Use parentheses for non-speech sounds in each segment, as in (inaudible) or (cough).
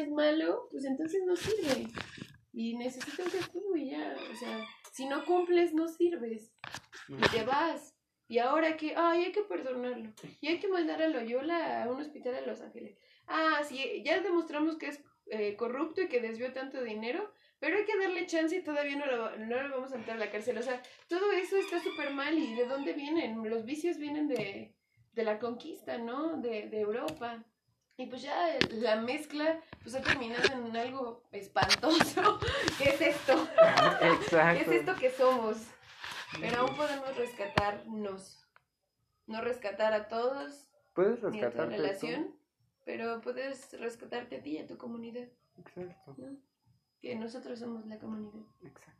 es malo, pues entonces no sirve. Y necesita un castigo y ya. O sea, si no cumples, no sirves. Y te vas. Y ahora que, ay, hay que perdonarlo. Y hay que mandar a Loyola a un hospital de Los Ángeles. Ah, sí, ya demostramos que es eh, corrupto y que desvió tanto dinero, pero hay que darle chance y todavía no lo, no lo vamos a meter a la cárcel. O sea, todo eso está súper mal. ¿Y de dónde vienen? Los vicios vienen de, de la conquista, ¿no? De, de Europa. Y pues ya la mezcla pues ha terminado en algo espantoso. (laughs) ¿Qué es esto? (laughs) Exacto. ¿Qué es esto que somos? Pero aún podemos rescatarnos. No rescatar a todos, Puedes ni a tu rescatarte tú. relación, pero puedes rescatarte a ti y a tu comunidad, Exacto. ¿no? Que nosotros somos la comunidad. Exacto.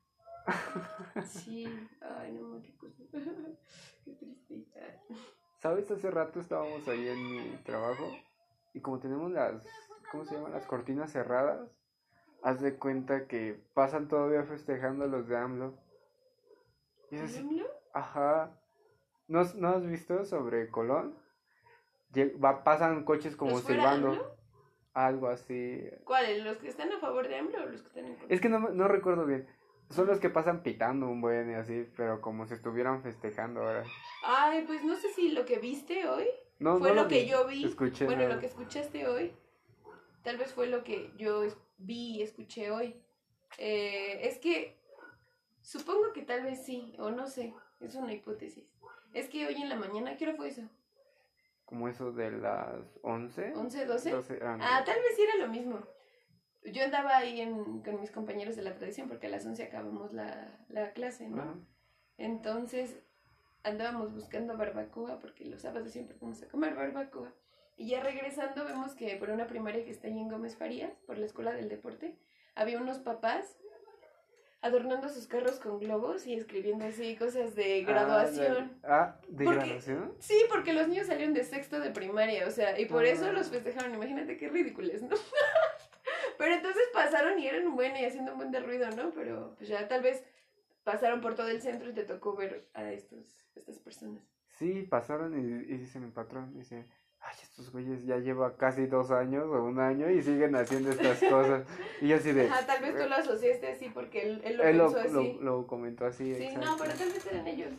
(laughs) Sí, ay, no, qué cosa. Qué triste. Ay. ¿Sabes? Hace rato estábamos ahí en mi trabajo y como tenemos las, ¿cómo se llaman? Las cortinas cerradas, haz de cuenta que pasan todavía festejando los de AMLO. Y es ajá. ¿No, has- ¿No has visto sobre Colón? Va, pasan coches como ¿Los fuera silbando, algo así. ¿Cuáles? ¿Los que están a favor de AMLO o los que están en contra? Es que no, me- no recuerdo bien. Son los que pasan pitando un buen y así, pero como si estuvieran festejando ahora. Ay, pues no sé si lo que viste hoy No, fue no lo que vi, yo vi. Escuché bueno, nada. lo que escuchaste hoy, tal vez fue lo que yo vi y escuché hoy. Eh, es que supongo que tal vez sí, o no sé, es una hipótesis. Es que hoy en la mañana, ¿qué hora fue eso? Como eso de las 11. ¿11, 12? 12, ah, no. Ah, tal vez sí era lo mismo. Yo andaba ahí en- con mis compañeros de la tradición porque a las 11 acabamos la, la clase, ¿no? Entonces andábamos buscando barbacoa porque los sábados siempre vamos a comer barbacoa. Y ya regresando vemos que por una primaria que está ahí en Gómez Farías, por la escuela del deporte, había unos papás adornando sus carros con globos y escribiendo así cosas de graduación. Ah, de, ah, ¿de graduación. Sí, porque los niños salieron de sexto de primaria, o sea, y por Ah. eso los festejaron. Imagínate qué ridículos, ¿no? (laughs) Pero entonces pasaron y eran un buen y haciendo un buen de ruido, ¿no? Pero pues ya tal vez pasaron por todo el centro y te tocó ver a estos, estas personas. Sí, pasaron y, y dice mi patrón, dice, ay, estos güeyes ya lleva casi dos años o un año y siguen haciendo estas cosas. Y yo así de... Ajá, tal vez tú lo asociaste así porque él, él lo Él pensó lo, así. lo comentó así. sí, exacto. no, pero tal vez eran ellos.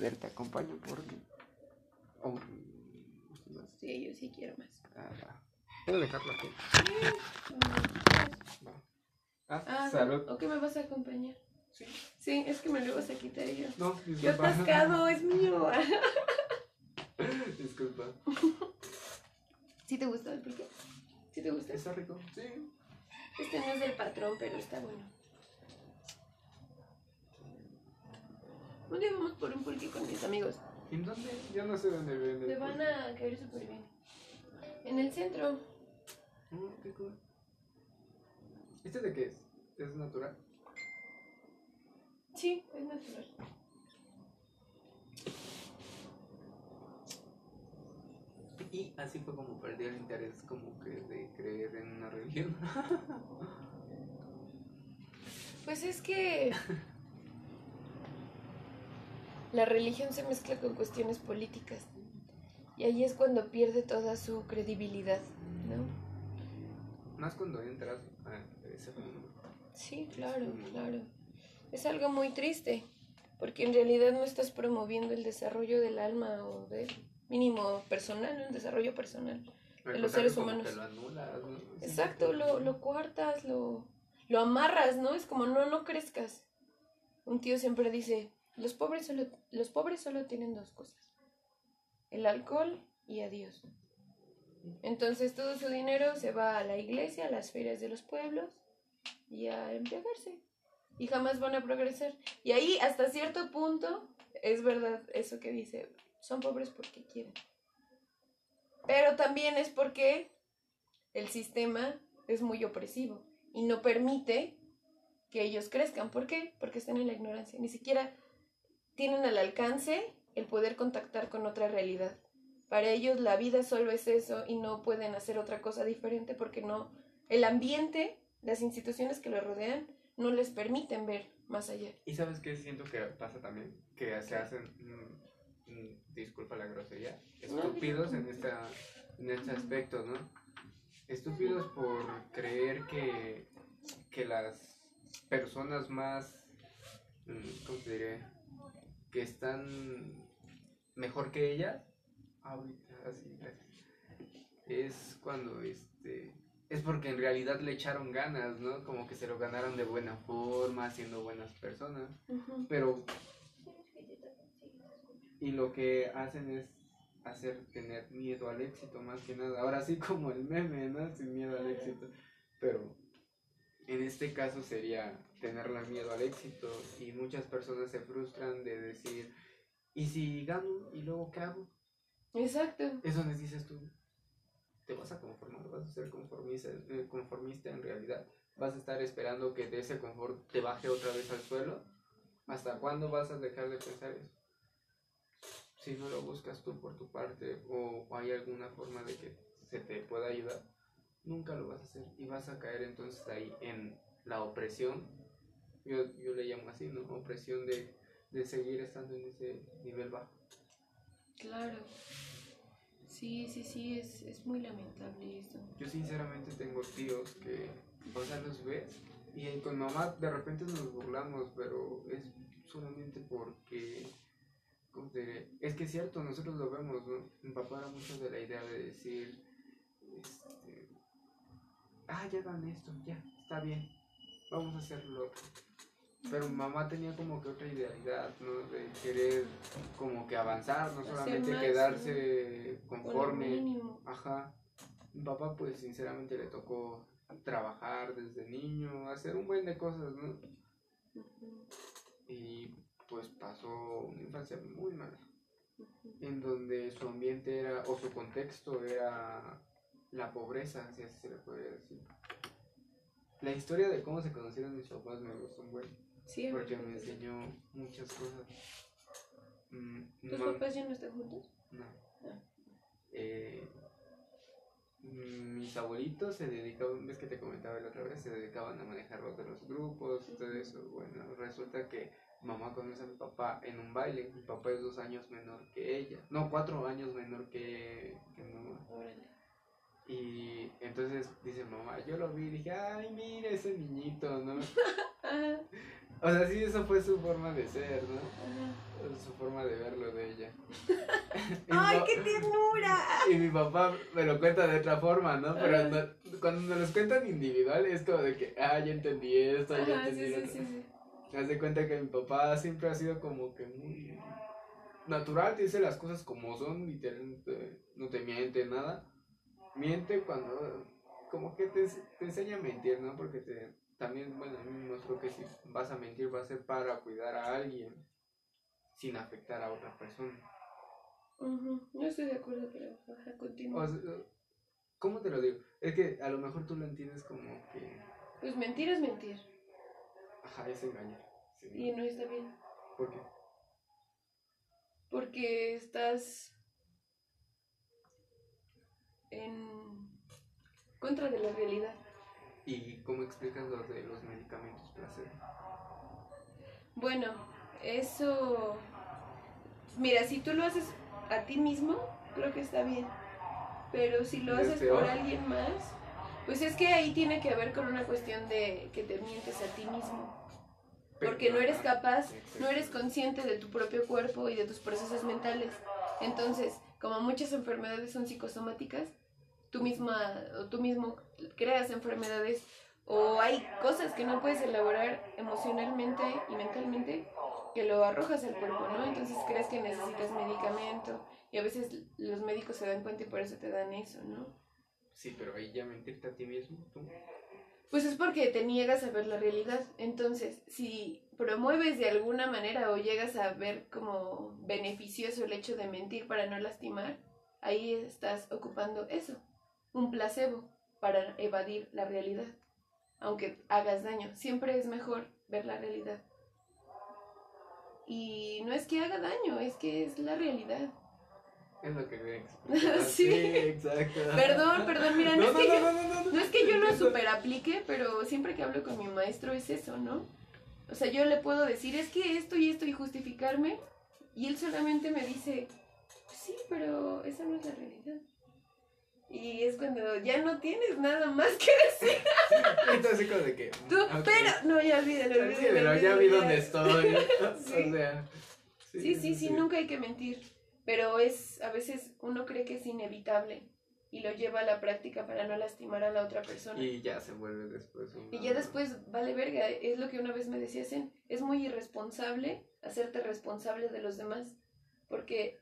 Ver, te acompaño por... Oh, Sí, ellos sí quiero más. ah, va. Puedo dejarlo aquí. Ah, Ah, salud. ¿o qué me vas a acompañar? Sí. Sí, es que me lo ibas a quitar yo. No, Yo disculpa. atascado, es mío. (laughs) disculpa. ¿Sí te gusta el pulque? ¿Sí te gusta? Está rico. Sí. Este no es del patrón, pero está bueno. Un día vamos por un pulque con mis amigos. ¿En dónde? Yo no sé dónde venden. Te van a caer súper bien. En el centro. Mm, qué cool. ¿Este de qué es? ¿Es natural? Sí, es natural. Y así fue como perdí el interés como que de creer en una religión. (laughs) Pues es que la religión se mezcla con cuestiones políticas. Y ahí es cuando pierde toda su credibilidad, ¿no? Más cuando entras a ese mundo. Sí, claro, claro. Es algo muy triste, porque en realidad no estás promoviendo el desarrollo del alma o del mínimo personal, el desarrollo personal. Al los seres humanos. lo anulas. Exacto, lo, lo cuartas, lo, lo amarras, ¿no? Es como, no, no crezcas. Un tío siempre dice, los pobres solo, los pobres solo tienen dos cosas, el alcohol y a Dios. Entonces todo su dinero se va a la iglesia, a las ferias de los pueblos y a embriagarse. Y jamás van a progresar. Y ahí, hasta cierto punto, es verdad eso que dice, son pobres porque quieren. Pero también es porque el sistema es muy opresivo y no permite que ellos crezcan. ¿Por qué? Porque están en la ignorancia. Ni siquiera tienen al alcance el poder contactar con otra realidad. Para ellos la vida solo es eso y no pueden hacer otra cosa diferente porque no el ambiente, las instituciones que los rodean no les permiten ver más allá. ¿Y sabes qué siento que pasa también? Que se hacen, mm, mm, disculpa la grosería, estúpidos en, esta, en este aspecto, ¿no? Estúpidos por creer que, que las personas más, mm, ¿cómo te diré? Que están mejor que ellas, ahorita así, es cuando este es porque en realidad le echaron ganas, ¿no? Como que se lo ganaron de buena forma, siendo buenas personas. Pero y lo que hacen es hacer tener miedo al éxito más que nada. Ahora sí (laughs) como el meme, ¿no? Sin miedo al éxito. Pero en este caso sería tenerle miedo al éxito y muchas personas se frustran de decir, ¿y si gano y luego qué hago? Exacto. Eso les dices tú. Te vas a conformar, vas a ser conformista, eh, conformista en realidad. Vas a estar esperando que de ese confort te baje otra vez al suelo. ¿Hasta cuándo vas a dejar de pensar eso? si no lo buscas tú por tu parte o hay alguna forma de que se te pueda ayudar, nunca lo vas a hacer y vas a caer entonces ahí en la opresión, yo, yo le llamo así, ¿no? Opresión de, de seguir estando en ese nivel bajo. Claro. Sí, sí, sí, es, es muy lamentable eso. Yo sinceramente tengo tíos que, o los ves y con mamá de repente nos burlamos, pero es solamente porque es que es cierto, nosotros lo vemos, ¿no? Mi papá era mucho de la idea de decir, este, ah, ya dan esto, ya, está bien, vamos a hacerlo. Pero mamá tenía como que otra idealidad, ¿no? De querer como que avanzar, no solamente quedarse conforme. Ajá. Mi papá pues sinceramente le tocó trabajar desde niño, hacer un buen de cosas, ¿no? Y pues pasó una infancia muy mala, en donde su ambiente era, o su contexto era la pobreza, si así se le puede decir. La historia de cómo se conocieron mis papás me gustó un buen, sí, porque me enseñó muchas cosas. Mm, ¿Tus papás ya no están juntos? No. Ah. Eh, mis abuelitos se dedicaban, ves que te comentaba la otra vez, se dedicaban a manejar los de los grupos, todo eso. Bueno, resulta que mamá conoce a mi papá en un baile. Mi papá es dos años menor que ella. No, cuatro años menor que, que mamá. Y entonces dice mamá, yo lo vi y dije, ay, mira ese niñito, ¿no? (laughs) o sea, sí, eso fue su forma de ser, ¿no? Su forma de verlo de ella. (laughs) ¡Ay, qué ternura! Y mi papá me lo cuenta de otra forma, ¿no? Pero cuando me los cuentan individual es como de que, ah, ya entendí esto, ya entendí sí, sí, sí, Haz de cuenta que mi papá siempre ha sido como que muy natural, te dice las cosas como son, literalmente no te miente nada. Miente cuando, como que te, te enseña a mentir, ¿no? Porque te, también, bueno, a mí me mostró que si vas a mentir va a ser para cuidar a alguien sin afectar a otra persona. No estoy de acuerdo, pero continúa. ¿Cómo te lo digo? Es que a lo mejor tú lo entiendes como que... Pues mentir es mentir. Ajá, es engañar. Y no está bien. ¿Por qué? Porque estás en contra de la realidad. ¿Y cómo explicas lo de los medicamentos placer? Bueno, eso... Mira, si tú lo haces a ti mismo, creo que está bien. Pero si lo haces por alguien más, pues es que ahí tiene que ver con una cuestión de que te mientes a ti mismo. Porque no eres capaz, no eres consciente de tu propio cuerpo y de tus procesos mentales. Entonces, como muchas enfermedades son psicosomáticas, tú misma o tú mismo creas enfermedades o hay cosas que no puedes elaborar emocionalmente y mentalmente que lo arrojas al cuerpo, ¿no? Entonces crees que necesitas medicamento y a veces los médicos se dan cuenta y por eso te dan eso, ¿no? Sí, pero ahí ya mentirte a ti mismo, tú. Pues es porque te niegas a ver la realidad. Entonces, si promueves de alguna manera o llegas a ver como beneficioso el hecho de mentir para no lastimar, ahí estás ocupando eso, un placebo para evadir la realidad. Aunque hagas daño, siempre es mejor ver la realidad. Y no es que haga daño, es que es la realidad. Es lo que me (laughs) sí. sí, exacto. Perdón, perdón, mira, no, es que yo, no, es que yo lo super aplique, pero siempre que hablo con mi maestro es eso, ¿no? O sea, yo le puedo decir, es que esto y esto y justificarme, y él solamente me dice, sí, pero esa no es la realidad. Y es cuando ya no tienes nada más que decir. Entonces, como de que. Tú, ok. pero, no, ya olvídalo, Sí, olvídalo, pero ya vi dónde estoy. (laughs) Sí. O sea. Sí, sí, sí, nunca hay que mentir. Pero es, a veces uno cree que es inevitable y lo lleva a la práctica para no lastimar a la otra persona. Y, Y ya se vuelve después. una- ya después, vale verga, es lo que una vez me decías, es muy irresponsable hacerte responsable de los demás, porque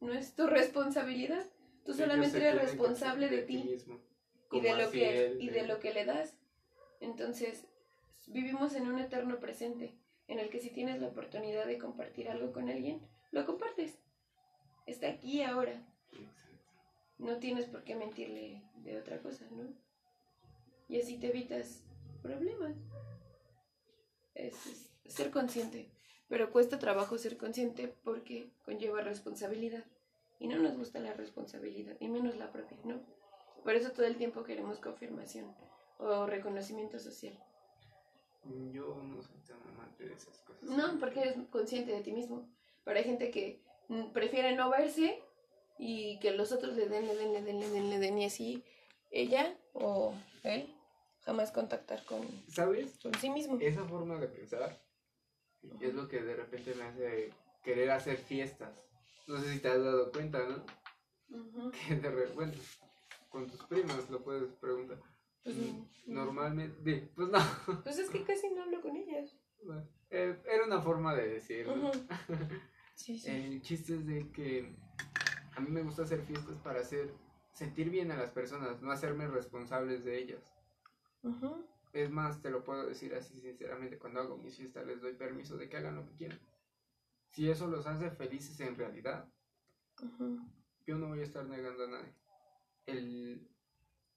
no es tu responsabilidad. Tú solamente eres responsable de ti. mismo. y de lo que él, y de lo que le das. Entonces, vivimos en un eterno presente en el que si tienes la oportunidad de compartir algo con alguien, lo compartes. Está aquí ahora. No tienes por qué mentirle de otra cosa, ¿no? Y así te evitas problemas. Es, es ser consciente. Pero cuesta trabajo ser consciente porque conlleva responsabilidad. Y no nos gusta la responsabilidad, y menos la propia, ¿no? Por eso todo el tiempo queremos confirmación o reconocimiento social. Yo no soy tan amante de esas cosas. No, porque eres consciente de ti mismo. Pero hay gente que mm, prefiere no verse y que los otros le den, le den, le den, le den, le den, y así ella o él jamás contactar con, ¿Sabes? con sí mismo. Esa forma de pensar es lo que de repente me hace querer hacer fiestas. No sé si te has dado cuenta, ¿no? Ujú. (laughs) Que de repente con tus primas lo puedes preguntar. Pues, Mm, mm, Normalmente, pues no. (laughs) Pues es que casi no hablo con ellas. Bueno, eh, era una forma de decirlo. Ujú. (laughs) Sí, sí. El chiste es de que a mí me gusta hacer fiestas para hacer sentir bien a las personas, no hacerme responsables de ellas. Ujú. Es más, te lo puedo decir así sinceramente, cuando hago mis fiestas les doy permiso de que hagan lo que quieran. Si eso los hace felices en realidad, yo no voy a estar negando a nadie. El...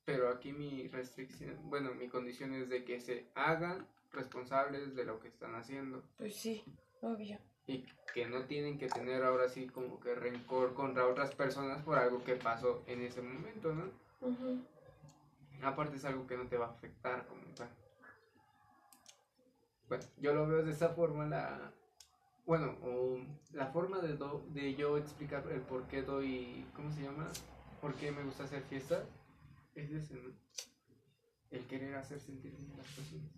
Pero aquí mi restricción, bueno, mi condición es de que se hagan responsables de lo que están haciendo. Pues sí, obvio. y que no tienen que tener ahora sí como que rencor contra otras personas por algo que pasó en ese momento, ¿no? Aparte es algo que no te va a afectar como tal. Bueno, yo lo veo de esa forma la bueno, o la forma de, do- de yo explicar el por qué doy, ¿cómo se llama? ¿Por qué me gusta hacer fiestas? Es ese, ¿no? El querer hacer sentir bien a las personas.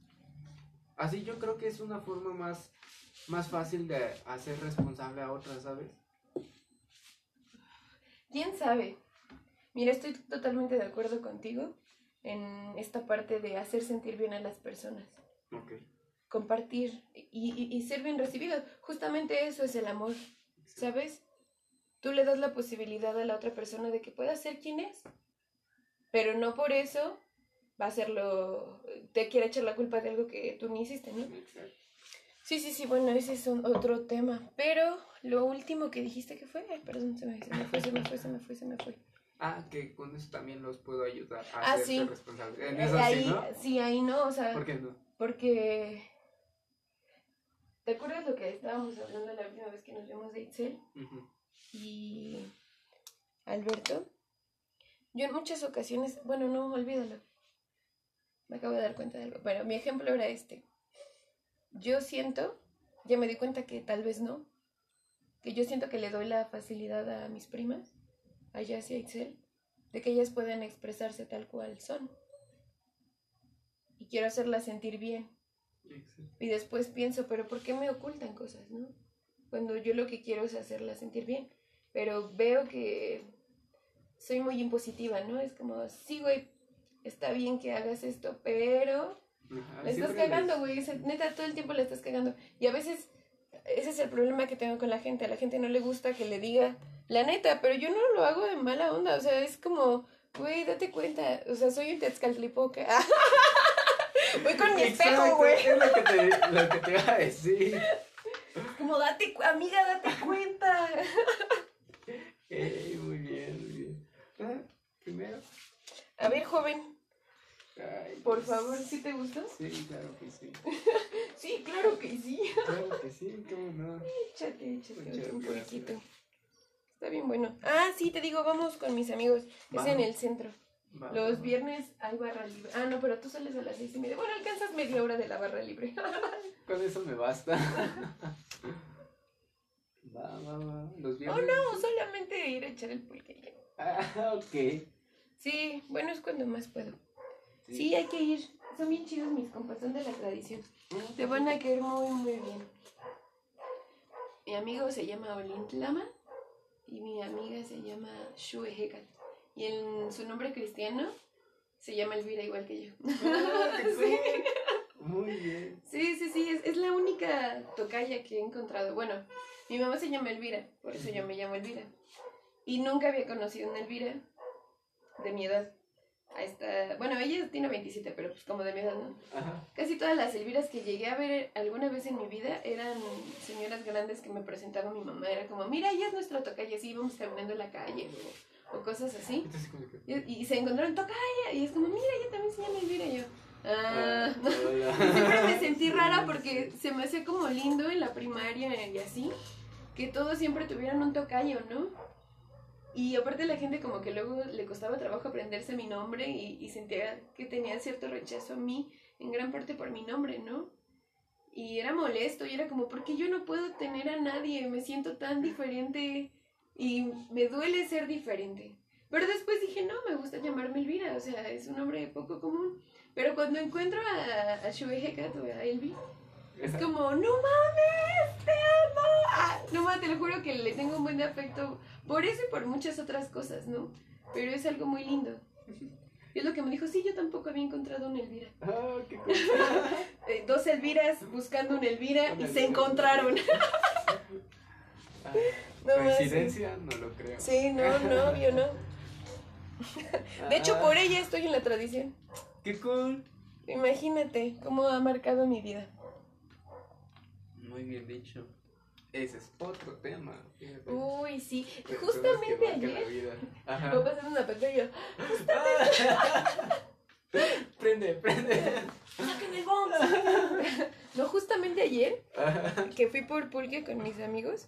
Así yo creo que es una forma más, más fácil de hacer responsable a otras, ¿sabes? ¿Quién sabe? Mira, estoy totalmente de acuerdo contigo en esta parte de hacer sentir bien a las personas. Ok. Compartir y, y- y ser bien recibido. Justamente eso es el amor, ¿sabes? Tú le das la posibilidad a la otra persona de que pueda ser quien es. Pero no por eso va a hacerlo, te quiere echar la culpa de algo que tú ni hiciste, ¿no? Sí, sí, sí, bueno, ese es un- otro tema. Pero lo último que dijiste que fue, ay, perdón, se me, se me fue, se me fue, se me fue, se me fue. Ah, que con eso también los puedo ayudar a Ah, hacerse sí. responsables. En Eh, eso ahí, sí, ¿no? sí, ahí no, o sea, ¿Por qué no? porque... ¿Te acuerdas lo que estábamos hablando la última vez que nos vimos de Itzel y Alberto? Yo en muchas ocasiones, bueno, no, olvídalo. Me acabo de dar cuenta de algo. Bueno, mi ejemplo era este. Yo siento, ya me di cuenta que tal vez no, que yo siento que le doy la facilidad a mis primas, a Jazz y a Itzel, de que ellas puedan expresarse tal cual son. Y quiero hacerlas sentir bien. Y después pienso, pero ¿por qué me ocultan cosas, no? Cuando yo lo que quiero es hacerla sentir bien. Pero veo que soy muy impositiva, ¿no? Es como, sí, güey, está bien que hagas esto, pero Ajá, la estás cagando, güey. Neta, todo el tiempo la estás cagando. Y a veces, ese es el problema que tengo con la gente. A la gente no le gusta que le diga la neta, pero yo no lo hago de mala onda. O sea, es como, güey, date cuenta. O sea, soy un Tezcatlipoca. (laughs) Voy con mi espejo, güey. Es lo que, te, lo que te iba a decir. Como, date, amiga, date cuenta. Muy bien, muy bien. Ah, Primero. A ver, joven, Ay, por pues, favor, ¿sí te gustó? Sí, claro que sí. (laughs) Sí, claro que sí. Claro que sí, cómo no. Échate, échate un poquito. Está bien bueno. Ah, sí, te digo, vamos con mis amigos. Es en Vamos. el centro. Los viernes hay barra libre. Ah, no, pero tú sales a las seis y media. Bueno, alcanzas media hora de la barra libre. (laughs) Con eso me basta. (laughs) va, va, va. Los oh, no, solamente ir a echar el pulque. Ah, (laughs) ok. Sí, bueno, es cuando más puedo. Sí, hay que ir. Son bien chidos mis compas, son de la tradición. Te van a caer muy, muy bien. Mi amigo se llama Olint Lama y mi amiga se llama Shue Hekat. Y en su nombre cristiano se llama Elvira igual que yo. Ah, (laughs) qué Sí. Muy bien. Sí, sí, sí, es, es la única tocaya que he encontrado. Bueno, mi mamá se llama Elvira, por eso yo me llamo Elvira. Y nunca había conocido una Elvira de mi edad. A esta, bueno, ella tiene 27, pero pues como de mi edad, ¿no? Ajá. Casi todas las Elviras que llegué a ver alguna vez en mi vida eran señoras grandes que me presentaba mi mamá. Era como, mira, ella es nuestra tocaya, así íbamos caminando en la calle o, o cosas así. Y, y se encontraron tocaya y es como, mira, ella también se llama Elvira. Y yo, ah, no. (laughs) Siempre me sentí rara porque se me hacía como lindo en la primaria y así, que todos siempre tuvieran un tocayo, ¿no? Y aparte la gente como que luego le costaba trabajo aprenderse mi nombre y, y sentía que tenía cierto rechazo a mí, en gran parte por mi nombre, ¿no? Y era molesto y era como, ¿por qué yo no puedo tener a nadie? Me siento tan diferente y me duele ser diferente. Pero después dije, no, me gusta llamarme Elvira, o sea, es un nombre poco común. Pero cuando encuentro a, a Shue Hekat o a Elvi, es como, no mames, te amo. Ah, no mames, te lo juro que le tengo un buen afecto por eso y por muchas otras cosas, ¿no? Pero es algo muy lindo. Y es lo que me dijo, sí, yo tampoco había encontrado una Elvira. Ah, qué cool. (laughs) Eh, dos Elviras buscando una Elvira y se encontraron. (laughs) Ah, No Coincidencia, no lo creo. Sí, no, no, obvio no. De hecho, por ella estoy en la tradición. Qué cool. Imagínate cómo ha marcado mi vida. Muy bien dicho. Ese es otro tema. fíjate. Uy, sí. Personas que Justamente ayer Ajá. va pasando una pantalla yo, (laughs) prende, prende. ¡saquen el bomb! (laughs) No, justamente ayer, Ajá. que fui por pulque con mis amigos,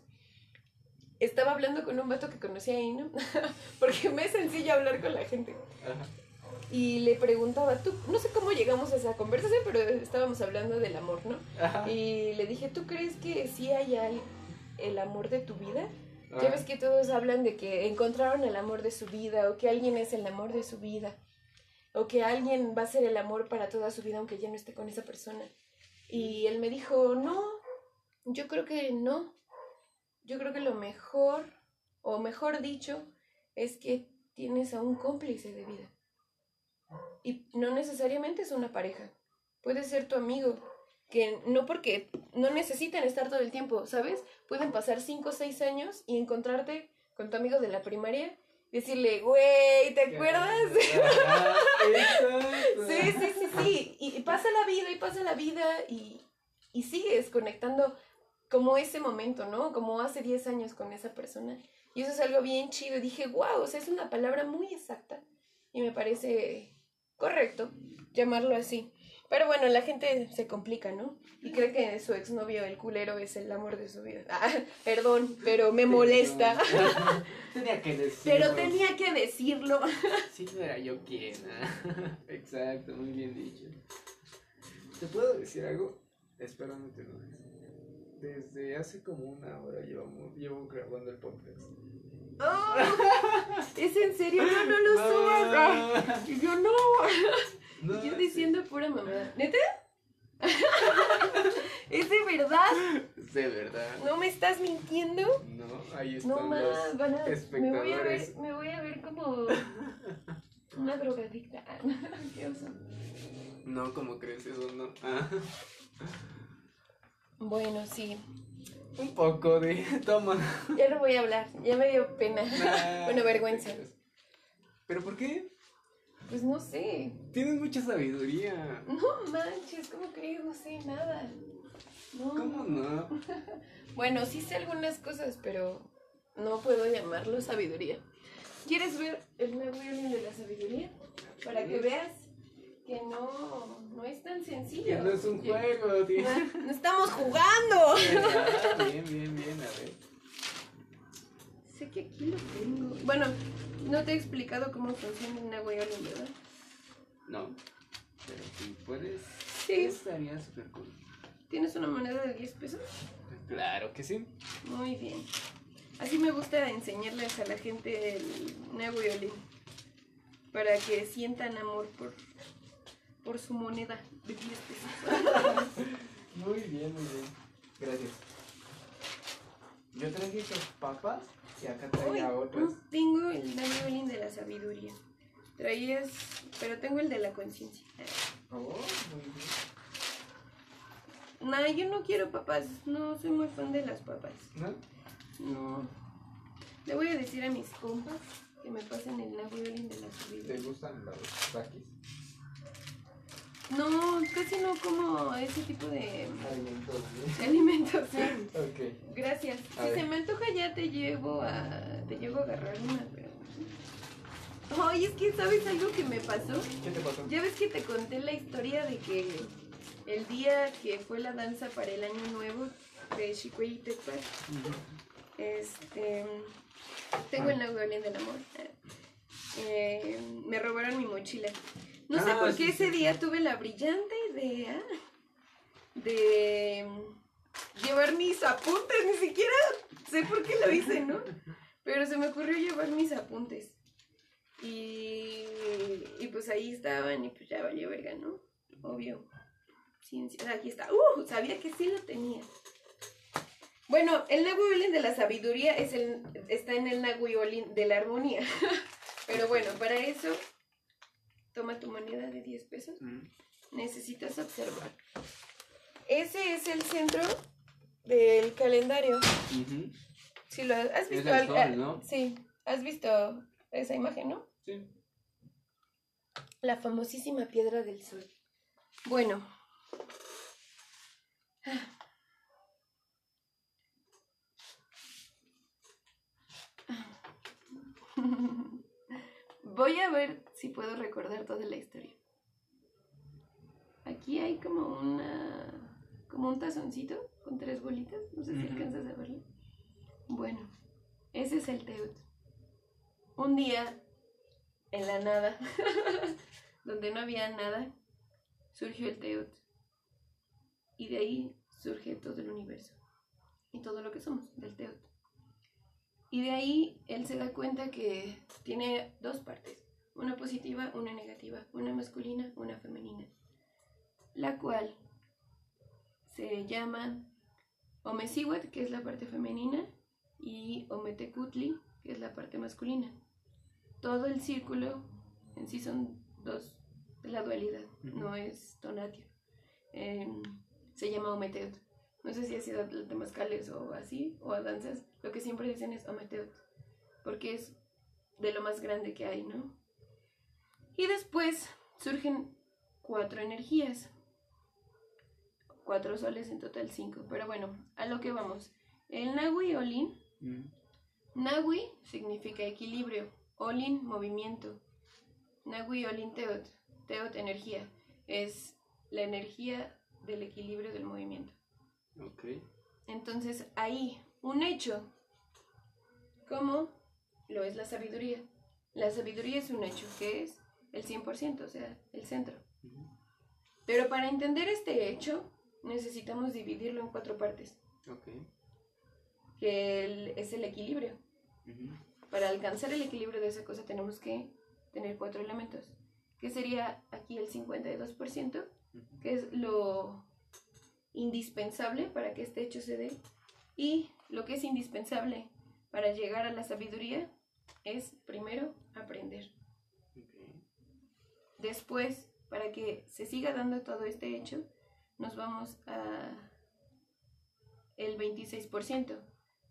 estaba hablando con un vato que conocí ahí, ¿no? (laughs) Porque me es sencillo hablar con la gente. Ajá. Y le preguntaba, tú, no sé cómo llegamos a esa conversación, pero estábamos hablando del amor, ¿no? Ajá. Y le dije, ¿tú crees que sí hay al- el amor de tu vida? Ya Ajá. ves que todos hablan de que encontraron el amor de su vida, o que alguien es el amor de su vida, o que alguien va a ser el amor para toda su vida aunque ya no esté con esa persona. Y él me dijo, no, yo creo que no. Yo creo que lo mejor, o mejor dicho, es que tienes a un cómplice de vida. Y no necesariamente es una pareja, puede ser tu amigo, que no porque no necesitan estar todo el tiempo, ¿sabes? Pueden pasar 5 o 6 años y encontrarte con tu amigo de la primaria y decirle, güey, ¿te acuerdas? (laughs) Sí, sí, sí, sí. Y, y pasa la vida y pasa la vida y, y sigues conectando como ese momento, ¿no? Como hace 10 años con esa persona. Y eso es algo bien chido. Y dije, wow, o sea, es una palabra muy exacta. Y me parece correcto llamarlo así. Pero bueno, la gente se complica, ¿no? Y cree que su exnovio, el culero, es el amor de su vida. (laughs) Ah, perdón, pero me molesta. (laughs) tenía que decirlo. Pero tenía que decirlo. Sí, no era yo quien. ah. (laughs) Exacto, muy bien dicho. ¿Te puedo decir algo? Espero no te enojes. Desde hace como una hora llevamos, llevo grabando el podcast. Oh, ¿Es en serio? No, no lo subas. Y yo no. No, Yo sí. diciendo pura mamada. ¿Neta? (laughs) ¿Es de verdad? De verdad. ¿No me estás mintiendo? No, ahí están No más, los van a, me voy a ver, espectadores. me voy a ver como una drogadicta. (laughs) Qué oso. No, como crees eso, no. Ah. Bueno, sí. Un poco de. (laughs) Toma. Ya no voy a hablar. Ya me dio pena. Nah, bueno, vergüenza. ¿Pero por qué? Pues no sé. Tienes mucha sabiduría. No manches, ¿cómo crees? No sé nada. No. ¿Cómo no? (laughs) Bueno, sí sé algunas cosas, pero no puedo llamarlo sabiduría. ¿Quieres ver el nuevo de la sabiduría? Para que veas que no, no es tan sencillo. No es un juego, tío. No, no estamos jugando. (laughs) Ah, Bien, bien, bien, a ver. sé que aquí lo tengo. Bueno, no te he explicado cómo funciona el nuevo alien, ¿verdad? No. Pero si puedes. Sí. Estaría súper cool. ¿Tienes una moneda de 10 pesos? Claro que sí. Muy bien. Así me gusta enseñarles a la gente el nuevo violín. para que sientan amor por, por su moneda de 10 pesos. (laughs) Muy bien, muy bien. Gracias. Yo traje esas papas y acá Uy, traía otras. tengo el violín de la sabiduría. Traías, pero tengo el de la conciencia. Oh, muy bien. No, yo no quiero papas, no soy muy fan de las papas. ¿No? No. Le voy a decir a mis compas que me pasen el violín de la ¿Te sabiduría. gustan los takis? No, casi no como ese tipo de, Alimentos, de (laughs) alimentos. ¿sí? Ok. Gracias. A si ver. se me antoja ya te llevo a te llevo a agarrar una, pero Ay, es que sabes algo que me pasó. ¿Qué te pasó? Ya ves que te conté la historia de que el día que fue la danza para el año nuevo de Chicuey Tepa, este tengo el violín del amor. Eh, me robaron mi mochila. No sé Ah, por sí, qué ese sí. día tuve la brillante idea de llevar mis apuntes, ni siquiera sé por qué lo hice, ¿no? Pero se me ocurrió llevar mis apuntes. Y, y pues ahí estaban y pues ya valió verga, ¿no? Obvio. Ciencia. Aquí está. ¡Uh! Sabía que sí lo tenía. Bueno, el Nahuiolin de la sabiduría es el, está en el Nahuiolin de la armonía. (laughs) Pero bueno, para eso, toma tu moneda de 10 pesos. Mm. Necesitas observar. Ese es el centro del calendario. Si lo has, Es visto el algo- sol, ah, ¿no? Sí, has visto esa imagen, ¿no? Sí. La famosísima piedra del sol. Bueno. (laughs) Voy a ver si puedo recordar toda la historia. Aquí hay como una. como un tazoncito con tres bolitas. No sé si Ujú. alcanzas a verlo. Bueno, ese es el Teut. Un día, en la nada, (laughs) donde no había nada, surgió el Teut. Y de ahí surge todo el universo. Y todo lo que somos, del Teut. Y de ahí él se da cuenta que tiene dos partes. Una positiva, una negativa. Una masculina, una femenina. La cual se llama Omecihuat, que es la parte femenina, y Ometecutli, que es la parte masculina. Todo el círculo en sí son dos, la dualidad, no es tonatio. Em, se llama Ometeot. No sé si ha sido temazcales o así, o a danzas. Lo que siempre dicen es Ometeot, porque es de lo más grande que hay, ¿no? Y después surgen cuatro energías. Cuatro soles, en total cinco. Pero bueno, a lo que vamos. El Nahui Olin Mm. Nahui significa equilibrio, Olin movimiento. Nahui Olin Teot, Teot energía, es la energía del equilibrio del movimiento. Ok. Entonces ahí, un hecho, como lo es la sabiduría. La sabiduría es un hecho, que es el 100%, o sea, el centro. Pero para entender este hecho, necesitamos dividirlo en cuatro partes, Ok. que el- es el equilibrio. Para alcanzar el equilibrio de esa cosa tenemos que tener cuatro elementos, que sería aquí el 52%, Ujú. que es lo indispensable para que este hecho se dé, y lo que es indispensable para llegar a la sabiduría es primero aprender. Después, para que se siga dando todo este hecho, nos vamos a el 26%.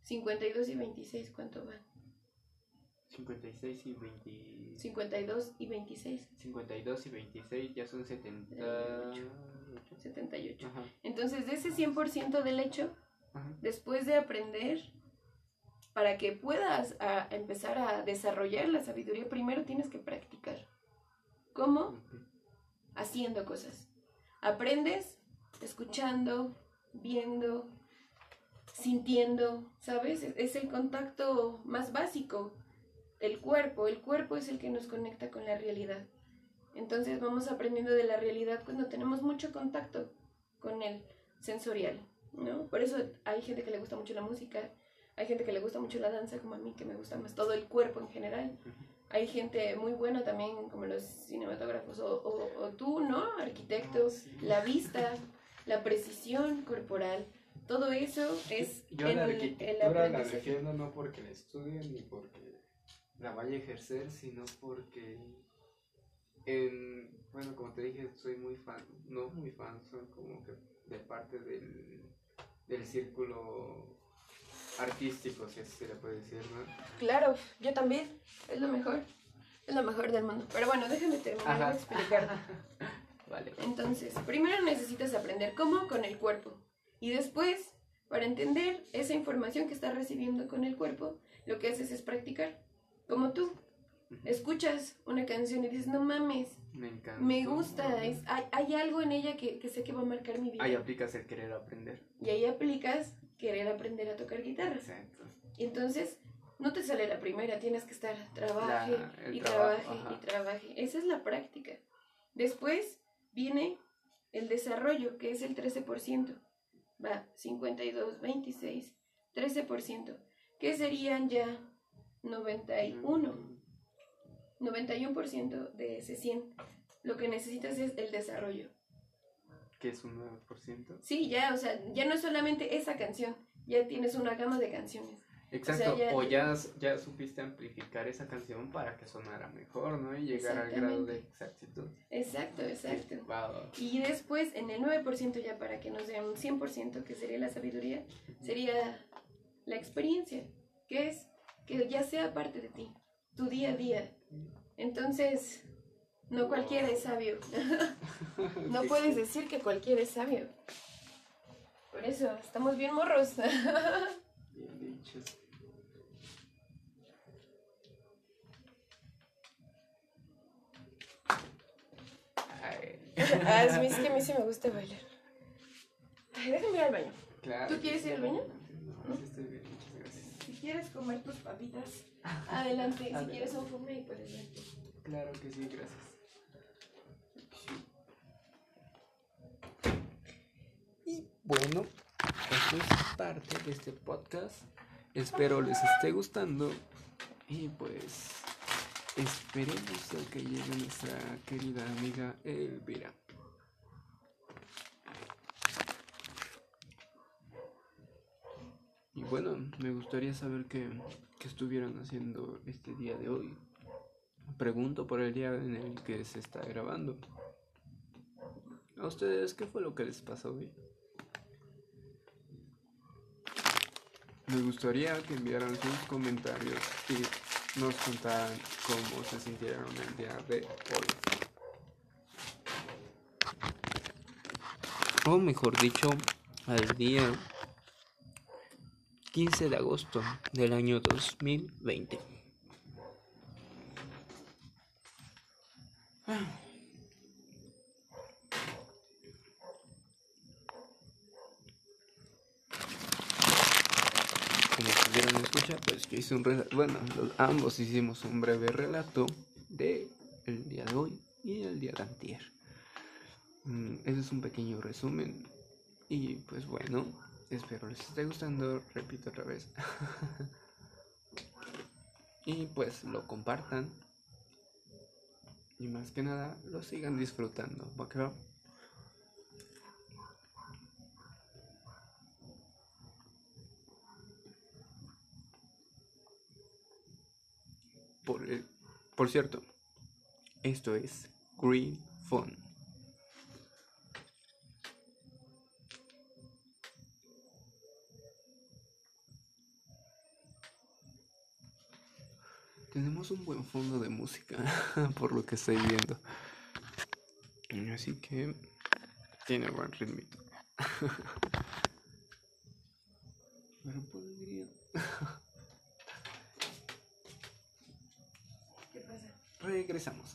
52 y 26, ¿cuánto va? 56 y 20... 52 y 26, 52 y 26 ya son 78. 78. Ajá. Entonces, de ese 100% del hecho, Ajá. después de aprender, para que puedas a- empezar a desarrollar la sabiduría, primero tienes que practicar. ¿Cómo? Haciendo cosas. Aprendes escuchando, viendo, sintiendo, ¿sabes? Es- Es el contacto más básico. El cuerpo, el cuerpo es el que nos conecta con la realidad. Entonces vamos aprendiendo de la realidad cuando tenemos mucho contacto con el sensorial, ¿no? Por eso hay gente que le gusta mucho la música, hay gente que le gusta mucho la danza, como a mí, que me gusta más todo el cuerpo en general. Hay gente muy buena también, como los cinematógrafos, o, o, o tú, ¿no? Arquitecto, Sí. la vista, la precisión corporal, todo eso es Yo en la arquitectura la defiendo no porque la estudie ni porque la vaya a ejercer, sino porque, en, bueno, como te dije, soy muy fan, no muy fan, soy como que de parte del, del círculo artístico, si así se le puede decir, ¿no? Claro, yo también, es lo mejor, es lo mejor del mundo. Pero bueno, déjame terminar de explicar. (laughs) Vale. Entonces, primero necesitas aprender cómo con el cuerpo. Y después, para entender esa información que estás recibiendo con el cuerpo, lo que haces es practicar. Como tú, escuchas una canción y dices, no mames, Me encanta. me gusta, es, hay, hay algo en ella que, que sé que va a marcar mi vida. Ahí aplicas el querer aprender. Y ahí aplicas querer aprender a tocar guitarra. Exacto. Y entonces, no te sale la primera, tienes que estar trabaje La- y trabajo, trabaje ajá. y trabaje. Esa es la práctica. Después viene el desarrollo, que es el 13%. Va, 52, 26, 13%. Que serían ya 91. 91% de ese 100. Lo que necesitas es el desarrollo. Que es un 9%. Sí, ya, o sea, ya no es solamente esa canción, ya tienes una gama de canciones. Exacto, ya- o ya, ya supiste amplificar esa canción para que sonara mejor, ¿no? Y llegar al grado de exactitud. Exacto, exacto. Wow. Y después, en el 9% ya para que nos den un 100%, que sería la sabiduría, sería la experiencia, que es que ya sea parte de ti, tu día a día. Entonces, no cualquiera es sabio. (laughs) No puedes decir que cualquiera es sabio. Por eso, estamos bien morros. (laughs) Bien dicho. Ay, Ah, es que a mí sí (laughs) me gusta bailar. Ay, déjame ir al baño. claro. ¿Tú quieres ir al baño? No, sí estoy bien, muchas gracias. Si quieres comer tus papitas, adelante. Si Adelante. quieres un fume, puedes ver. Claro que sí, gracias. Bueno, esto es parte de este podcast. Espero les esté gustando. Y pues esperemos a que llegue nuestra querida amiga Elvira. Y bueno, me gustaría saber qué, qué estuvieron haciendo este día de hoy. Pregunto por el día en el que se está grabando. ¿A ustedes qué fue lo que les pasó hoy? Me gustaría que enviaran sus comentarios y nos contaran cómo se sintieron el día de hoy. O mejor dicho, al día 15 de agosto del año 2020. Como pues yo hice un relato, bueno, los- ambos hicimos un breve relato de el día de hoy y el día de antier. Mm, Ese es un pequeño resumen y pues bueno, espero les esté gustando, repito otra vez. (laughs) y pues lo compartan y más que nada lo sigan disfrutando, ¿va Por, el- por cierto, esto es Green Phone. Tenemos un buen fondo de música, (laughs) por lo que estoy viendo. Así que tiene buen ritmito. (laughs) Pero podría... (laughs) ¿Qué Regresamos.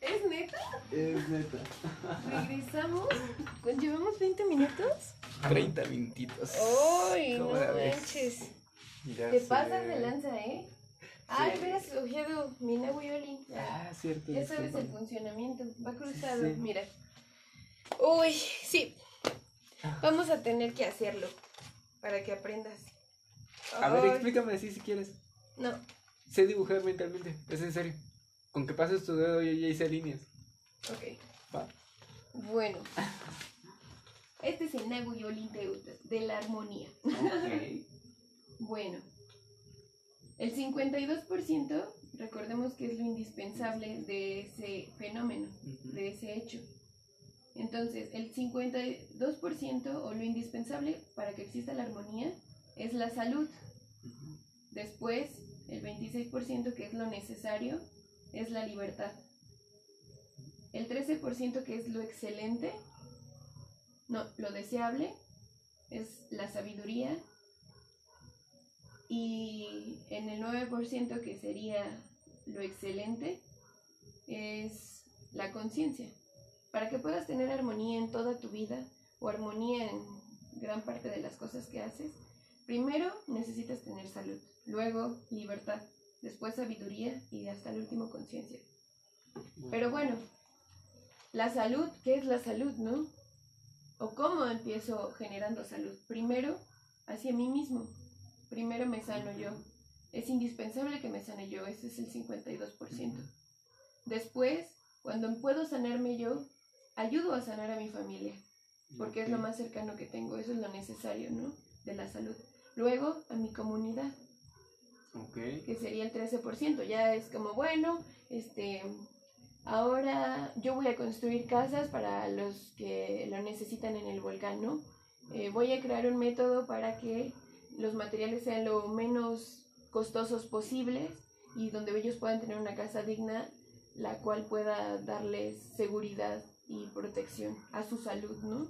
¿Es neta? Es neta. ¿Regresamos? ¿Cu- ¿Llevamos 20 minutos? 30 minutitos. ¡Ay, no ¿Cómo la ves? manches! Ya Te sé. pasas de lanza, ¿eh? Ay, hubieras escogido mi. Ah, cierto. Ya sabes el funcionamiento. Va cruzado, Sí. mira. Uy, sí. Vamos a tener que hacerlo para que aprendas. A ver, explícame así si quieres. No, sé dibujar mentalmente, es en serio. Con que pases tu dedo yo ya hice líneas. Ok. Va. Bueno. Este es el Nagu de la armonía. Ok. (laughs) Bueno. El 52%, recordemos que es lo indispensable de ese fenómeno, de ese hecho. Entonces, el 52% o lo indispensable para que exista la armonía es la salud. Después, 26% que es lo necesario es la libertad. El 13% que es lo excelente, no, lo deseable, es la sabiduría. Y en el 9% que sería lo excelente, es la conciencia. Para que puedas tener armonía en toda tu vida o armonía en gran parte de las cosas que haces, primero necesitas tener salud, luego libertad, después sabiduría y hasta el último conciencia. Pero bueno, la salud, ¿qué es la salud, no? ¿O cómo empiezo generando salud? Primero, hacia mí mismo. Primero me sano yo. Es indispensable que me sane yo, ese es el 52%. Después, cuando puedo sanarme yo, ayudo a sanar a mi familia, porque es lo más cercano que tengo, eso es lo necesario, ¿no? De la salud. Luego, a mi comunidad Ok. que sería el 13%. Ya es como, bueno, este, ahora yo voy a construir casas para los que lo necesitan en el volcán, ¿no? Eh, voy a crear un método para que los materiales sean lo menos costosos posibles y donde ellos puedan tener una casa digna, la cual pueda darles seguridad y protección a su salud, ¿no?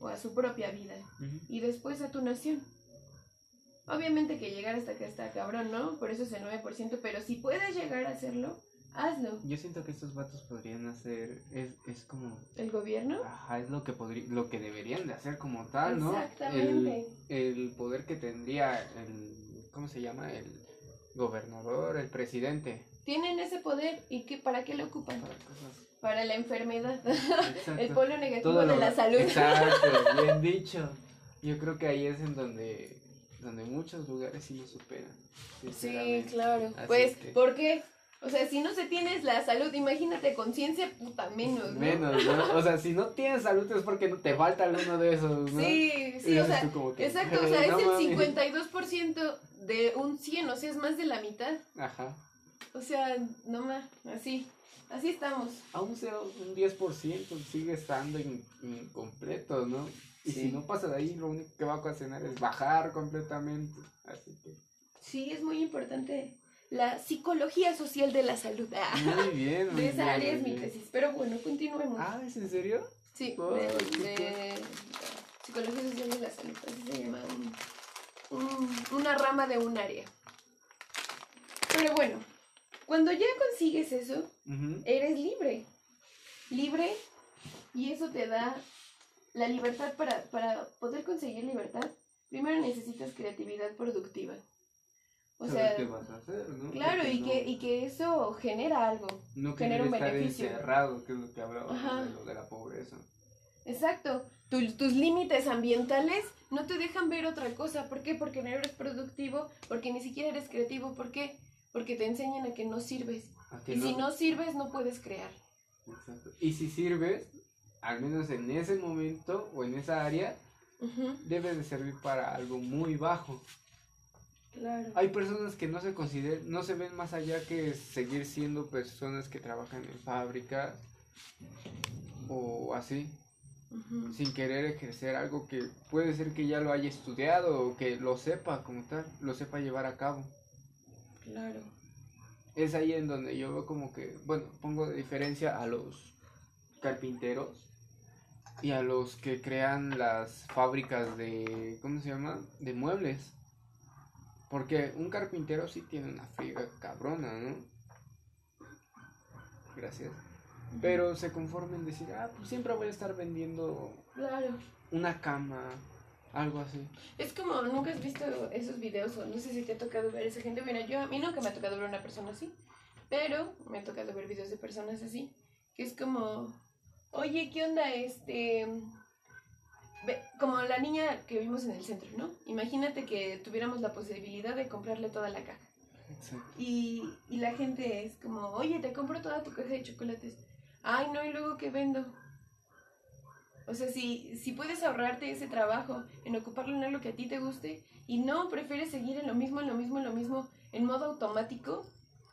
O a su propia vida y después a tu nación. Obviamente que llegar hasta acá está cabrón, ¿no? Por eso es el 9%, pero si puedes llegar a hacerlo, hazlo. Yo siento que estos vatos podrían hacer, es, es como, ¿El gobierno? ajá, es lo que podría, lo que deberían de hacer como tal, ¿no? Exactamente. El, el poder que tendría el, ¿cómo se llama? El gobernador, el presidente. Tienen ese poder y qué, ¿para qué lo ocupan? Para cosas. Para la enfermedad, Exacto. (laughs) el polo negativo de la salud. Exacto, bien (laughs) dicho. Yo creo que ahí es en donde, donde muchos lugares sí lo superan. Sí, claro. Así Pues, que- ¿por qué? O sea, si no se tienes la salud, imagínate conciencia, puta, menos, ¿no? Menos, ¿no? O sea, si no tienes salud es porque te falta alguno de esos, ¿no? Sí, sí, o sea, que, exacto, o sea, es no el mames. 52% de un 100, o sea, es más de la mitad. Ajá. O sea, no más, así, así estamos. Aún sea un 10% sigue estando in- incompleto, ¿no? Y Sí. si no pasa de ahí, lo único que va a ocasionar es bajar completamente. Así que, Sí, es muy importante la psicología social de la salud. (laughs) Muy bien. muy de esa bien, área es mi tesis. Pero bueno, continuemos. Ah, ¿es en serio? sí, oh, de, psicología social de la salud. Así se llama un- un- una rama de un área. Pero bueno, cuando ya consigues eso, eres libre. Libre y eso te da la libertad para, para poder conseguir libertad. Primero necesitas creatividad productiva. O sea, qué vas a hacer, ¿no? claro, Porque y no- que, y que eso genera algo. No genera un estar beneficio. encerrado, que es lo que Ajá. de lo de la pobreza. Exacto. Tu- tus límites ambientales no te dejan ver otra cosa. ¿Por qué? Porque no eres productivo, porque ni siquiera eres creativo. ¿Por qué? Porque te enseñan a que no sirves. Que Y si no sirves, no puedes crear. Exacto. Y si sirves, al menos en ese momento o en esa área, debe de servir para algo muy bajo. Claro. Hay personas que no se consideran, no se ven más allá que seguir siendo personas que trabajan en fábricas o así, sin querer ejercer algo que puede ser que ya lo haya estudiado o que lo sepa como tal, lo sepa llevar a cabo. Claro. Es ahí en donde yo veo como que, bueno, pongo de diferencia a los carpinteros y a los que crean las fábricas de, ¿cómo se llama? De muebles. Porque un carpintero sí tiene una friega cabrona, ¿no? Gracias. Pero se conforma en decir, ah, pues siempre voy a estar vendiendo Claro. una cama, algo así. Es como, nunca has visto esos videos o no sé si te ha tocado ver esa gente. Mira, yo a mí nunca me ha tocado ver una persona así, pero me ha tocado ver videos de personas así, que es como, oye, ¿qué onda? Este, ve- como la niña que vimos en el centro, ¿no? Imagínate que tuviéramos la posibilidad de comprarle toda la caja. Exacto. Y, y la gente es como, oye, te compro toda tu caja de chocolates. Ay, no, y luego qué vendo. O sea, si, si puedes ahorrarte ese trabajo en ocuparlo en algo que a ti te guste y no prefieres seguir en lo mismo, en lo mismo, en lo mismo, en modo automático,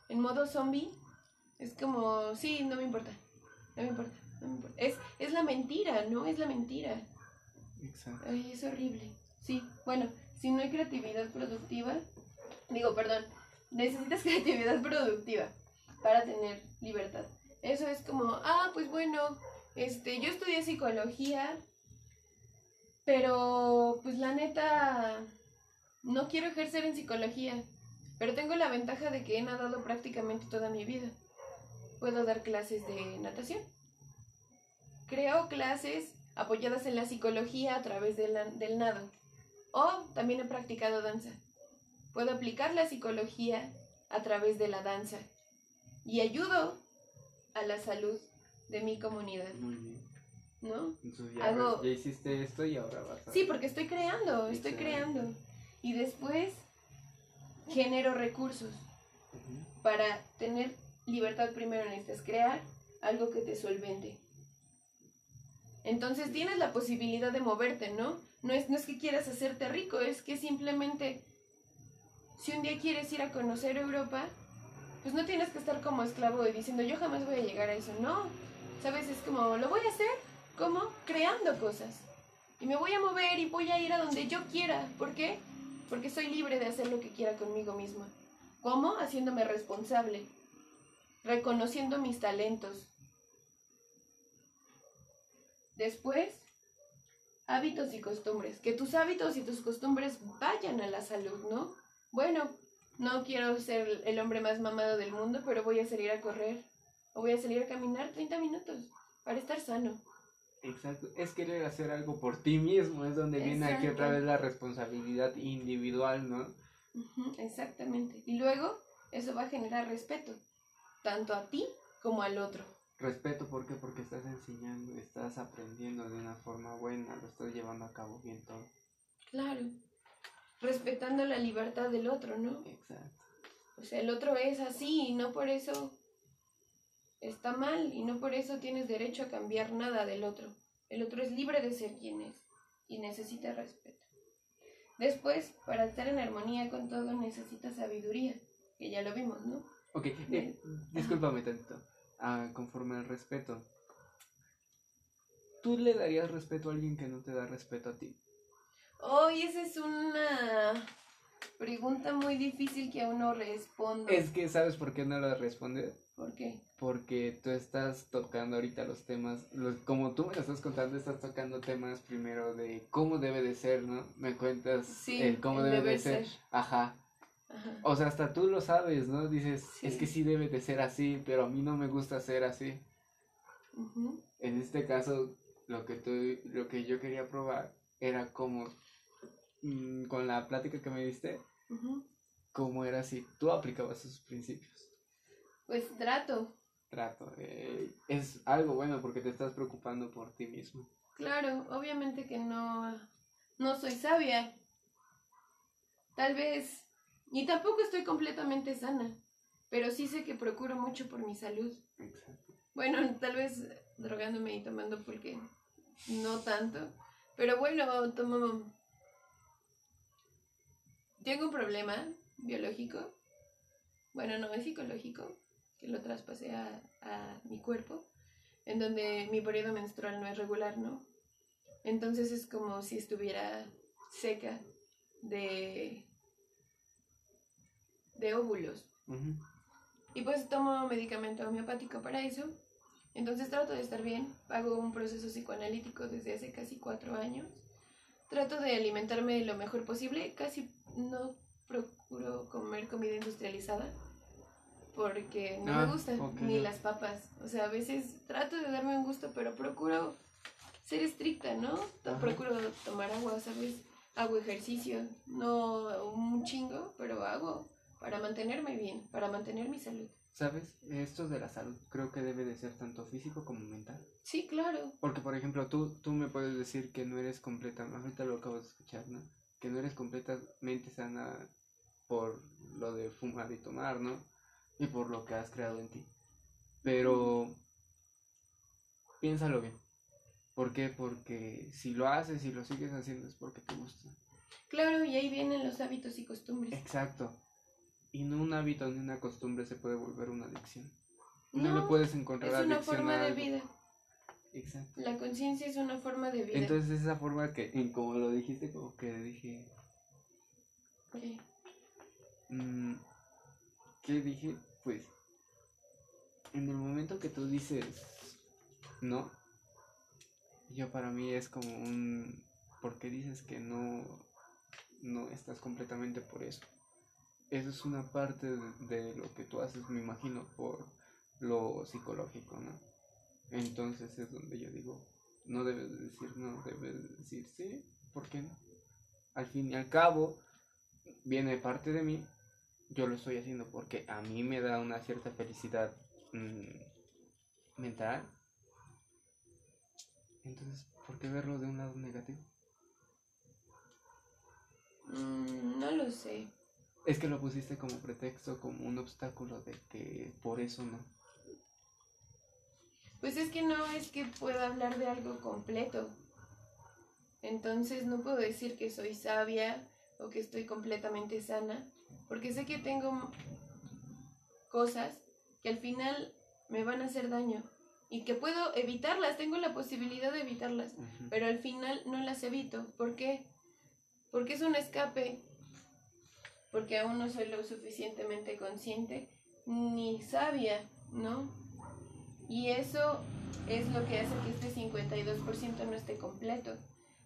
en modo zombie, es como, sí, no me importa, no me importa. Es, es la mentira, ¿no? Es la mentira. Exacto. Ay, es horrible. Sí, bueno, si no hay creatividad productiva, digo, perdón, necesitas (laughs) creatividad productiva para tener libertad. Eso es como, ah, pues bueno, este, yo estudié psicología, pero pues la neta no quiero ejercer en psicología, pero tengo la ventaja de que he nadado prácticamente toda mi vida. Puedo dar clases de natación. Creo clases apoyadas en la psicología a través de la- del nado. O también he practicado danza. Puedo aplicar la psicología a través de la danza. Y ayudo a la salud de mi comunidad, Muy bien. ¿no? Entonces ya, Hago- ya hiciste esto y ahora vas a... Sí, porque estoy creando, estoy creando. Y después genero recursos. Ujú. Para tener libertad primero necesitas crear algo que te solvente. Entonces tienes la posibilidad de moverte, ¿no? No es, no es que quieras hacerte rico, es que simplemente si un día quieres ir a conocer Europa, pues no tienes que estar como esclavo y diciendo yo jamás voy a llegar a eso, no. ¿Sabes? Es como, lo voy a hacer, ¿cómo? Creando cosas. Y me voy a mover y voy a ir a donde yo quiera. ¿Por qué? Porque soy libre de hacer lo que quiera conmigo misma. ¿Cómo? Haciéndome responsable, reconociendo mis talentos. Después, hábitos y costumbres. Que tus hábitos y tus costumbres vayan a la salud, ¿no? Bueno, no quiero ser el hombre más mamado del mundo, pero voy a salir a correr o voy a salir a caminar 30 minutos para estar sano. Exacto, es querer hacer algo por ti mismo, es donde viene aquí otra vez la responsabilidad individual, ¿no? Exactamente. Y luego, eso va a generar respeto, tanto a ti como al otro. Respeto, ¿por qué? Porque estás enseñando, estás aprendiendo de una forma buena, lo estás llevando a cabo bien todo. Claro. Respetando la libertad del otro, ¿no? Exacto. O sea, el otro es así y no por eso está mal y no por eso tienes derecho a cambiar nada del otro. El otro es libre de ser quien es y necesita respeto. Después, para estar en armonía con todo, necesita sabiduría, que ya lo vimos, ¿no? Ok, eh, discúlpame tantito. Ah, conforme al respeto. ¿Tú le darías respeto a alguien que no te da respeto a ti? Oh, y esa es una pregunta muy difícil que uno responde. Es que, ¿sabes por qué no lo respondes? ¿Por qué? Porque tú estás tocando ahorita los temas, los, como tú me lo estás contando, estás tocando temas primero de cómo debe de ser, ¿no? Me cuentas Sí, el cómo el debe de ser. ser. Ajá. Ajá. O sea, hasta tú lo sabes, ¿no? Dices, Sí. es que sí debe de ser así, pero a mí no me gusta ser así. Ujú. En este caso, lo que, tú, lo que yo quería probar era cómo, mm, con la plática que me diste, Ujú. cómo era si tú aplicabas esos principios. Pues trato, Trato. eh, es algo bueno porque te estás preocupando por ti mismo. claro, obviamente que no, no soy sabia. Tal vez, y tampoco estoy completamente sana, pero sí sé que procuro mucho por mi salud. Exacto. Bueno, tal vez drogándome y tomando porque no tanto. Pero bueno, tomo... Tengo un problema biológico. Bueno, no, es psicológico, que lo traspasé a, a mi cuerpo, en donde mi periodo menstrual no es regular, ¿no? Entonces es como si estuviera seca de, de óvulos. Y pues tomo medicamento homeopático para eso. Entonces trato de estar bien. Hago un proceso psicoanalítico desde hace casi cuatro años. Trato de alimentarme lo mejor posible. Casi no procuro comer comida industrializada. Porque no Ah, me gusta. ok. Ni las papas. O sea, a veces trato de darme un gusto, pero procuro ser estricta, ¿no? Ajá. Procuro tomar agua, ¿sabes? Hago ejercicio. No un chingo, pero hago para mantenerme bien, para mantener mi salud. ¿Sabes? Esto de la salud creo que debe de ser tanto físico como mental. Sí, claro. Porque, por ejemplo, tú, tú me puedes decir que no eres completa, ahorita lo acabo de escuchar, ¿no? Que no eres completamente sana por lo de fumar y tomar, ¿no? Y por lo que has creado en ti. Pero piénsalo bien. ¿Por qué? Porque si lo haces y lo sigues haciendo es porque te gusta. Claro, y ahí vienen los hábitos y costumbres. Exacto. Y no un hábito ni una costumbre se puede volver una adicción. No, No, le puedes encontrar Es una adicción forma a de vida. Exacto. La conciencia es una forma de vida. Entonces esa forma que, y como lo dijiste, como que dije, Ok. mm, ¿qué dije? Pues, en el momento que tú dices no, yo para mí es como un, porque dices que no, no estás completamente por eso. Eso es una parte de, lo que tú haces, me imagino, por lo psicológico, ¿no? Entonces es donde yo digo, no debes de decir no, debes de decir sí, ¿por qué no? Al fin y al cabo, viene parte de mí, yo lo estoy haciendo porque a mí me da una cierta felicidad mm, mental. Entonces, ¿por qué verlo de un lado negativo? Mm, no lo sé. Es que lo pusiste como pretexto, como un obstáculo de que por eso no. Pues es que no es que pueda hablar de algo completo. Entonces no puedo decir que soy sabia o que estoy completamente sana, porque sé que tengo cosas que al final me van a hacer daño y que puedo evitarlas, tengo la posibilidad de evitarlas, pero al final no las evito. ¿Por qué? Porque es un escape, porque aún no soy lo suficientemente consciente ni sabia, ¿no? Y eso es lo que hace que este 52% no esté completo.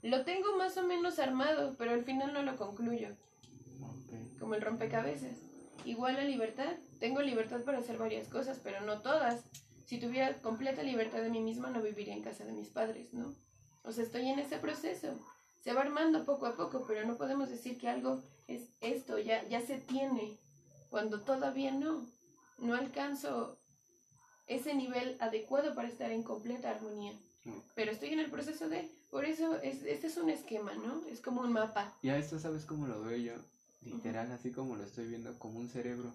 Lo tengo más o menos armado, pero al final no lo concluyo, como el rompecabezas. Igual la libertad. Tengo libertad para hacer varias cosas, pero no todas. Si tuviera completa libertad de mí misma, no viviría en casa de mis padres, ¿no? O sea, estoy en ese proceso. Se va armando poco a poco, pero no podemos decir que algo es esto, ya, ya se tiene, cuando todavía no. No alcanzo ese nivel adecuado para estar en completa armonía. Pero estoy en el proceso de, por eso es, este es un esquema, ¿no? Es como un mapa. Y a esto sabes cómo lo veo yo, literal, así como lo estoy viendo, como un cerebro.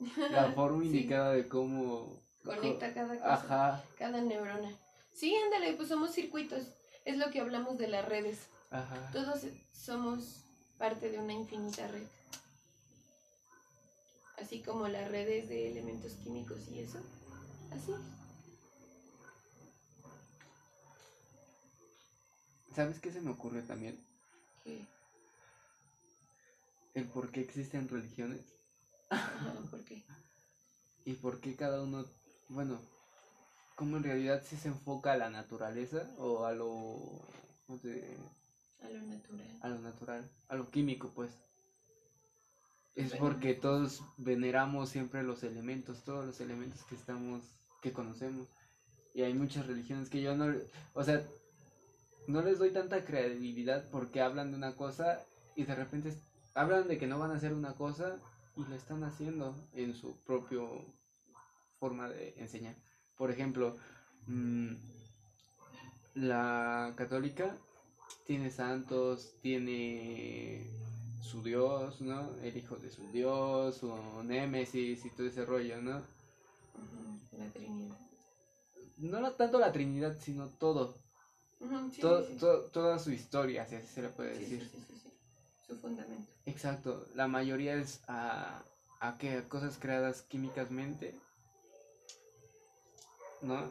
(laughs) La forma Sí. indicada de cómo... Conecta cada cosa, Ajá, cada neurona. Sí, ándale, pues somos circuitos. Es lo que hablamos de las redes. ajá. Todos somos parte de una infinita red. Así como las redes de elementos químicos y eso. Así. ¿Sabes qué se me ocurre también? que- El por qué existen religiones ajá, ¿Por qué? (laughs) y por qué cada uno, bueno, cómo en realidad sí se enfoca a la naturaleza o a lo, ¿cómo te- A lo natural. a lo natural, a lo químico, pues. Es Bueno. porque todos veneramos siempre los elementos, todos los elementos que estamos, que conocemos. Y hay muchas religiones que yo no, o sea, no les doy tanta credibilidad porque hablan de una cosa y de repente hablan de que no van a hacer una cosa y lo están haciendo en su propio forma de enseñar. Por ejemplo, mm, la católica tiene santos, tiene su dios, ¿no? El hijo de su dios, su némesis y todo ese rollo, ¿no? La Trinidad. No tanto la Trinidad, sino todo. Ujú, sí, To- sí, sí. to- toda su historia, si así se le puede Sí, decir. sí, sí, sí, sí. Su fundamento. Exacto, la mayoría es a, a que a cosas creadas químicamente, ¿no?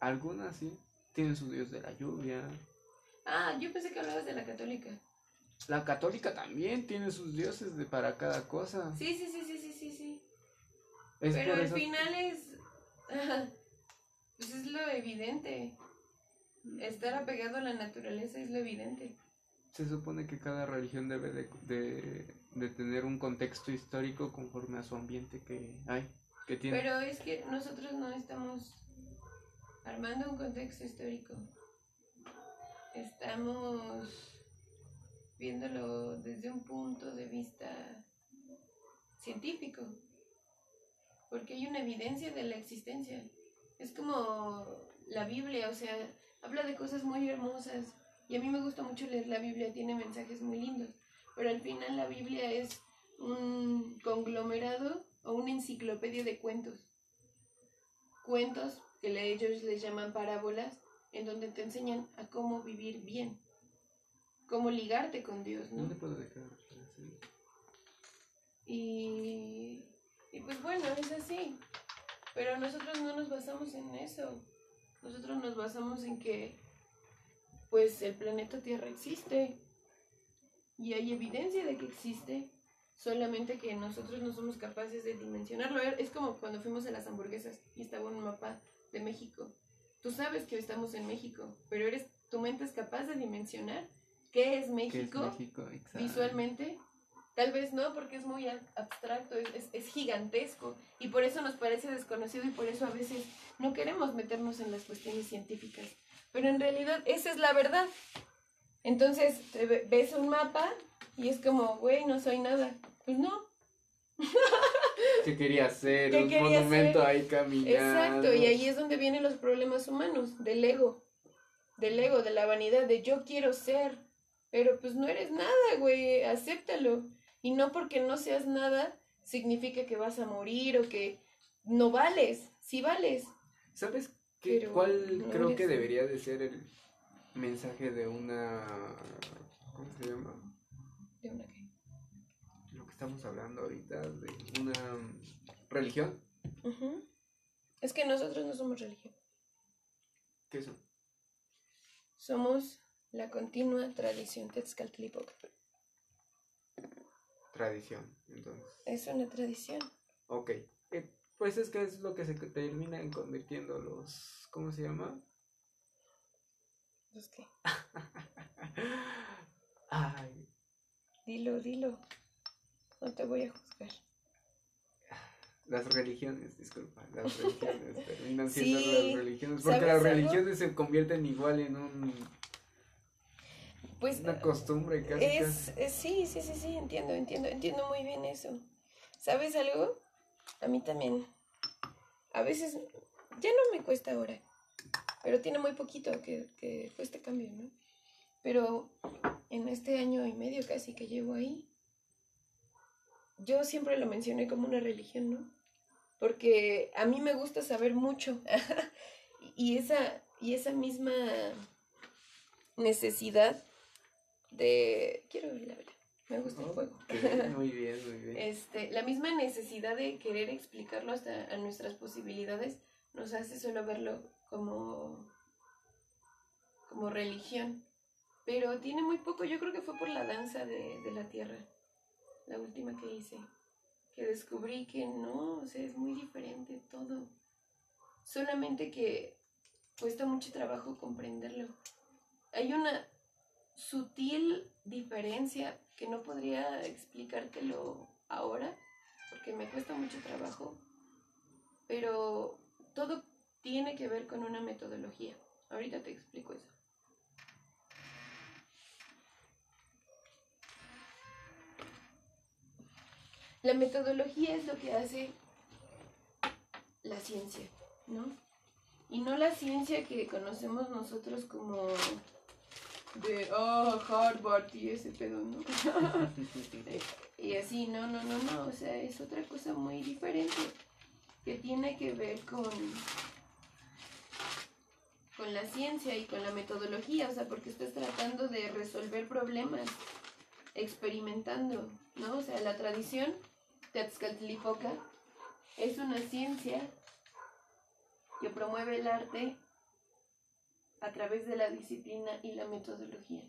Algunas sí, tienen su dios de la lluvia. Ah, yo pensé que hablabas de la católica. La católica también tiene sus dioses de para cada cosa. Sí, sí, sí, sí, sí, sí, sí. Es Pero al eso- final es. (laughs) Pues es lo evidente. Estar apegado a la naturaleza es lo evidente. se supone que cada religión debe de, de- de tener un contexto histórico conforme a su ambiente que hay, que tiene. Pero es que nosotros no estamos armando un contexto histórico. Estamos viéndolo desde un punto de vista científico. Porque hay una evidencia de la existencia. Es como la Biblia, o sea, habla de cosas muy hermosas. Y a mí me gusta mucho leer la Biblia, tiene mensajes muy lindos. pero al final la Biblia es un conglomerado o una enciclopedia de cuentos. Cuentos que ellos les llaman parábolas, en donde te enseñan a cómo vivir bien, cómo ligarte con Dios, ¿no? ¿Dónde puedo dejar? Sí. Y, y pues bueno, es así. Pero nosotros no nos basamos en eso. Nosotros nos basamos en que pues el planeta Tierra existe. Y hay evidencia de que existe. Solamente que nosotros no somos capaces de dimensionarlo. Es como cuando fuimos a las hamburguesas y estaba un mapa de México. Tú sabes que estamos en México, pero eres, tu mente es capaz de dimensionar qué es ¿Qué es México visualmente. Tal vez no, porque es muy ab- abstracto, es, es- es gigantesco y por eso nos parece desconocido y por eso a veces no queremos meternos en las cuestiones científicas. Pero en realidad esa es la verdad. Entonces ves un mapa y es como, güey, no soy nada. Pues no. ¿Qué quería hacer? ¿Qué un quería monumento hacer? ahí caminando. Exacto, y ahí es donde vienen los problemas humanos, del ego, del ego, de la vanidad, de yo quiero ser, pero pues no eres nada, güey, acéptalo. Y no porque no seas nada significa que vas a morir o que no vales, sí vales. ¿Sabes qué, Pero cuál no creo eres que debería de ser el mensaje de una... ¿Cómo se llama? De una que estamos hablando ahorita, de una religión. Es que nosotros no somos religión, ¿Qué son? somos la continua tradición Tezcatlipoca. Tradición, entonces. Es una tradición. Ok. Eh, pues es que es lo que se terminan convirtiendo los... ¿Cómo se llama? Pues, ¿qué? (laughs) Ay, Dilo, dilo. No te voy a juzgar. las religiones, disculpa, las (laughs) religiones terminan siendo Sí, las religiones, porque ¿sabes las algo? religiones se convierten igual en un, Pues una costumbre casi, Es, casi. es- sí, sí, sí, sí, entiendo, entiendo, entiendo muy bien eso. ¿Sabes algo? A mí también. A veces, ya no me cuesta ahora, pero tiene muy poquito que, que fue este cambio, ¿no? Pero en este año y medio casi que llevo ahí, yo siempre lo mencioné como una religión, ¿no? Porque a mí me gusta saber mucho (laughs) y esa, y esa misma necesidad de quiero ver la vela me gusta el fuego Ok, muy (laughs) bien, muy bien. este la misma necesidad de querer explicarlo hasta a nuestras posibilidades nos hace solo verlo como como religión pero tiene muy poco yo creo que fue por la danza de, de la tierra la última que hice que descubrí que no o sea es muy diferente todo solamente que cuesta mucho trabajo comprenderlo hay una sutil diferencia que no podría explicártelo ahora, porque me cuesta mucho trabajo, pero todo tiene que ver con una metodología. Ahorita te explico eso. La metodología es lo que hace la ciencia, ¿no? Y no la ciencia que conocemos nosotros como de, oh, Harvard y ese pedo, ¿no? (laughs) y así, no, no, no, no, o sea, es otra cosa muy diferente que tiene que ver con con la ciencia y con la metodología, o sea, porque estás tratando de resolver problemas experimentando, ¿no? O sea, la tradición Tezcatlipoca es una ciencia que promueve el arte a través de la disciplina y la metodología.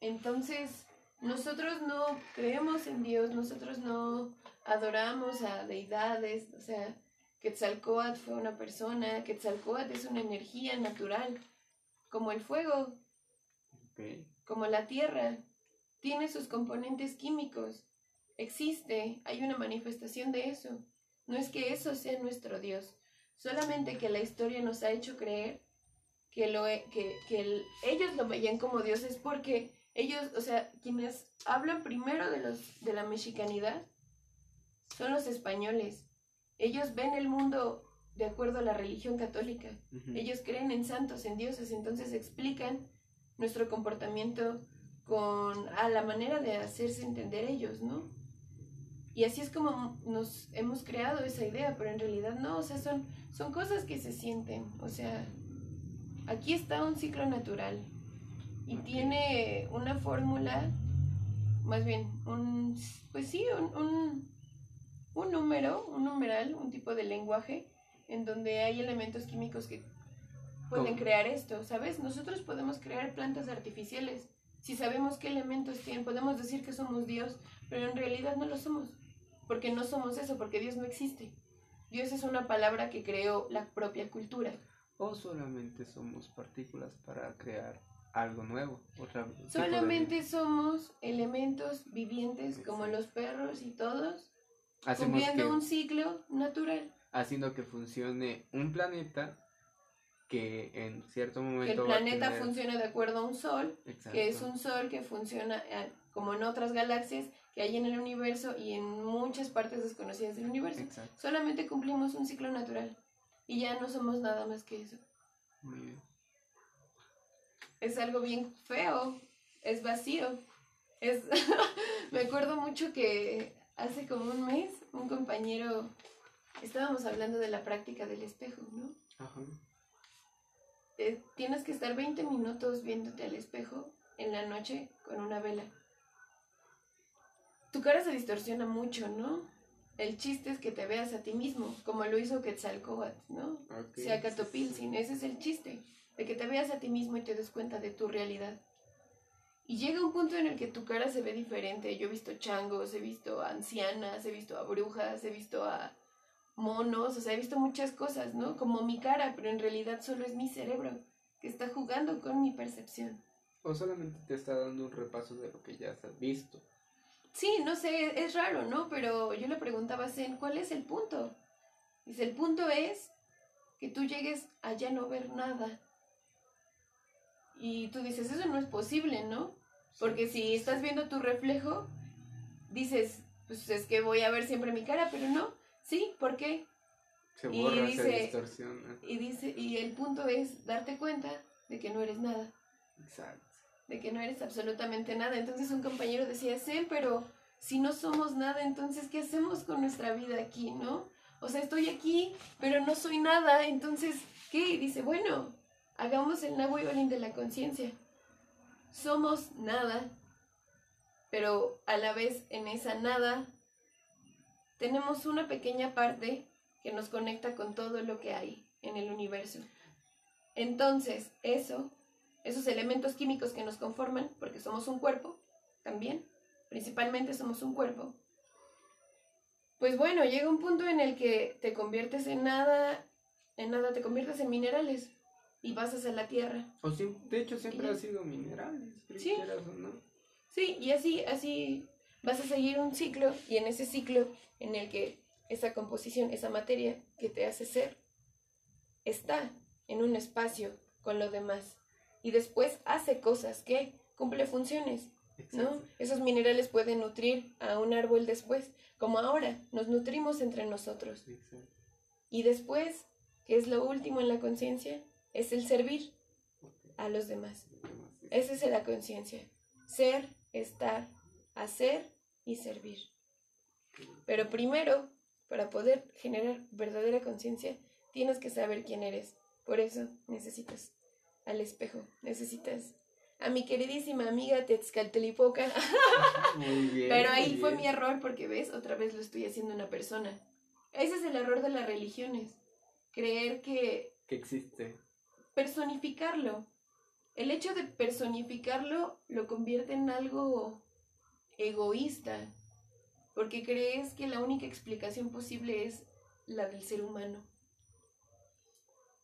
Entonces, nosotros no creemos en Dios, nosotros no adoramos a deidades, o sea, Quetzalcoatl fue una persona, Quetzalcoatl es una energía natural, como el fuego, como la tierra, tiene sus componentes químicos, existe, hay una manifestación de eso. No es que eso sea nuestro Dios, solamente que la historia nos ha hecho creer que, lo, que, que el- ellos lo veían como dioses porque ellos, o sea, quienes hablan primero de, los, de la mexicanidad son los españoles. Ellos ven el mundo de acuerdo a la religión católica. Ellos creen en santos, en dioses, entonces explican nuestro comportamiento con a la manera de hacerse entender ellos, ¿no? Y así es como nos hemos creado esa idea, pero en realidad no, o sea, son, son cosas que se sienten, o sea, aquí está un ciclo natural y tiene una fórmula, más bien, un, pues sí, un, un, un número, un numeral, un tipo de lenguaje en donde hay elementos químicos que pueden crear esto, ¿sabes? Nosotros podemos crear plantas artificiales. Si sabemos qué elementos tienen, podemos decir que somos Dios, pero en realidad no lo somos. Porque no somos eso, porque Dios no existe. Dios es una palabra que creó la propia cultura. O solamente somos partículas para crear algo nuevo. Otra Solamente somos elementos vivientes como los perros y todos, hacemos que, cumpliendo un ciclo natural. haciendo que funcione un planeta que en cierto Que momento el planeta tener- funcione de acuerdo a un sol, Exacto. que es un sol que funciona eh, como en otras galaxias que hay en el universo y en muchas partes desconocidas del universo. Exacto. Solamente cumplimos un ciclo natural y ya no somos nada más que eso. Muy bien. Es algo bien feo, es vacío. Es (laughs) me acuerdo mucho que hace como un mes un compañero estábamos hablando de la práctica del espejo, ¿no? Ajá. Eh, tienes que estar 20 minutos viéndote al espejo en la noche con una vela. Tu cara se distorsiona mucho, ¿no? El chiste es que te veas a ti mismo, como lo hizo Quetzalcóatl, ¿no? Ok, Se acató sí, sí. Pilsin, ese es el chiste, de que te veas a ti mismo y te des cuenta de tu realidad. Y llega un punto en el que tu cara se ve diferente. Yo he visto changos, he visto a ancianas, he visto a brujas, he visto a monos, o sea, he visto muchas cosas, ¿no? Como mi cara, pero en realidad solo es mi cerebro que está jugando con mi percepción. O solamente te está dando un repaso de lo que ya has visto. Sí, no sé, es raro, ¿no? Pero yo le preguntaba a Zen, ¿cuál es el punto? Dice, el punto es que tú llegues a ya no ver nada. Y tú dices, eso no es posible, ¿no? Porque si estás viendo tu reflejo, dices, pues es que voy a ver siempre mi cara, pero no. Sí, ¿por qué? Se Y borra, se dice- distorsiona. Y dice, y el punto es darte cuenta de que no eres nada. Exacto. de que no eres absolutamente nada. Entonces un compañero decía, Zen, pero si no somos nada, entonces ¿qué hacemos con nuestra vida aquí, no? O sea, estoy aquí, pero no soy nada, entonces, ¿qué? Y dice, bueno, hagamos el Nahui Olin de la conciencia. Somos nada, pero a la vez en esa nada tenemos una pequeña parte que nos conecta con todo lo que hay en el universo. Entonces, eso esos elementos químicos que nos conforman, porque somos un cuerpo también, principalmente somos un cuerpo, pues bueno, llega un punto en el que te conviertes en nada, en nada, te conviertes en minerales y pasas a la tierra. O siem- de hecho siempre Y- ha sido minerales, Sí. o no. Sí, y así, así vas a seguir un ciclo y en ese ciclo en el que esa composición, esa materia que te hace ser, está en un espacio con lo demás y después hace cosas que cumple funciones. ¿no? Esos minerales pueden nutrir a un árbol después, como ahora nos nutrimos entre nosotros. Exacto. Y después, que es lo último en la conciencia, es el servir a los demás. Esa es la conciencia. Ser, estar, hacer y servir. Pero primero, para poder generar verdadera conciencia, tienes que saber quién eres. Por eso necesitas al espejo, necesitas a mi queridísima amiga Tetzcaltelipoca. (laughs) Muy bien. Pero muy ahí fue bien. mi error porque, ¿ves? Otra vez lo estoy haciendo una persona. Ese es el error de las religiones. Creer que Que existe. personificarlo. El hecho de personificarlo lo convierte en algo egoísta, porque crees que la única explicación posible es la del ser humano.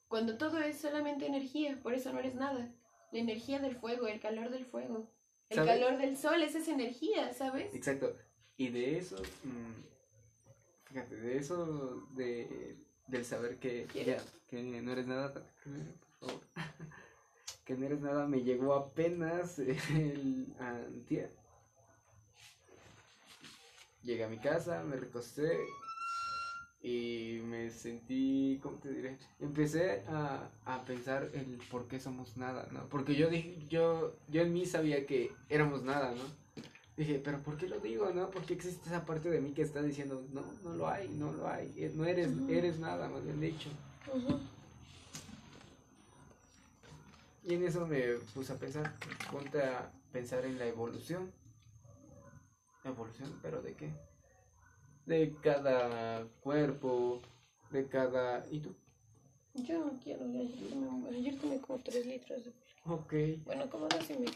Cuando todo es solamente energía, por eso no eres nada. La energía del fuego, el calor del fuego, el ¿Sabe? calor del sol, esa es energía, ¿sabes? Exacto. Y de eso, mm, fíjate, de eso, de, del saber que, que no eres nada, por (laughs) favor, que no eres nada, me llegó apenas el antier. Llegué a mi casa, me recosté y me sentí, ¿cómo te diré? Empecé a, a pensar el por qué somos nada, ¿no? Porque yo dije, yo, yo en mí sabía que éramos nada, ¿no? Dije, pero ¿por qué lo digo, no? ¿Por qué existe esa parte de mí que está diciendo, no, no lo hay, no lo hay, eh, no eres, eres nada, más bien dicho. Ujú. Y en eso me puse a pensar, ponte a pensar en la evolución. ¿Evolución? ¿Pero de qué? De cada cuerpo, de cada... ¿Y tú? Yo no quiero, ayer tomé, ayer tomé como 3 litros. de- Ok, Bueno, como dos y medio.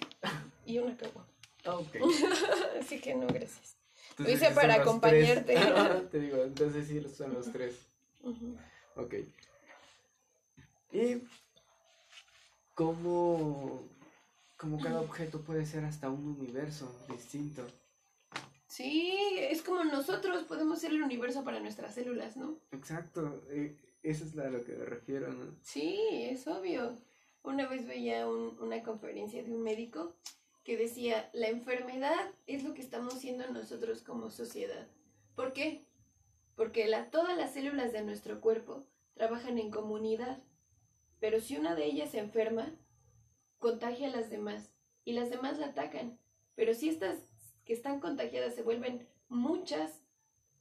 Y una cagua. ok. (laughs) Así que no, gracias. Lo hice para acompañarte. tres. (laughs) Te digo, entonces sí son los tres. Ok. ¿Y cómo, cómo cada objeto puede ser hasta un universo distinto? Sí, es como nosotros podemos ser el universo para nuestras células, ¿no? Exacto, eh, eso es a lo que me refiero, ¿no? Sí, es obvio. Una vez veía un- una conferencia de un médico que decía, la enfermedad es lo que estamos siendo nosotros como sociedad. ¿Por qué? Porque la, todas las células de nuestro cuerpo trabajan en comunidad, pero si una de ellas se enferma, contagia a las demás y las demás la atacan. Pero si estas que están contagiadas se vuelven muchas,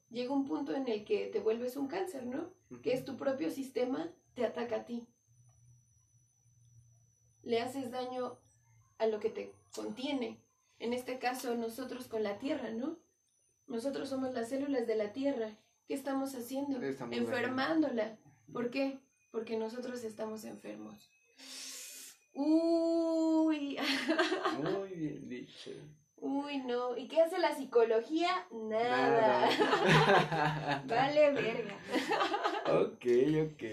llega un punto en el que te vuelves un cáncer, ¿no? que es tu propio sistema, te ataca a ti. Le haces daño a lo que te contiene. En este caso, nosotros con la tierra, ¿no? Nosotros somos las células de la tierra. ¿Qué estamos haciendo? Estamos Enfermándola. ¿Por qué? Porque nosotros estamos enfermos. Uy, (laughs) Muy bien dicho. Uy, no. ¿Y qué hace la psicología? Nada. Nada. (laughs) vale, verga. (laughs) ok, ok.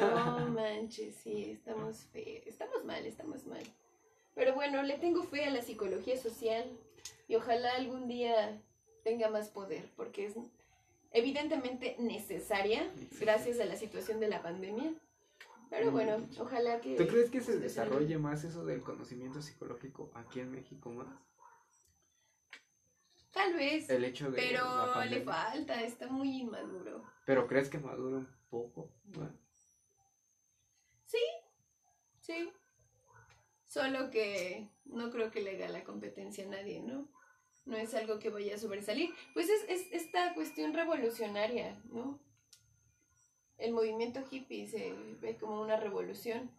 No manches, sí, estamos fe estamos mal, estamos mal. Pero bueno, le tengo fe a la psicología social y ojalá algún día tenga más poder, porque es evidentemente necesaria gracias a la situación de la pandemia. Pero bueno, ojalá que... ¿Tú crees que se desarrolle más eso del conocimiento psicológico aquí en México más? Tal vez, El hecho de la pero le falta, está muy inmaduro. ¿Pero crees que madura un poco? más? Sí. Solo que no creo que le haga la competencia a nadie, ¿no? No es algo que vaya a sobresalir. Pues es, es esta cuestión revolucionaria, ¿no? El movimiento hippie se ve como una revolución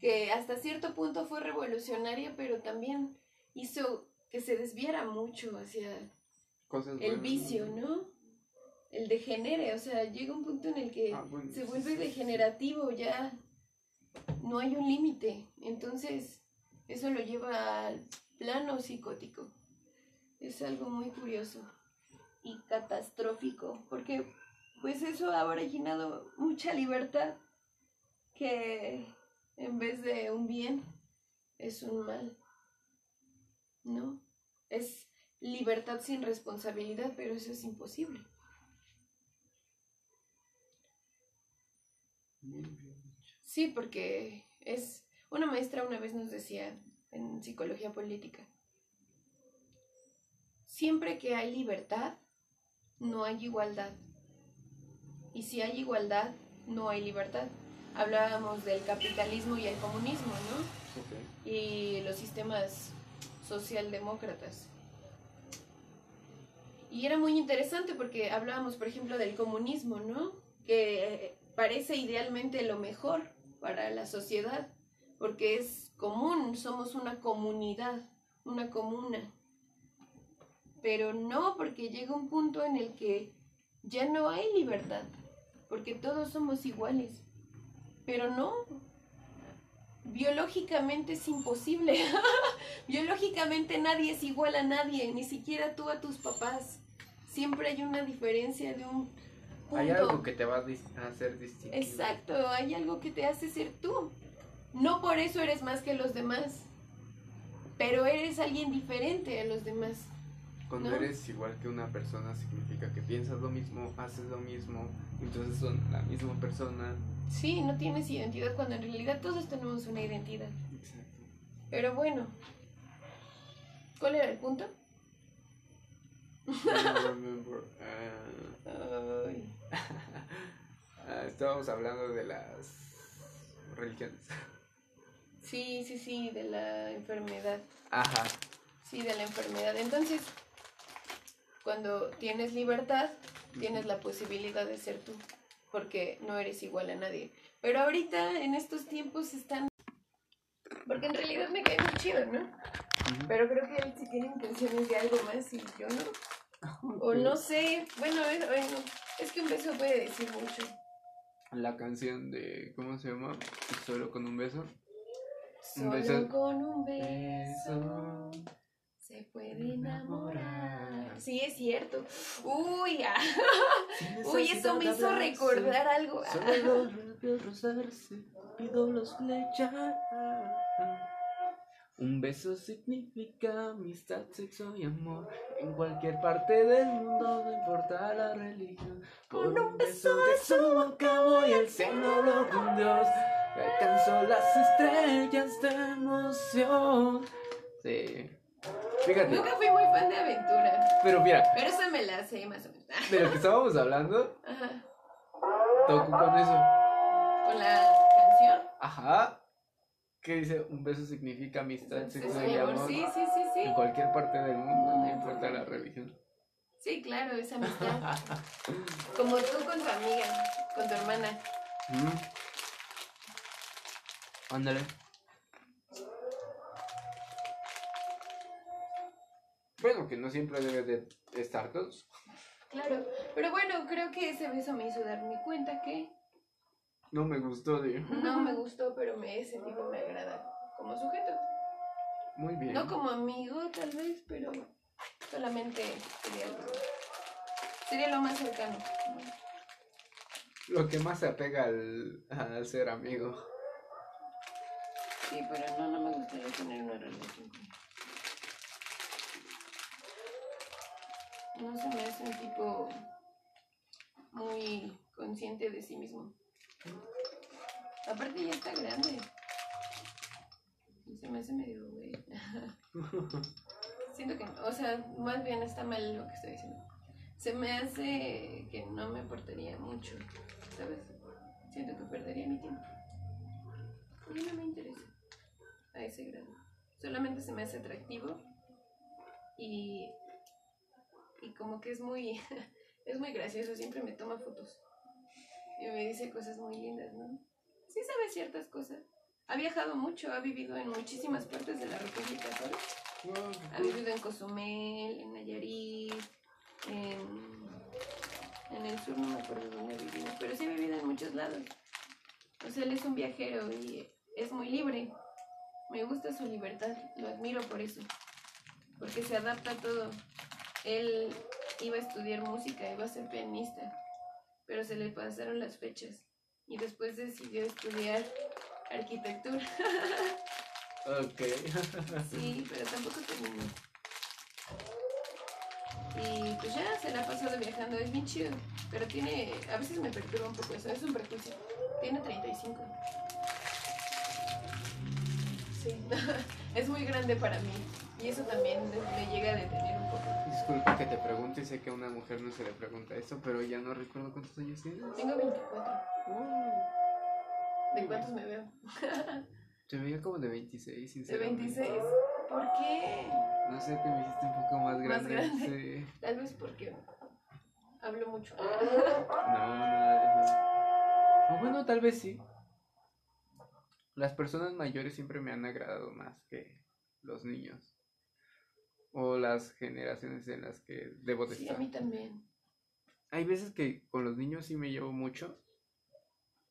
que hasta cierto punto fue revolucionaria, pero también hizo que se desviara mucho hacia Cosas el buenas, vicio, ¿no? El degenere, o sea, llega un punto en el que Ah, bueno, se vuelve sí, sí. degenerativo, ya no hay un límite. Entonces, eso lo lleva al plano psicótico. Es algo muy curioso y catastrófico, porque pues eso ha originado mucha libertad que en vez de un bien es un mal. ¿No? Es libertad sin responsabilidad, pero eso es imposible. Sí, porque es una maestra una vez nos decía en psicología política, siempre que hay libertad, no hay igualdad. Y si hay igualdad, no hay libertad. Hablábamos del capitalismo y el comunismo, ¿no? Y los sistemas socialdemócratas. Y era muy interesante porque hablábamos, por ejemplo, del comunismo, ¿no? Que eh, parece idealmente lo mejor para la sociedad, porque es común, somos una comunidad, una comuna. Pero no, porque llega un punto en el que ya no hay libertad, porque todos somos iguales. Pero no, biológicamente es imposible. (laughs) biológicamente nadie es igual a nadie, ni siquiera tú a tus papás. Siempre hay una diferencia de un punto. Hay algo que te va a hacer distinto. Exacto, hay algo que te hace ser tú. No por eso eres más que los demás, pero eres alguien diferente a los demás. Cuando ¿no? eres igual que una persona significa que piensas lo mismo, haces lo mismo, entonces son la misma persona. Sí, no tienes identidad cuando en realidad todos tenemos una identidad. Exacto. Pero bueno, ¿cuál era el punto? I remember. Ay. Ah, estábamos hablando de las religiones. Sí, sí, sí, de la enfermedad. Ajá. Sí, de la enfermedad. Entonces, cuando tienes libertad, tienes la posibilidad de ser tú, porque no eres igual a nadie. Pero ahorita, en estos tiempos, están... Porque en realidad me cae muy chido, ¿no? Pero creo que él sí tiene intenciones de algo más y yo no. O no sé, bueno, es, bueno, es que un beso puede decir mucho. La canción de, ¿cómo se llama? Solo con un beso. Un Solo beso. con un beso se puede enamorar. Sí, es cierto. Uy, ah, (laughs) (laughs) uy, eso me hizo recordar algo. Solo (laughs) labios rozarse, pido los flechar. Un beso significa amistad, sexo y amor. En cualquier parte del mundo, no importa la religión. Por un beso de su boca voy al cielo, con Dios. Alcanzo las estrellas de emoción. Sí. Fíjate, Nunca fui muy fan de aventura, pero mira, pero eso me la sé más o menos. (laughs) De lo que estábamos hablando, Ajá. toco con eso. Con la canción. Ajá. ¿Qué dice? Un beso significa amistad, Sí, sexo sí, y amor. sí, sí, sí, sí. En cualquier parte del mundo, no importa la religión. Sí, claro, esa amistad. Como tú con tu amiga, con tu hermana. Mm. Ándale. Bueno, que no siempre debe de estar todos. Claro, pero bueno, creo que ese beso me hizo darme cuenta que No me gustó, de no me gustó, pero me, ese tipo me agrada como sujeto. Muy bien. No como amigo, tal vez, pero solamente sería lo, sería lo más cercano. Lo que más se apega al, al ser amigo. Sí, pero no, no me gustaría tener una relación con él. No se me hace un tipo muy consciente de sí mismo. Aparte ya está grande. Y se me hace medio güey. (laughs) Siento que, o sea, más bien está mal lo que estoy diciendo. Se me hace que no me aportaría mucho, ¿sabes? Siento que perdería mi tiempo. Y no me interesa a ese grado. Solamente se me hace atractivo y, y como que es muy, (laughs) es muy gracioso, siempre me toma fotos y me dice cosas muy lindas, ¿no? Sí sabe ciertas cosas. Ha viajado mucho, ha vivido en muchísimas partes de la República, ¿sabes? Ha vivido en Cozumel, en Nayarit, en, en el sur, no me acuerdo dónde ha vivido, pero sí ha vivido en muchos lados. O sea, él es un viajero y es muy libre. Me gusta su libertad, lo admiro por eso, porque se adapta a todo. Él iba a estudiar música, iba a ser pianista, pero se le pasaron las fechas y después decidió estudiar arquitectura. Ok. (laughs) Sí, pero tampoco terminó. Y pues ya se la ha pasado viajando, es bien chido. Pero tiene, a veces me perturba un poco eso, es un prejuicio. Tiene 35. Sí, (laughs) es muy grande para mí. Y eso también me llega a detener un poco. Disculpa que te pregunte, sé que a una mujer no se le pregunta eso, pero ya no recuerdo cuántos años tienes. Tengo 24. ¿De cuántos me veo? (laughs) Te veía como de 26, De sinceramente. 26. ¿Por qué? No sé, te me hiciste un poco más grande. grande. Sí. Tal vez porque hablo mucho. No, nada de eso. O bueno, tal vez sí. Las personas mayores siempre me han agradado más que los niños. O las generaciones en las que debo de Sí, a estar. mí también. Hay veces que con los niños sí me llevo mucho,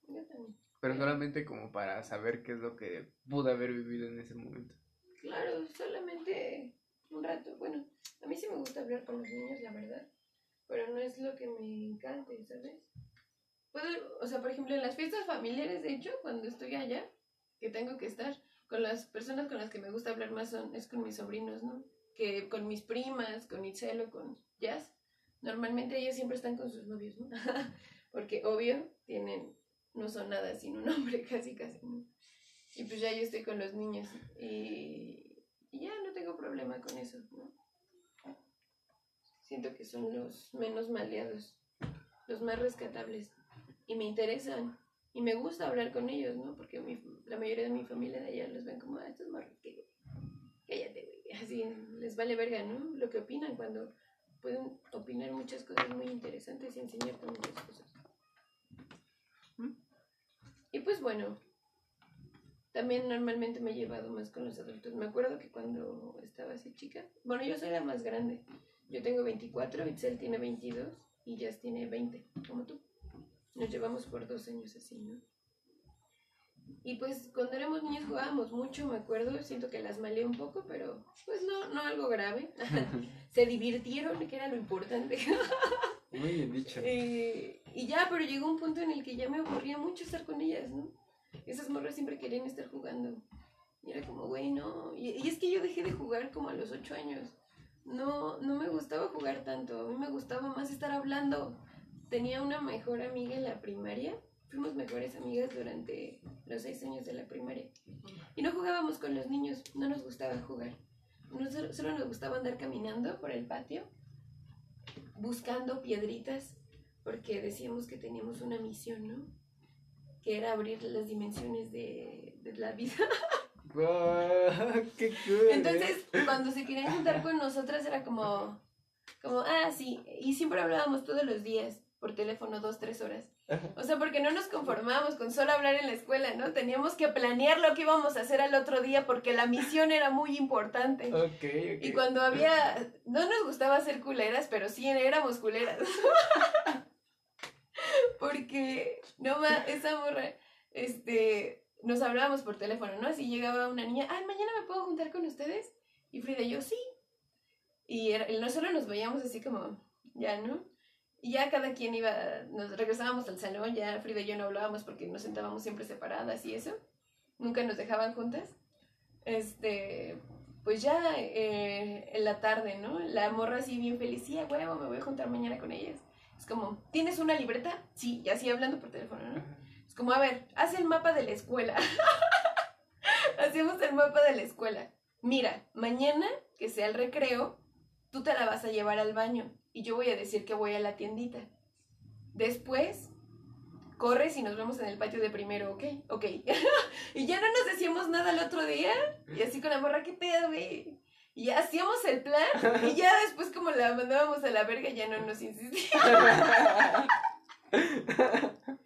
Yo también. pero solamente como para saber qué es lo que pude haber vivido en ese momento. Claro, solamente un rato. Bueno, a mí sí me gusta hablar con los niños, la verdad. Pero no es lo que me encante, ¿sabes? Puedo, o sea, por ejemplo, en las fiestas familiares, de hecho, cuando estoy allá, que tengo que estar, con las personas con las que me gusta hablar más son, es con mis sobrinos, ¿no? Que con mis primas, con Itzel o con Jazz. Normalmente ellos siempre están con sus novios, ¿no? (laughs) Porque obvio, tienen, no son nada sin un hombre, (laughs) casi, casi, ¿no? Y pues ya yo estoy con los niños y, y ya no tengo problema con eso, ¿no? Siento que son los menos maleados. los más rescatables. Y me interesan. Y me gusta hablar con ellos, ¿no? Porque mi- la mayoría de mi familia de allá los ven como, ah, estos morros que cállate, güey. Así les vale verga, ¿no? Lo que opinan cuando pueden opinar muchas cosas muy interesantes y enseñarte muchas cosas. ¿Mm? Y pues bueno, también normalmente me he llevado más con los adultos. Me acuerdo que cuando estaba así chica, bueno, yo soy la más grande. Yo tengo 24, Itzel tiene 22 y Jazz tiene 20, como tú. Nos llevamos por dos años así, ¿no? Y pues cuando éramos niños jugábamos mucho, me acuerdo, siento que las malé un poco, pero pues no, no algo grave. (laughs) Se divirtieron, que era lo importante. Muy bien dicho. (laughs) Eh, y ya, pero llegó un punto en el que ya me aburría mucho estar con ellas, ¿no? Esas morras siempre querían estar jugando. Y era como, güey, no. Y, y es que yo dejé de jugar como a los ocho años. No, no me gustaba jugar tanto. A mí me gustaba más estar hablando. Tenía una mejor amiga en la primaria. Fuimos mejores amigas durante los seis años de la primaria. Y no jugábamos con los niños. No nos gustaba jugar. No, solo, solo nos gustaba andar caminando por el patio buscando piedritas porque decíamos que teníamos una misión, ¿no? Que era abrir las dimensiones de, de la vida. (laughs) ¡Qué cool! ¿eh? Entonces, cuando se querían juntar con nosotras era como, como, ah, sí, y siempre hablábamos todos los días por teléfono dos, tres horas. O sea, porque no nos conformábamos con solo hablar en la escuela, ¿no? Teníamos que planear lo que íbamos a hacer al otro día porque la misión era muy importante. Ok, ok. Y cuando había, no nos gustaba ser culeras, pero sí éramos culeras. (laughs) Porque, no más, esa morra, este, nos hablábamos por teléfono, ¿no? Así llegaba una niña, ay, mañana me puedo juntar con ustedes. Y Frida y yo, sí. Y era, y no solo nos veíamos así como, ya, ¿no? Y ya cada quien iba, nos regresábamos al salón, ya Frida y yo no hablábamos porque nos sentábamos siempre separadas y eso. Nunca nos dejaban juntas. Este, pues ya eh, en la tarde, ¿no? La morra así bien feliz, sí, a huevo, me voy a juntar mañana con ellas. Es como, ¿tienes una libreta? Sí, y así hablando por teléfono, ¿no? Es como, a ver, haz el mapa de la escuela. (laughs) Hacemos el mapa de la escuela. Mira, mañana, que sea el recreo, tú te la vas a llevar al baño y yo voy a decir que voy a la tiendita. Después, corres y nos vemos en el patio de primero, ¿ok? Ok. (laughs) y ya no nos decíamos nada el otro día. Y así con la morra, ¿qué pedo, güey? Y hacíamos el plan. Y ya después, como la mandábamos a la verga, ya no nos insistía. (laughs)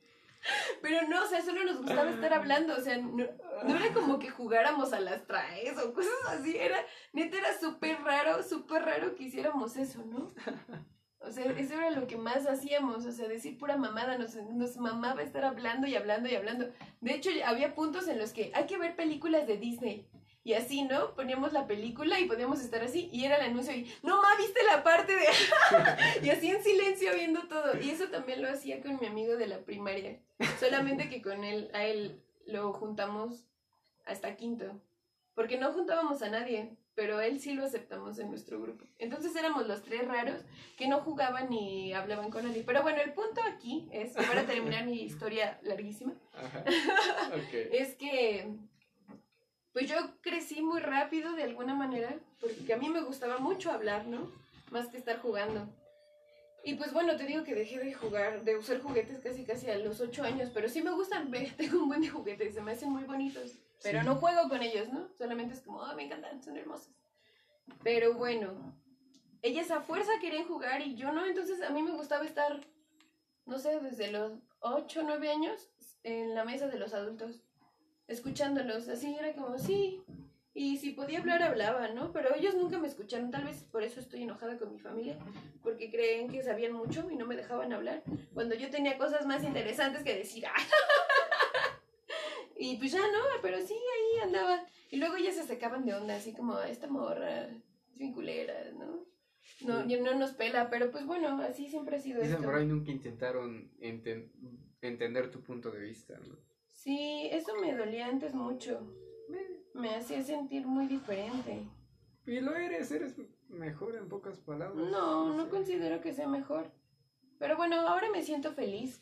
(laughs) Pero no, o sea, solo nos gustaba estar hablando. O sea, no, no era como que jugáramos a las traes o cosas así. Era, neta, era súper raro, súper raro que hiciéramos eso, ¿no? O sea, eso era lo que más hacíamos, o sea, decir pura mamada, nos, nos mamaba estar hablando y hablando y hablando. De hecho, había puntos en los que hay que ver películas de Disney. Y así, ¿no? Poníamos la película y podíamos estar así y era el anuncio y, no, ma, viste la parte de... (laughs) (laughs) y así en silencio viendo todo. Y eso también lo hacía con mi amigo de la primaria. Solamente que con él, a él lo juntamos hasta quinto. Porque no juntábamos a nadie, pero él sí lo aceptamos en nuestro grupo. Entonces éramos los tres raros que no jugaban ni hablaban con nadie. Pero bueno, el punto aquí es, para terminar mi historia larguísima, Ajá. (laughs) Ok. es que pues yo crecí muy rápido de alguna manera, porque a mí me gustaba mucho hablar, ¿no? Más que estar jugando. Y pues bueno, te digo que dejé de jugar, de usar juguetes casi casi a los ocho años, pero sí me gustan, (laughs) tengo un buen de juguetes, se me hacen muy bonitos, pero Sí. no juego con ellos, ¿no? Solamente es como, ah, me encantan, son hermosos. Pero bueno, ellas a fuerza querían jugar y yo no, entonces a mí me gustaba estar, no sé, desde los ocho, nueve años en la mesa de los adultos escuchándolos, así era como, sí, y si podía hablar, hablaba, ¿no? Pero ellos nunca me escucharon, tal vez por eso estoy enojada con mi familia, porque creen que sabían mucho y no me dejaban hablar, cuando yo tenía cosas más interesantes que decir, (laughs) y pues ya no, pero sí, ahí andaba, y luego ya se sacaban de onda, así como, esta morra es bien culera, ¿no? No, no nos pela, pero pues bueno, así siempre ha sido por ahí nunca intentaron enten- entender tu punto de vista, ¿no? Sí, eso me dolía antes mucho. Me hacía sentir muy diferente. Y lo eres, eres mejor en pocas palabras. No, no considero que sea mejor. Pero bueno, ahora me siento feliz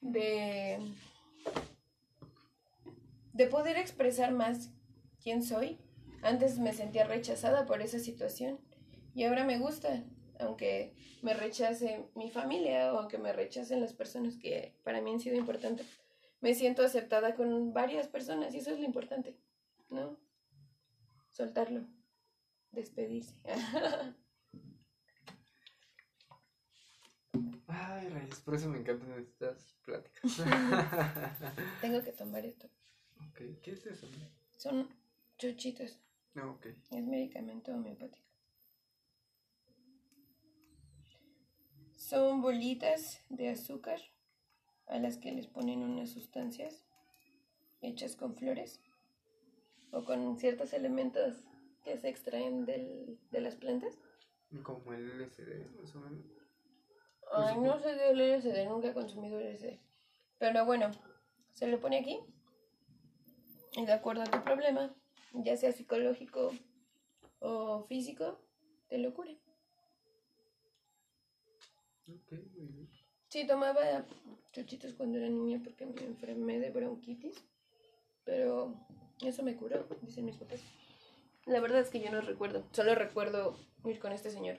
de de poder expresar más quién soy. Antes me sentía rechazada por esa situación y ahora me gusta. Aunque me rechace mi familia o aunque me rechacen las personas que para mí han sido importantes, me siento aceptada con varias personas y eso es lo importante, ¿no? Soltarlo, despedirse. Ay, rayos, por eso me encantan estas pláticas. (laughs) Tengo que tomar esto. ok, ¿qué es eso? Son chuchitos. No, ok. Es medicamento homeopático. Son bolitas de azúcar a las que les ponen unas sustancias hechas con flores o con ciertos elementos que se extraen del, de las plantas. Como el LSD, más o menos. Ay, no sé del LSD, nunca he consumido LSD. Pero bueno, se lo pone aquí. Y de acuerdo a tu problema, ya sea psicológico o físico, te lo cure. Ok, muy bien. Sí, tomaba chuchitos cuando era niña porque me enfermé de bronquitis. Pero eso me curó, dicen mis papás. La verdad es que yo no recuerdo. Solo recuerdo ir con este señor.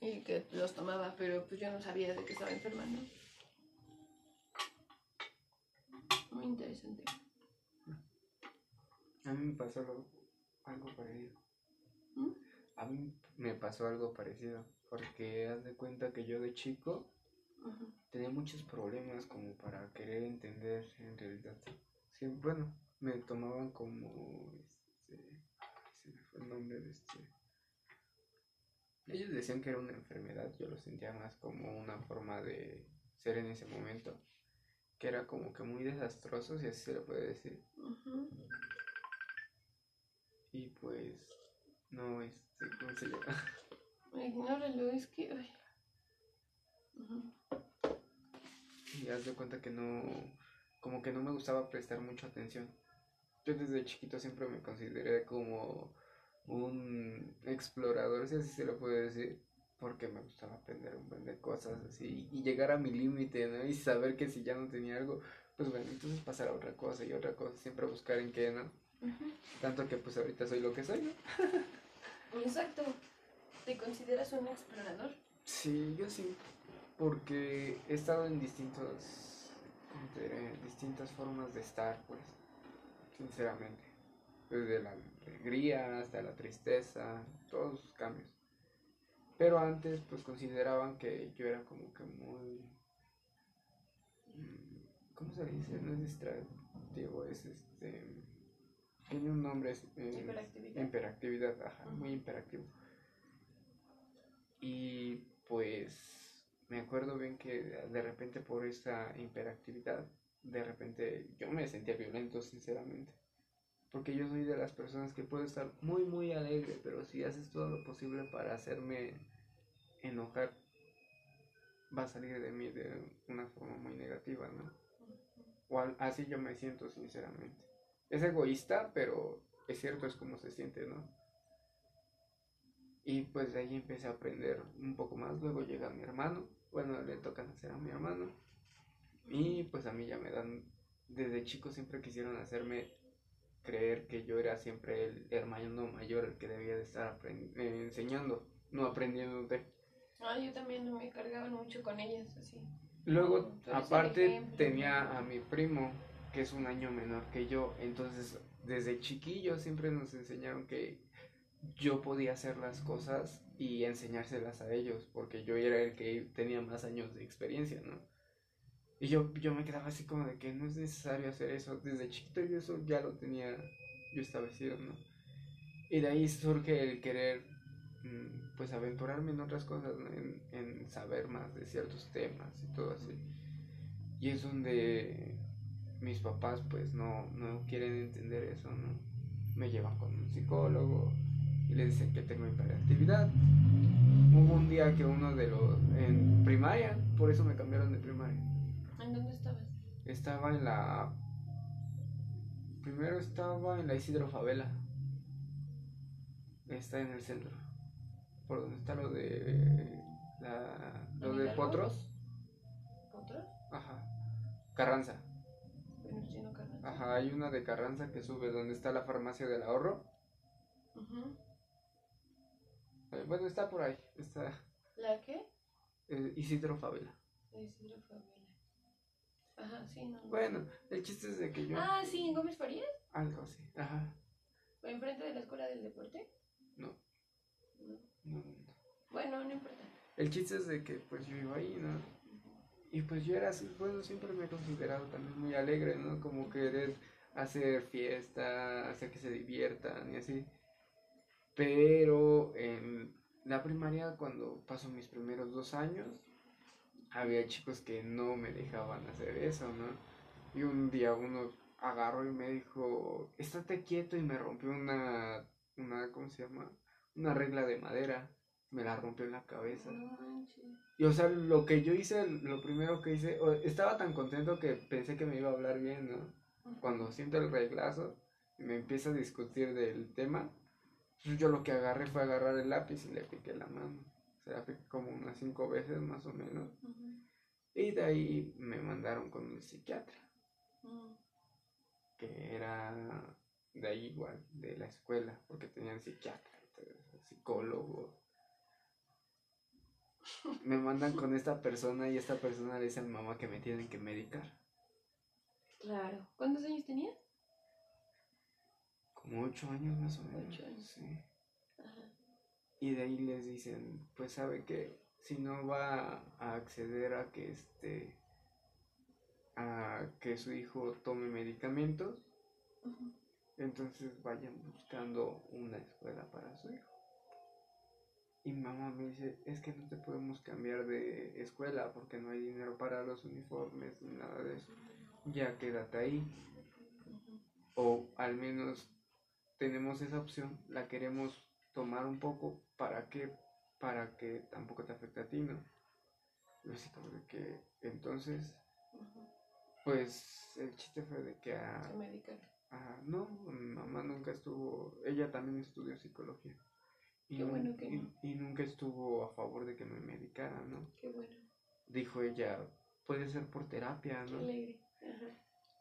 Y que los tomaba, pero pues yo no sabía de que estaba enferma, ¿no? Muy interesante. A mí me pasó algo, algo parecido. ¿Mm? A mí me pasó algo parecido. Porque haz de cuenta que yo de chico Tenía muchos problemas como para querer entender en realidad. Sí, bueno, me tomaban como este se me fue el nombre de este. Ellos decían que era una enfermedad, yo lo sentía más como una forma de ser en ese momento, que era como que muy desastroso, si así se le puede decir. Y pues no este, ¿cómo se llama? Ignóralo, es que. ay. Y haz de cuenta que no, como que no me gustaba prestar mucha atención. Yo desde chiquito siempre me consideré como un explorador, si así se lo puede decir, porque me gustaba aprender un buen de cosas así y llegar a mi límite, ¿no? Y saber que si ya no tenía algo, pues bueno, entonces pasar a otra cosa y otra cosa, siempre buscar en qué, ¿no? Tanto que pues ahorita soy lo que soy, ¿no? (laughs) Exacto. ¿Te consideras un explorador? Sí, yo sí, porque he estado en distintos, distintas formas de estar, pues, sinceramente. Desde la alegría hasta la tristeza, todos los cambios. Pero antes, pues, consideraban que yo era como que muy, mm, ¿cómo se dice? No es distractivo, es este, tiene un nombre, es, eh, Hiperactividad. hiperactividad, ajá, muy hiperactivo. Y pues me acuerdo bien que de repente por esta hiperactividad, de repente yo me sentía violento, sinceramente. Porque yo soy de las personas que puedo estar muy, muy alegre, pero si haces todo lo posible para hacerme enojar, va a salir de mí de una forma muy negativa, ¿no? O así yo me siento, sinceramente. Es egoísta, pero es cierto, es como se siente, ¿no? Y pues de ahí empecé a aprender un poco más. Luego llega mi hermano. Bueno, le toca nacer a mi hermano. Y pues a mí ya me dan. Desde chico siempre quisieron hacerme creer que yo era siempre el hermano mayor el que debía de estar eh, enseñando, no aprendiendo de. Ah, yo también me cargaban mucho con ellas, así. Luego, el aparte, tenía a mi primo, que es un año menor que yo. Entonces, desde chiquillo siempre nos enseñaron que yo podía hacer las cosas y enseñárselas a ellos, porque yo era el que tenía más años de experiencia, ¿no? Y yo, yo me quedaba así como de que no es necesario hacer eso. Desde chiquito yo eso ya lo tenía yo establecido, ¿no? Y de ahí surge el querer, mm, pues, aventurarme en otras cosas, ¿no? en, en saber más de ciertos temas y todo así. Y es donde mis papás, pues, no, no quieren entender eso, ¿no? Me llevan con un psicólogo y le dicen que tengo hiperactividad. Hubo un día que uno de los, en primaria, por eso me cambiaron de primaria. ¿En dónde estabas? Estaba en la. Primero estaba en la Isidro Favela. Está en el centro. Por donde está lo de. La, lo ¿En de? Potros. ¿Otros? Ajá. Carranza. Carranza. Ajá, hay una de Carranza que sube donde está la farmacia del ahorro. Eh, Bueno, está por ahí. Está ¿La qué? eh, Isidro Favela. Isidro Favela. Ajá, sí, no. no. Bueno, el chiste es de que yo. Ah, sí, en Gómez Farías. Algo así. Ajá. ¿Enfrente de la escuela del deporte? No. No. No, no, no. Bueno, no importa. El chiste es de que pues yo iba ahí, ¿no? Y pues yo era así, bueno, siempre me he considerado también muy alegre, ¿no? Como querer hacer fiesta, hacer que se diviertan y así. Pero en la primaria, cuando paso mis primeros dos años, había chicos que no me dejaban hacer eso, ¿no? Y un día uno agarró y me dijo, estate quieto y me rompió una, una, ¿cómo se llama? Una regla de madera. Me la rompió en la cabeza. Y o sea, lo que yo hice, lo primero que hice, estaba tan contento que pensé que me iba a hablar bien, ¿no? Cuando siento el reglazo y me empieza a discutir del tema, yo lo que agarré fue agarrar el lápiz y le piqué la mano. O sea, piqué como unas cinco veces más o menos. Y de ahí me mandaron con el psiquiatra, Mm. que era de ahí igual, de la escuela, porque tenían psiquiatra, psicólogo. Me mandan con esta persona y esta persona le dice a mi mamá que me tienen que medicar. Claro. ¿Cuántos años tenías? Como ocho años más o menos. Ocho años. sí. Ajá. Y de ahí les dicen, pues sabe que si no va a acceder a que este a que su hijo tome medicamentos, entonces vayan buscando una escuela para su hijo. Y mamá me dice, es que no te podemos cambiar de escuela porque no hay dinero para los uniformes ni nada de eso. Ya quédate ahí. O al menos tenemos esa opción, la queremos tomar un poco para que para que tampoco te afecte a ti, ¿no? Y así como de que entonces, pues el chiste fue de que a, Se medicaron. a- no, mi mamá nunca estuvo, ella también estudió psicología. Y, Qué bueno que y- no. y nunca estuvo a favor de que me medicara, ¿no? Qué bueno. Dijo ella, puede ser por terapia, Qué ¿no? alegre. Ajá.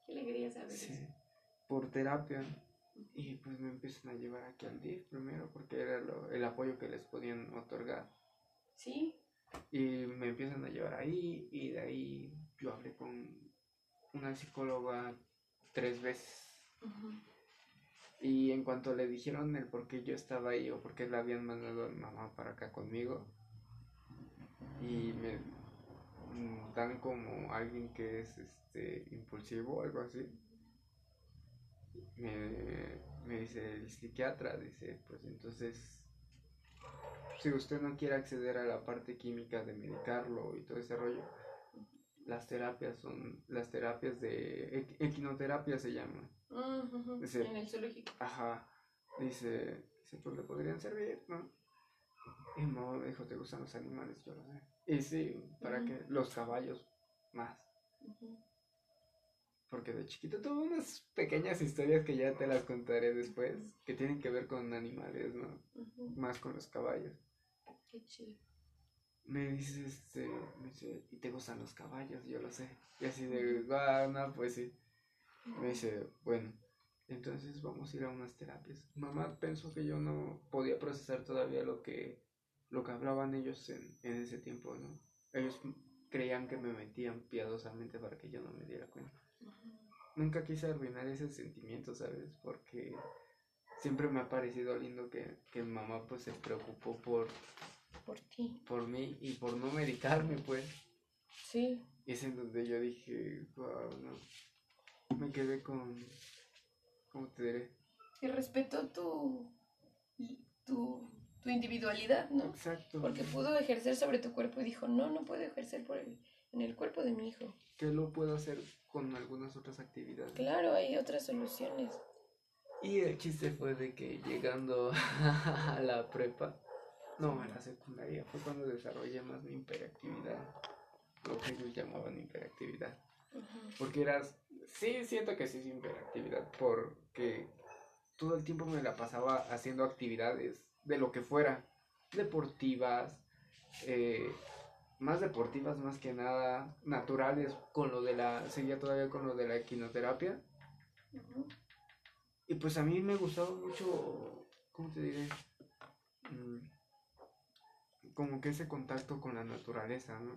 Qué alegría saber Sí, eso. por terapia. Y pues me empiezan a llevar aquí al DIF primero porque era lo- el apoyo que les podían otorgar. Sí. Y me empiezan a llevar ahí y de ahí yo hablé con una psicóloga tres veces. Y en cuanto le dijeron el por qué yo estaba ahí o por qué la habían mandado a mi mamá para acá conmigo, y me mm, dan como alguien que es este impulsivo o algo así, me, me dice el psiquiatra, dice, pues entonces, si usted no quiere acceder a la parte química de medicarlo y todo ese rollo, las terapias son, las terapias de, equ- equinoterapia se. Ujú. Sí. En el zoológico. Ajá. Dice, dice, pues le podrían servir, ¿no? Y mamá me dijo, ¿te gustan los animales? Yo lo sé. Y sí, ¿para Ujú. qué? Los caballos, más. Ujú. Porque de chiquito tuve unas pequeñas historias que ya te las contaré después, que tienen que ver con animales, ¿no? Más con los caballos. Qué chido. Me dice, este, me dice, ¿y te gustan los caballos? Yo lo sé. Y así de, ah, no, pues sí. Me dice, bueno, entonces vamos a ir a unas terapias. Mamá pensó que yo no podía procesar todavía lo que, lo que hablaban ellos en, en ese tiempo, ¿no? Ellos creían que me metían piadosamente para que yo no me diera cuenta. Nunca quise arruinar ese sentimiento, ¿sabes? Porque siempre me ha parecido lindo que, que mi mamá pues se preocupó por, Por ti. por mí y por no medicarme, pues. Sí. Y es en donde yo dije, wow, no. Me quedé con, ¿cómo te diré? Y respetó tu, tu, tu individualidad, ¿no? Exacto. Porque pudo ejercer sobre tu cuerpo y dijo, no, no puedo ejercer por el, en el cuerpo de mi hijo. Que lo puedo hacer con algunas otras actividades. Claro, hay otras soluciones. Y el chiste fue de que llegando (laughs) a la prepa, no, a la secundaria, fue cuando desarrollé más mi hiperactividad. Lo que ellos llamaban hiperactividad. Porque eras, sí, siento que sí es hiperactividad, porque todo el tiempo me la pasaba haciendo actividades de lo que fuera, deportivas, eh, más deportivas más que nada, naturales, con lo de la, seguía todavía con lo de la equinoterapia. Y pues a mí me gustaba mucho, ¿cómo te diré? Mm, como que ese contacto con la naturaleza, ¿no?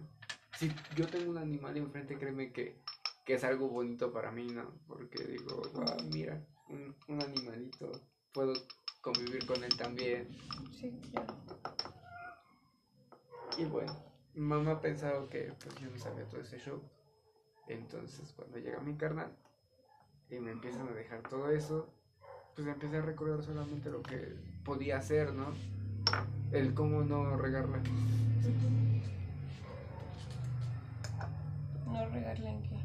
Si yo tengo un animal enfrente, créeme que, que es algo bonito para mí, ¿no? Porque digo, "Guau, mira, un, un animalito, puedo convivir con él también. Sí, claro. Y bueno, mamá ha pensado que pues yo no sabía todo ese show. Entonces cuando llega mi carnal y me empiezan a dejar todo eso, pues empecé a recordar solamente lo que podía hacer, ¿no? El cómo no regarla. No regarla en qué.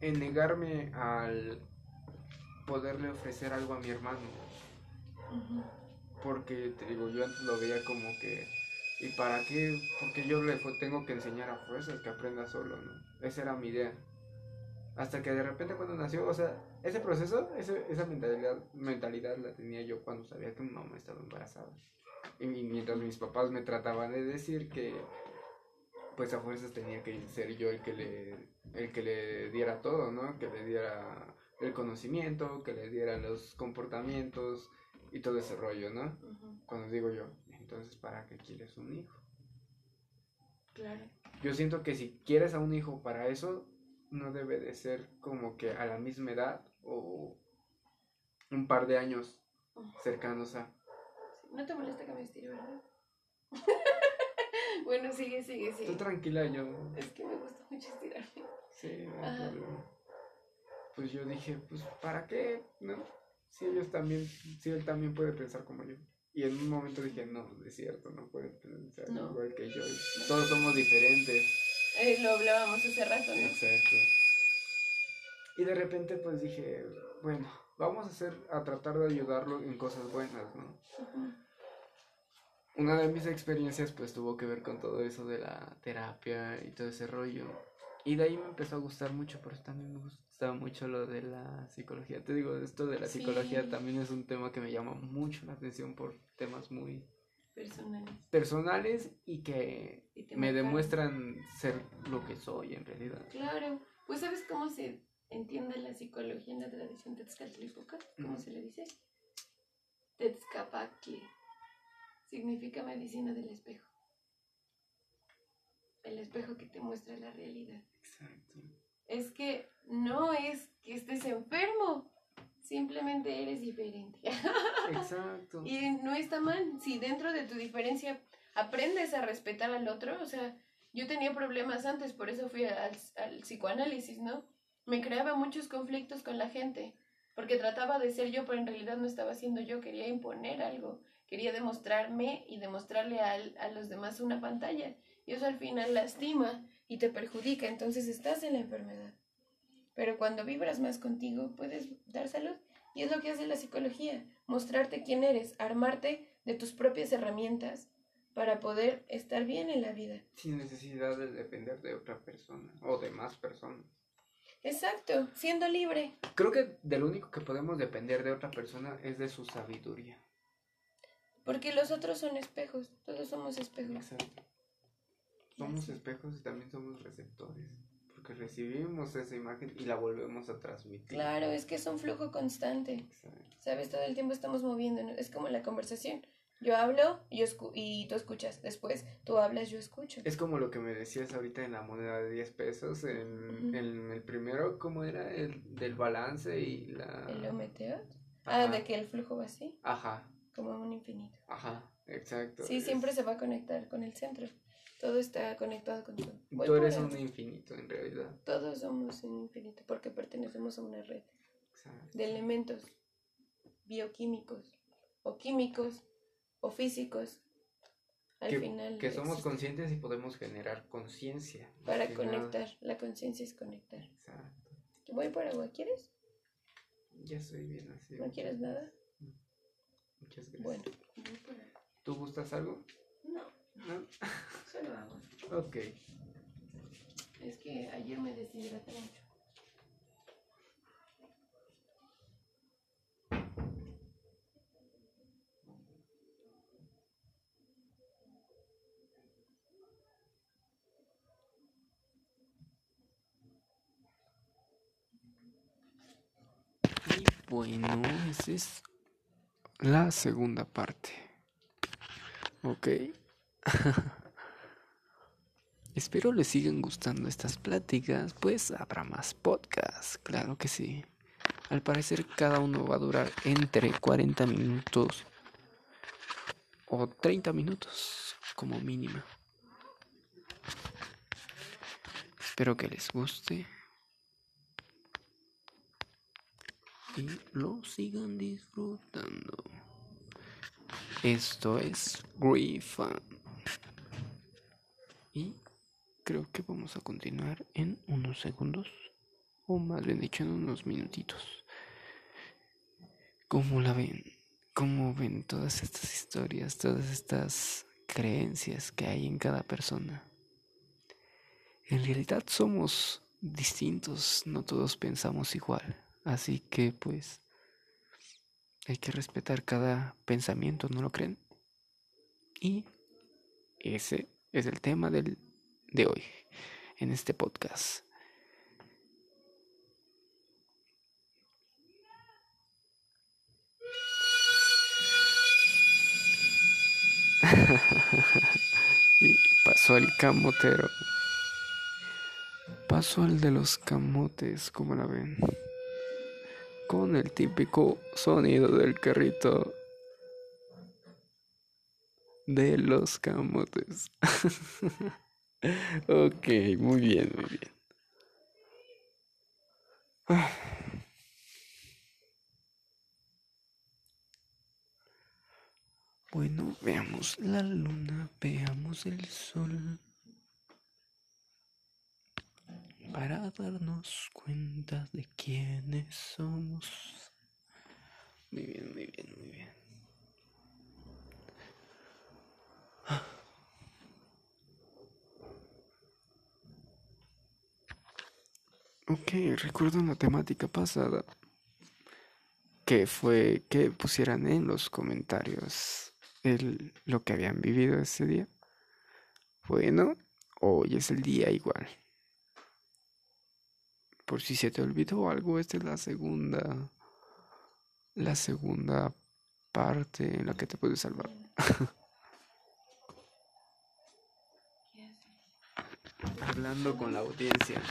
En negarme al poderle ofrecer algo a mi hermano. Porque te digo, yo antes lo veía como que, ¿y para qué? Porque yo le tengo que enseñar a fuerzas que aprenda solo, ¿no? Esa era mi idea. Hasta que de repente cuando nació, o sea, ese proceso, ese- esa mentalidad, mentalidad la tenía yo cuando sabía que mi mamá estaba embarazada. Y mi- mientras mis papás me trataban de decir que, pues a fuerzas tenía que ser yo el que le, el que le diera todo, ¿no? Que le diera el conocimiento, que le diera los comportamientos y todo ese rollo, ¿no? Cuando digo yo, entonces, ¿para qué quieres un hijo? Claro. Yo siento que si quieres a un hijo para eso, no debe de ser como que a la misma edad o un par de años cercanos a... No te molesta que me estire, ¿verdad? (laughs) bueno, sigue, sigue, sigue. tranquila, yo... Es que me gusta mucho estirarme. Sí, no. Pues yo dije, pues, ¿para qué? ¿No? Si ellos también, si él también puede pensar como yo. Y en un momento dije, no, es cierto, no puede pensar No. igual que yo. Todos somos diferentes. Eh, lo hablábamos hace rato, ¿no? Exacto. Y de repente pues dije, bueno, vamos a hacer, a tratar de ayudarlo en cosas buenas, ¿no? Una de mis experiencias pues tuvo que ver con todo eso de la terapia y todo ese rollo. Y de ahí me empezó a gustar mucho, pero también me gustaba mucho lo de la psicología. Te digo, esto de la Sí. psicología también es un tema que me llama mucho la atención por temas muy Personales. personales y que Y me demuestran ser lo que soy en realidad. Claro. Pues ¿sabes cómo se entiende la psicología en la tradición tezcatlipoca? ¿Cómo se le dice? Tezcapacle. Significa medicina del espejo. El espejo que te muestra la realidad. Exacto. Es que no es que estés enfermo, simplemente eres diferente. (laughs) Exacto. y no está mal, si dentro de tu diferencia aprendes a respetar al otro, o sea, yo tenía problemas antes, por eso fui al, al psicoanálisis, ¿no? Me creaba muchos conflictos con la gente, porque trataba de ser yo, pero en realidad no estaba siendo yo, quería imponer algo, quería demostrarme y demostrarle al- a los demás una pantalla. Y eso al final lastima y te perjudica, entonces estás en la enfermedad. Pero cuando vibras más contigo, puedes dar salud. Y es lo que hace la psicología, mostrarte quién eres, armarte de tus propias herramientas para poder estar bien en la vida. Sin necesidad de depender de otra persona o de más personas. Exacto, siendo libre. Creo que de lo único que podemos depender de otra persona es de su sabiduría. Porque los otros son espejos, todos somos espejos. Exacto. Somos espejos y también somos receptores. Porque recibimos esa imagen y la volvemos a transmitir. Claro, es que es un flujo constante. Exacto. ¿Sabes? Todo el tiempo estamos moviéndonos. Es como la conversación. Yo hablo yo escu- y tú escuchas. Después tú hablas, yo escucho. Es como lo que me decías ahorita en la moneda de 10 pesos. En, Ujú. en el primero, ¿cómo era? El del balance y la... ¿El ometeot? Ah, de que el flujo va así, Ajá, como un infinito. ajá, exacto. Sí, Es- siempre se va a conectar con el centro. Todo está conectado con todo. Voy Tú eres un infinito en realidad. Todos somos un infinito porque pertenecemos a una red Exacto. de elementos bioquímicos o químicos o físicos. Al que, final. que somos existen conscientes y podemos generar conciencia. Para conectar. La conciencia es conectar. Exacto. Voy por agua, ¿quieres? Ya estoy bien así. ¿No quieres nada? Muchas gracias. Bueno. ¿Tú gustas algo? No, ¿No? solo agua. Ok. Es que ayer me deshidraté mucho. Bueno, esa es la segunda parte. Ok. (laughs) Espero les sigan gustando estas pláticas, pues habrá más podcasts, claro que sí. Al parecer cada uno va a durar entre 40 minutos o 30 minutos como mínima. Espero que les guste y lo sigan disfrutando. Esto es Griffin. Y creo que vamos a continuar en unos segundos, o más bien dicho, en unos minutitos. ¿Cómo la ven? ¿Cómo ven todas estas historias, todas estas creencias que hay en cada persona? En realidad somos distintos, no todos pensamos igual, así que pues hay que respetar cada pensamiento, ¿no lo creen? Y ese es el tema del, de hoy, en este podcast. (laughs) y pasó el camotero. Pasó el de los camotes, como la ven. Con el típico sonido del carrito de los camotes. (laughs) ok, muy bien, muy bien. (sighs) Bueno, veamos la luna, veamos el sol. Para darnos cuenta de quiénes somos. Muy bien, muy bien, muy bien. Ok, recuerdo una temática pasada que fue que pusieran en los comentarios el, lo que habían vivido ese día. Bueno, hoy es el día igual. Por si se te olvidó algo, esta es la segunda la segunda parte en la que te puedes salvar. Hablando con la audiencia.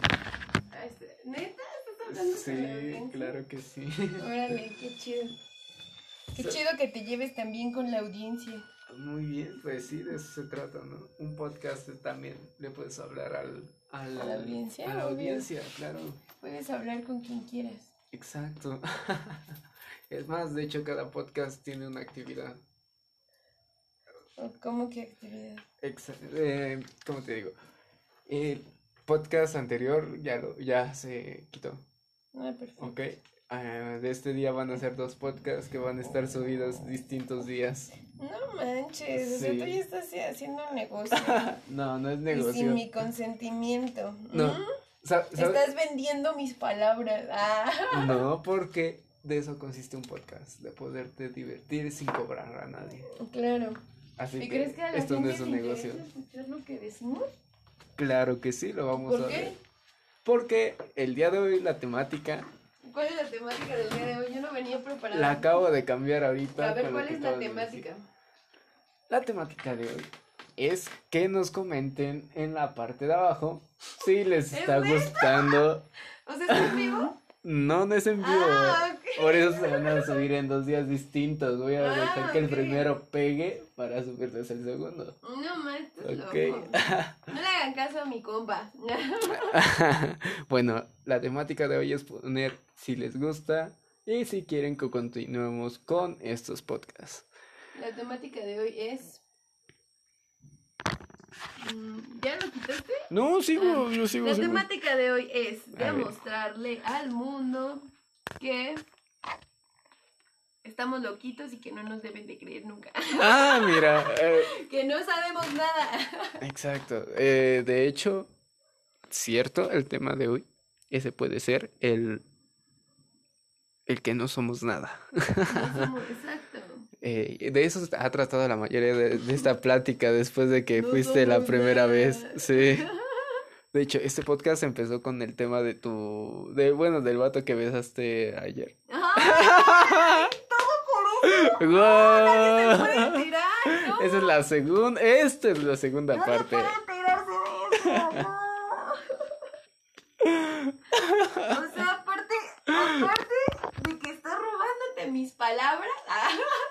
¿Neta? ¿Estás hablando Sí, con la audiencia? claro que sí. Órale, qué chido. Qué chido que te lleves también con la audiencia. Muy bien, pues sí, de eso se trata, ¿no? Un podcast también le puedes hablar al, al- A la audiencia, A la obvio. audiencia, claro. Puedes hablar con quien quieras. Exacto. (laughs) es más, de hecho, cada podcast tiene una actividad. ¿O ¿Cómo que actividad? Exa- eh, ¿Cómo te digo? El podcast anterior ya, lo, ya se quitó, Ah, perfecto. ¿ok? Ah, de este día van a ser dos podcasts que van a estar subidos distintos días. No manches, o sea, Sí. tú ya estás haciendo un negocio. (laughs) no, no es y negocio. sin mi consentimiento. No. ¿Mm? Estás vendiendo mis palabras. (laughs) Ah. No, porque de eso consiste un podcast, de poderte divertir sin cobrar a nadie. Claro. Así ¿Y que crees que a la esto no gente es un negocio. escuchar lo que decimos? Claro que sí, lo vamos ¿Por a qué? ver. Porque el día de hoy la temática ¿Cuál es la temática del día de hoy? Yo no venía preparada. la acabo de cambiar ahorita. A ver, ¿cuál es la de temática? La temática de hoy es que nos comenten en la parte de abajo si les ¿Es está gustando. (laughs) O sea, ¿estás vivo? No, no es en vivo. Ah. Por eso se van a subir en dos días distintos. Voy a Ah, dejar que el primero pegue para subirles el segundo. No manches, Ok. loco. No le hagan caso a mi compa. (laughs) bueno, la temática de hoy es poner si les gusta y si quieren que continuemos con estos podcasts. La temática de hoy es. ¿Ya lo quitaste? No, sigo, yo sigo. La sigo. temática de hoy es demostrarle al mundo que estamos loquitos y que no nos deben de creer nunca. Ah, mira. eh, (laughs) que no sabemos nada. exacto. Eh, de hecho, cierto, el tema de hoy, ese puede ser el, el que no somos nada. No somos- (laughs) exacto. Eh, de eso ha tratado la mayoría de, de esta plática después de que No fuiste la primera vez. Sí. (laughs) De hecho, este podcast empezó con el tema de tu, de bueno, del vato que besaste ayer. Ajá, (laughs) Nadie se ¡Guau! puede enterar, ¿no? (laughs) Esa es la segunda. Esta es la segunda Nadie parte. puede enterarse de eso, no. O sea, aparte, aparte de que estás robándote mis palabras,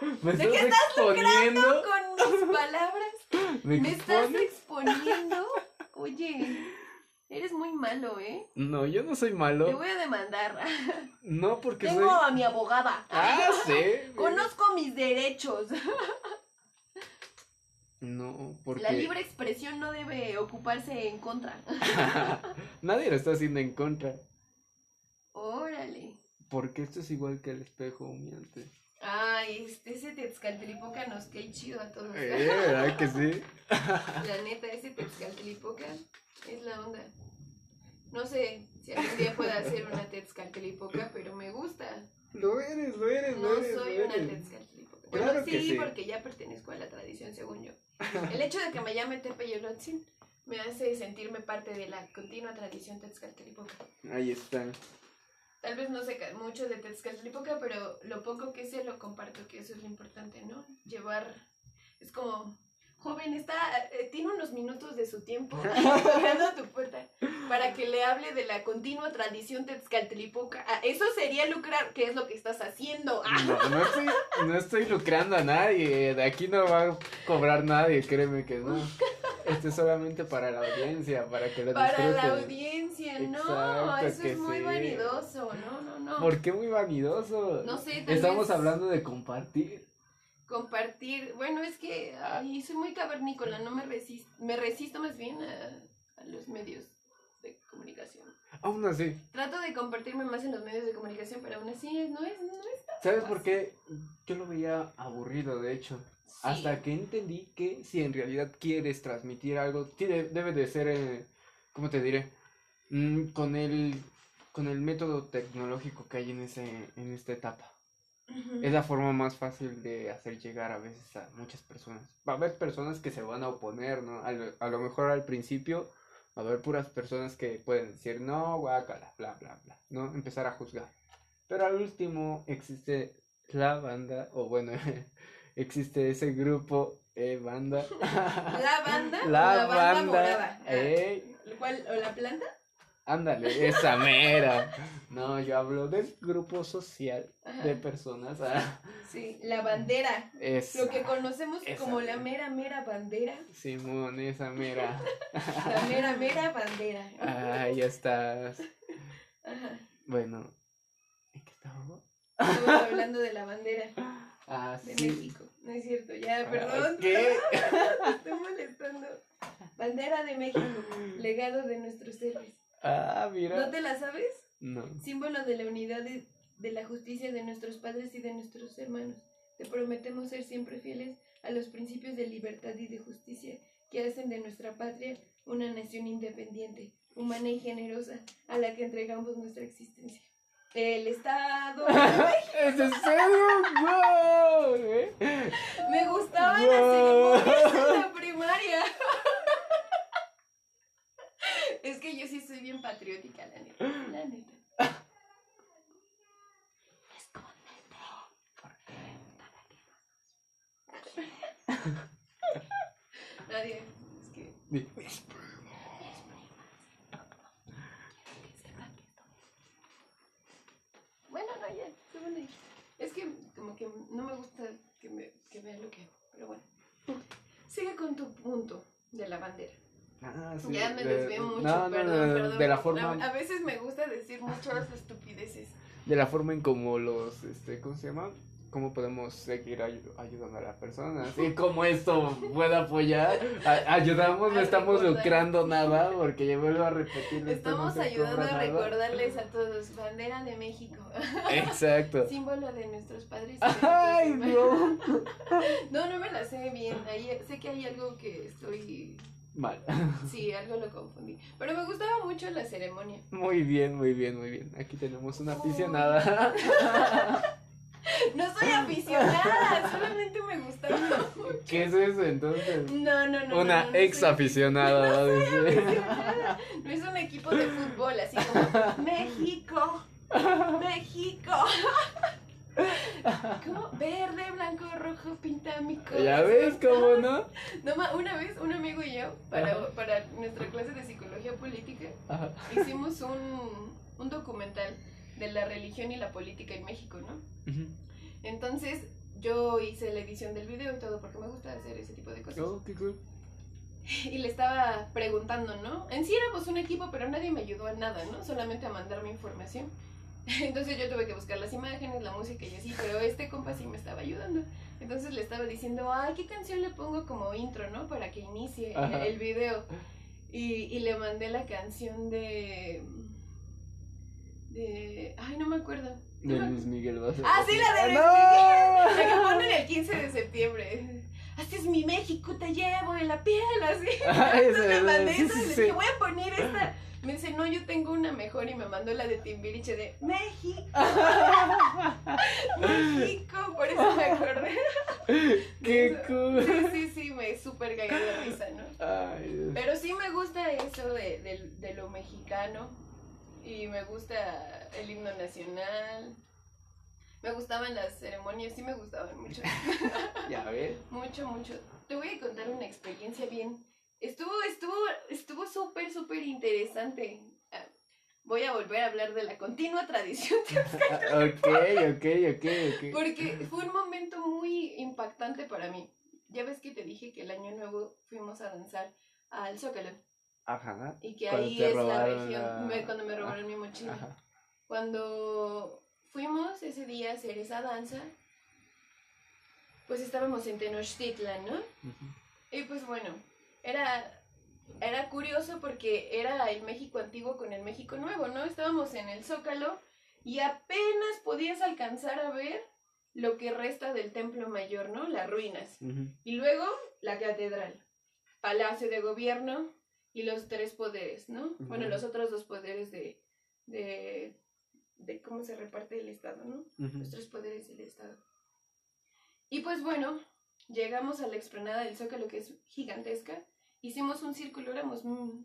(laughs) Me de que estás exponiendo. lucrando con mis palabras, (laughs) ¿Me me estás exponiendo. (laughs) Oye, eres muy malo, ¿eh? No, yo no soy Te malo. voy a demandar. No, porque Tengo soy. a mi abogada. Ah, sí. Conozco mis derechos. No, porque. La libre expresión no debe ocuparse en contra. Nadie lo está haciendo en contra. Órale. Porque esto es igual que el espejo humeante. Ay, este, ese Tezcatlipoca nos cae chido a todos. Eh, ¿verdad que sí? (laughs) La neta, ese Tezcatlipoca es la onda. No sé si algún día pueda hacer una Tezcatlipoca, pero me gusta. Lo eres, lo eres, No lo eres. soy lo una eres. Tezcatlipoca. Bueno, que sí, porque ya pertenezco a la tradición, según yo. El hecho de que me llame Tepeyolotzin me hace sentirme parte de la continua tradición Tezcatlipoca. Ahí está. Tal vez no sé mucho de Tezcatlipoca, pero lo poco que sé lo comparto, que eso es lo importante, ¿no? Llevar, es como, joven, está, eh, tiene unos minutos de su tiempo (laughs) a tu puerta para que le hable de la continua tradición Tezcatlipoca. Ah, eso sería lucrar, ¿qué es lo que estás haciendo? Ah, No, no estoy, no estoy lucrando a nadie. De aquí no va a cobrar nadie, créeme que no. (laughs) Esto es solamente para la audiencia, para que lo para la disfruten. audiencia, no, Exacto eso es muy sí. vanidoso, no, no, no. ¿Por qué muy vanidoso? No sé, tal Estamos vez- hablando de compartir. compartir. Bueno, es que ay, soy muy cavernícola, no me resisto, me resisto más bien a, a los medios de comunicación. Aún así, Trato de compartirme más en los medios de comunicación, pero aún así no es, no es tan ¿sabes fácil. por qué? Yo lo veía aburrido, de hecho. Sí. Hasta que entendí que si en realidad quieres transmitir algo, tiene, debe de ser, eh, ¿cómo te diré? Mm, con el con el método tecnológico que hay en ese en esta etapa. Es la forma más fácil de hacer llegar a veces a muchas personas. Va a haber personas que se van a oponer, ¿no? A lo, a lo mejor al principio va a haber puras personas que pueden decir, no, guácala, bla, bla, bla, ¿no? Empezar a juzgar. Pero al último existe la banda, o bueno, (laughs) existe ese grupo, eh, banda. (laughs) La banda, La la banda, banda, morada. Ah, eh, ¿Cuál? ¿O la planta? ándale, esa mera. No, yo hablo del grupo social Ajá. de personas. ah, Sí, la bandera. esa. Lo que conocemos como la mera. mera, bandera. Simón, esa mera. La mera, mera bandera. Ah, ya estás. Ajá. Bueno, ¿en qué estábamos? Estamos hablando de la bandera Ah, de sí. México. No es cierto, ya, Ah, perdón. ¿Qué? Te (laughs) estoy molestando. Bandera de México, (gasps) legado de nuestros héroes. Ah, mira. ¿No te la sabes? No. Símbolo de la unidad de, de la justicia de nuestros padres y de nuestros hermanos. Te prometemos ser siempre fieles a los principios de libertad y de justicia que hacen de nuestra patria una nación independiente, humana y generosa, a la que entregamos nuestra existencia. El Estado. (laughs) ¿Es en serio? ¡Wow! ¿Eh? Me gustaban las ceremonias en la primaria. Es que yo sí soy bien patriótica, la neta. La neta. Nadie. Es que. Di- Bueno, no, ya. se van a ir. Es que no me gusta que, me, que vean lo que hago. Pero bueno. Sigue con tu punto de la bandera. Ah, sí, Ya me de- desvié mucho, no, perdón, perdón. de la A, forma a veces me gusta decir muchas estupideces. de la forma en como los este cómo se llama cómo podemos seguir ayu- ayudando a las personas (laughs) y cómo esto puede apoyar. A- ayudamos no estamos recordar. lucrando nada porque ya vuelvo a repetir no Estamos ayudando a nada. recordarles a todos, bandera de México, exacto. (laughs) Símbolo de nuestros padres. (laughs) ay no. No, no me la sé bien, ahí, sé que hay algo que estoy, mal. Sí, algo lo confundí, pero me gustaba mucho la ceremonia. muy bien muy bien muy bien. Aquí tenemos una aficionada No soy aficionada, solamente me gustaba mucho. qué es eso entonces No, no, no. una no, no, ex aficionada. No es un equipo de fútbol, así como México, México. ¿Cómo? Verde, blanco, rojo, pinta mi corazón. ¿Ya ves cómo no? No, una vez un amigo y yo, para, para nuestra clase de psicología política, Ajá. hicimos un, un documental de la religión y la política en México, ¿no? Entonces yo hice la edición del video y todo porque me gusta hacer ese tipo de cosas. Oh, qué cool. (laughs) Y le estaba preguntando, ¿no? En sí éramos un equipo, pero nadie me ayudó a nada, ¿no? Solamente a mandarme información. (laughs) Entonces yo tuve que buscar las imágenes, la música y así, pero este compa sí me estaba ayudando. Entonces le estaba diciendo, ay, ¿qué canción le pongo como intro, no? Para que inicie el, Ajá. el video. Y, y le mandé la canción de... de... Ay, no me acuerdo. De Luis Miguel vas a Ah, sí, la de Luis ¡No! La que ponen el 15 de septiembre. Así es mi México, te llevo en la piel, así. (laughs) Ah, Entonces me mandé sí, esa, sí, le sí. dije, voy a poner esta. Me dice, no, yo tengo una mejor y me mandó la de Timbiriche de México. (laughs) México, por eso me acordé. (laughs) ¡Qué Eso. cool! Sí, sí, sí, me súper cagué de risa, ¿no? Ay. Pero sí me gusta eso de, de- de lo mexicano y me gusta el himno nacional. Me gustaban las ceremonias, sí me gustaban mucho. (laughs) Ya ves. Mucho, mucho. Te voy a contar una experiencia bien. Estuvo, estuvo, estuvo súper, súper interesante. Ah, Voy a volver a hablar de la continua tradición, (laughs) ok, ok, ok, ok. porque fue un momento muy impactante para mí. Ya ves que te dije que el año nuevo fuimos a danzar al Zócalo Ajá. y que ahí es la región, la- me- cuando me robaron mi mochila. Ajá. Cuando fuimos ese día a hacer esa danza, pues estábamos en Tenochtitlan, ¿no? Ujú. Y pues bueno, era, era curioso porque era el México antiguo con el México nuevo, ¿no? Estábamos en el Zócalo y apenas podías alcanzar a ver lo que resta del Templo Mayor, ¿no? Las ruinas. Ujú. Y luego la catedral, Palacio de Gobierno y los tres poderes, ¿no? Bueno, Ujú. los otros dos poderes de, de, de cómo se reparte el Estado, ¿no? Ujú. los tres poderes del Estado. Y pues bueno, llegamos a la explanada del Zócalo, que es gigantesca. Hicimos un círculo, éramos, mm,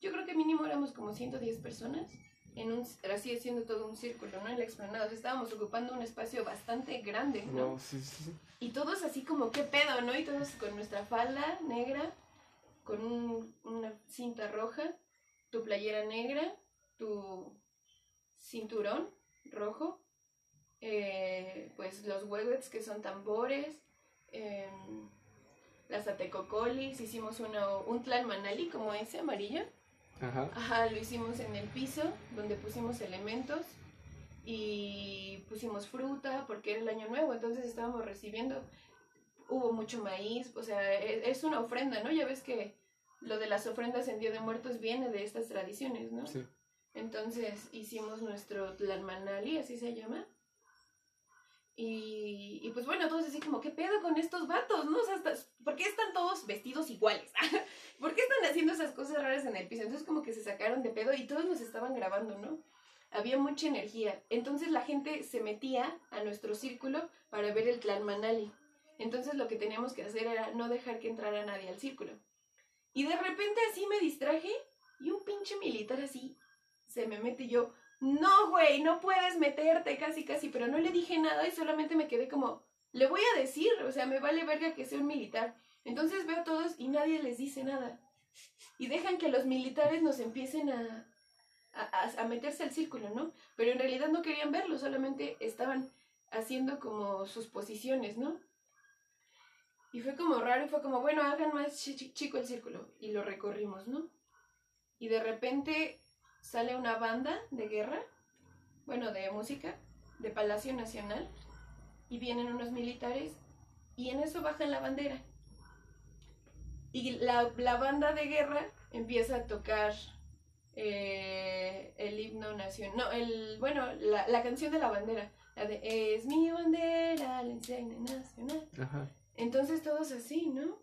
yo creo que mínimo éramos como 110 personas, en un, así haciendo todo un círculo, ¿no? En la explanada, o sea, estábamos ocupando un espacio bastante grande, ¿no? Wow, sí, sí. Y todos así como, ¿qué pedo, no? Y todos con nuestra falda negra, con un- una cinta roja, tu playera negra, tu cinturón rojo, eh, pues los huehuets que son tambores, em, las atecocolis, hicimos uno, un tlalmanali como ese amarillo. Ajá. Ajá, lo hicimos en el piso, donde pusimos elementos y pusimos fruta, porque era el año nuevo, entonces estábamos recibiendo, hubo mucho maíz, o sea, e- es una ofrenda, ¿no? Ya ves que lo de las ofrendas en Día de Muertos viene de estas tradiciones, ¿no? Sí. Entonces hicimos nuestro tlalmanali, así se llama. Y, y pues bueno, todos así como, ¿qué pedo con estos vatos? ¿No? O sea, ¿por qué están todos vestidos iguales? (laughs) ¿Por qué están haciendo esas cosas raras en el piso? Entonces como que se sacaron de pedo y todos nos estaban grabando, ¿no? Había mucha energía. Entonces la gente se metía a nuestro círculo para ver el Tlalmanali. Entonces lo que teníamos que hacer era no dejar que entrara nadie al círculo. Y de repente así me distraje y un pinche militar así se me mete y yo, no, güey, no puedes meterte, casi, casi, pero no le dije nada y solamente me quedé como, le voy a decir, o sea, me vale verga que sea un militar. Entonces veo a todos y nadie les dice nada. Y dejan que los militares nos empiecen a, a, a- meterse al círculo, ¿no? Pero en realidad no querían verlo, solamente estaban haciendo como sus posiciones, ¿no? Y fue como raro y fue como, bueno, hagan más chi- chi- chico el círculo. Y lo recorrimos, ¿no? Y de repente sale una banda de guerra, bueno, de música, de Palacio Nacional, y vienen unos militares, y en eso bajan la bandera. Y la, la banda de guerra empieza a tocar eh, el himno nacional, no, el, bueno, la, la canción de la bandera, la de Es mi bandera, la insignia nacional. Ajá. Entonces todos así, ¿no?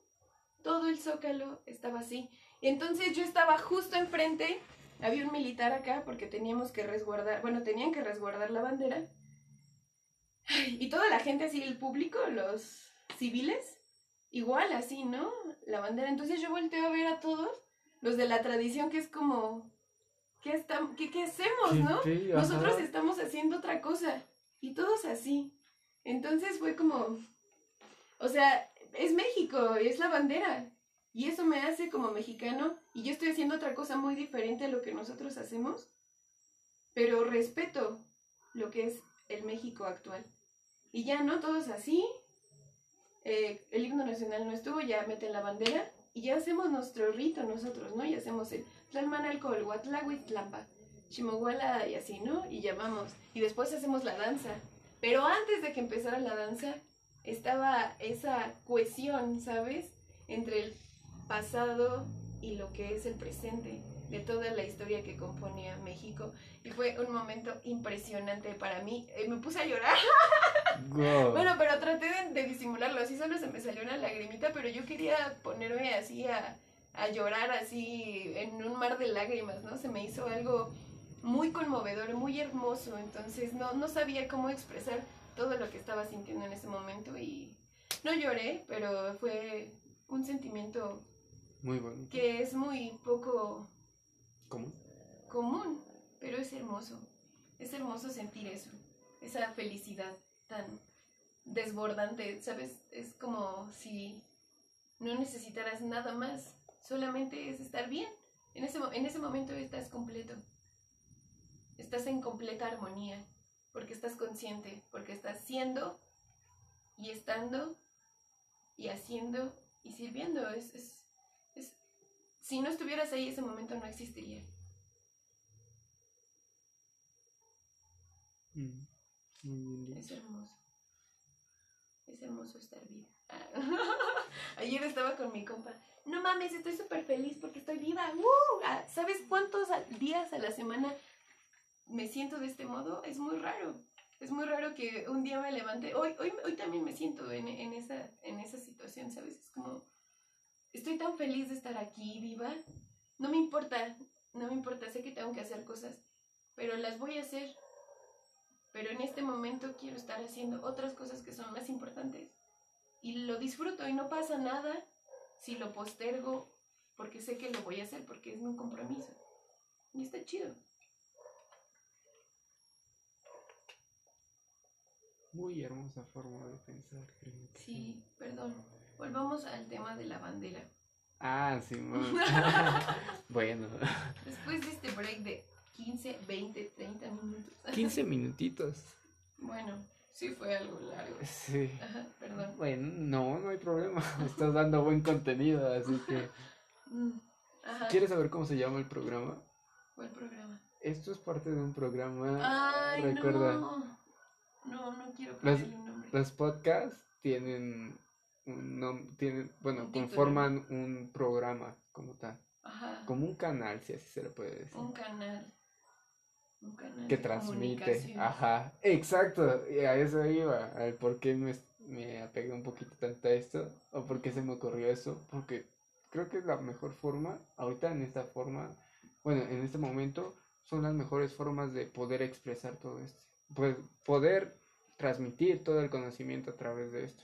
Todo el zócalo estaba así. Y entonces yo estaba justo enfrente, había un militar acá porque teníamos que resguardar, bueno, tenían que resguardar la bandera. Y toda la gente así, el público, los civiles, igual así, ¿no? La bandera. Entonces yo volteo a ver a todos, los de la tradición, que es como, ¿qué, estam- qué, qué hacemos, no? Sí. Nosotros estamos haciendo otra cosa. Y todos así. Entonces fue como, o sea, es México, es la bandera. Y eso me hace como mexicano y yo estoy haciendo otra cosa muy diferente a lo que nosotros hacemos, pero respeto lo que es el México actual. Y ya no todos así. Eh, el himno nacional no estuvo, ya meten la bandera y ya hacemos nuestro rito nosotros, ¿no? Y hacemos el Tlalmanalco, el Huatlahuitlampa, Chimahuala y así, ¿no? Y llamamos. Y después hacemos la danza. Pero antes de que empezara la danza, estaba esa cohesión, ¿sabes? Entre el pasado y lo que es el presente de toda la historia que componía México. Y fue un momento impresionante para mí. Eh, me puse a llorar. Bueno, pero traté de, disimularlo. Así solo se me salió una lagrimita, pero yo quería ponerme así a, a llorar, así en un mar de lágrimas, ¿no? Se me hizo algo muy conmovedor, muy hermoso. Entonces no, no sabía cómo expresar todo lo que estaba sintiendo en ese momento y no lloré, pero fue un sentimiento muy bonito. Que es muy poco común. Común, pero es hermoso. Es hermoso sentir eso, esa felicidad tan desbordante, ¿sabes? Es como si no necesitaras nada más, solamente es estar bien. En ese, en ese momento estás completo. Estás en completa armonía, porque estás consciente, porque estás siendo y estando y haciendo y sirviendo. Es, es, si no estuvieras ahí, ese momento no existiría. Mm, es hermoso. Es hermoso estar viva. (laughs) Ayer estaba con mi compa. No mames, estoy súper feliz porque estoy viva. Ah, ¿Sabes cuántos días a la semana me siento de este modo? Es muy raro. Es muy raro que un día me levante. Hoy, hoy, hoy también me siento en, esa, en esa situación, ¿sabes? Es como estoy tan feliz de estar aquí viva. No me importa, no me importa, sé que tengo que hacer cosas, pero las voy a hacer. Pero en este momento quiero estar haciendo otras cosas que son más importantes. Y lo disfruto y no pasa nada si lo postergo porque sé que lo voy a hacer porque es mi compromiso. Y está chido. Muy hermosa forma de pensar, creo. Sí, perdón. Volvamos al tema de la bandera. Ah, sí, (laughs) bueno. Después de este break de 15, 20, 30 minutos. 15 (laughs) minutitos. Bueno, sí fue algo largo. Sí. Ajá, perdón. Bueno, no, no hay problema. (laughs) Estás dando buen contenido, así que. Mm, ajá. ¿Quieres saber cómo se llama el programa? ¿Cuál programa? Esto es parte de un programa. Ay, recuerda. No, no, no quiero ponerle un nombre. Los podcasts tienen no tienen, bueno, conforman un programa como tal. Ajá. Como un canal, si así se le puede decir. Un canal. Un canal que transmite. Ajá, exacto. Y a eso iba, al por qué me, me apegué un poquito tanto a esto, o por qué se me ocurrió eso, porque creo que es la mejor forma, ahorita en esta forma, bueno, en este momento, son las mejores formas de poder expresar todo esto. Pues poder transmitir todo el conocimiento a través de esto.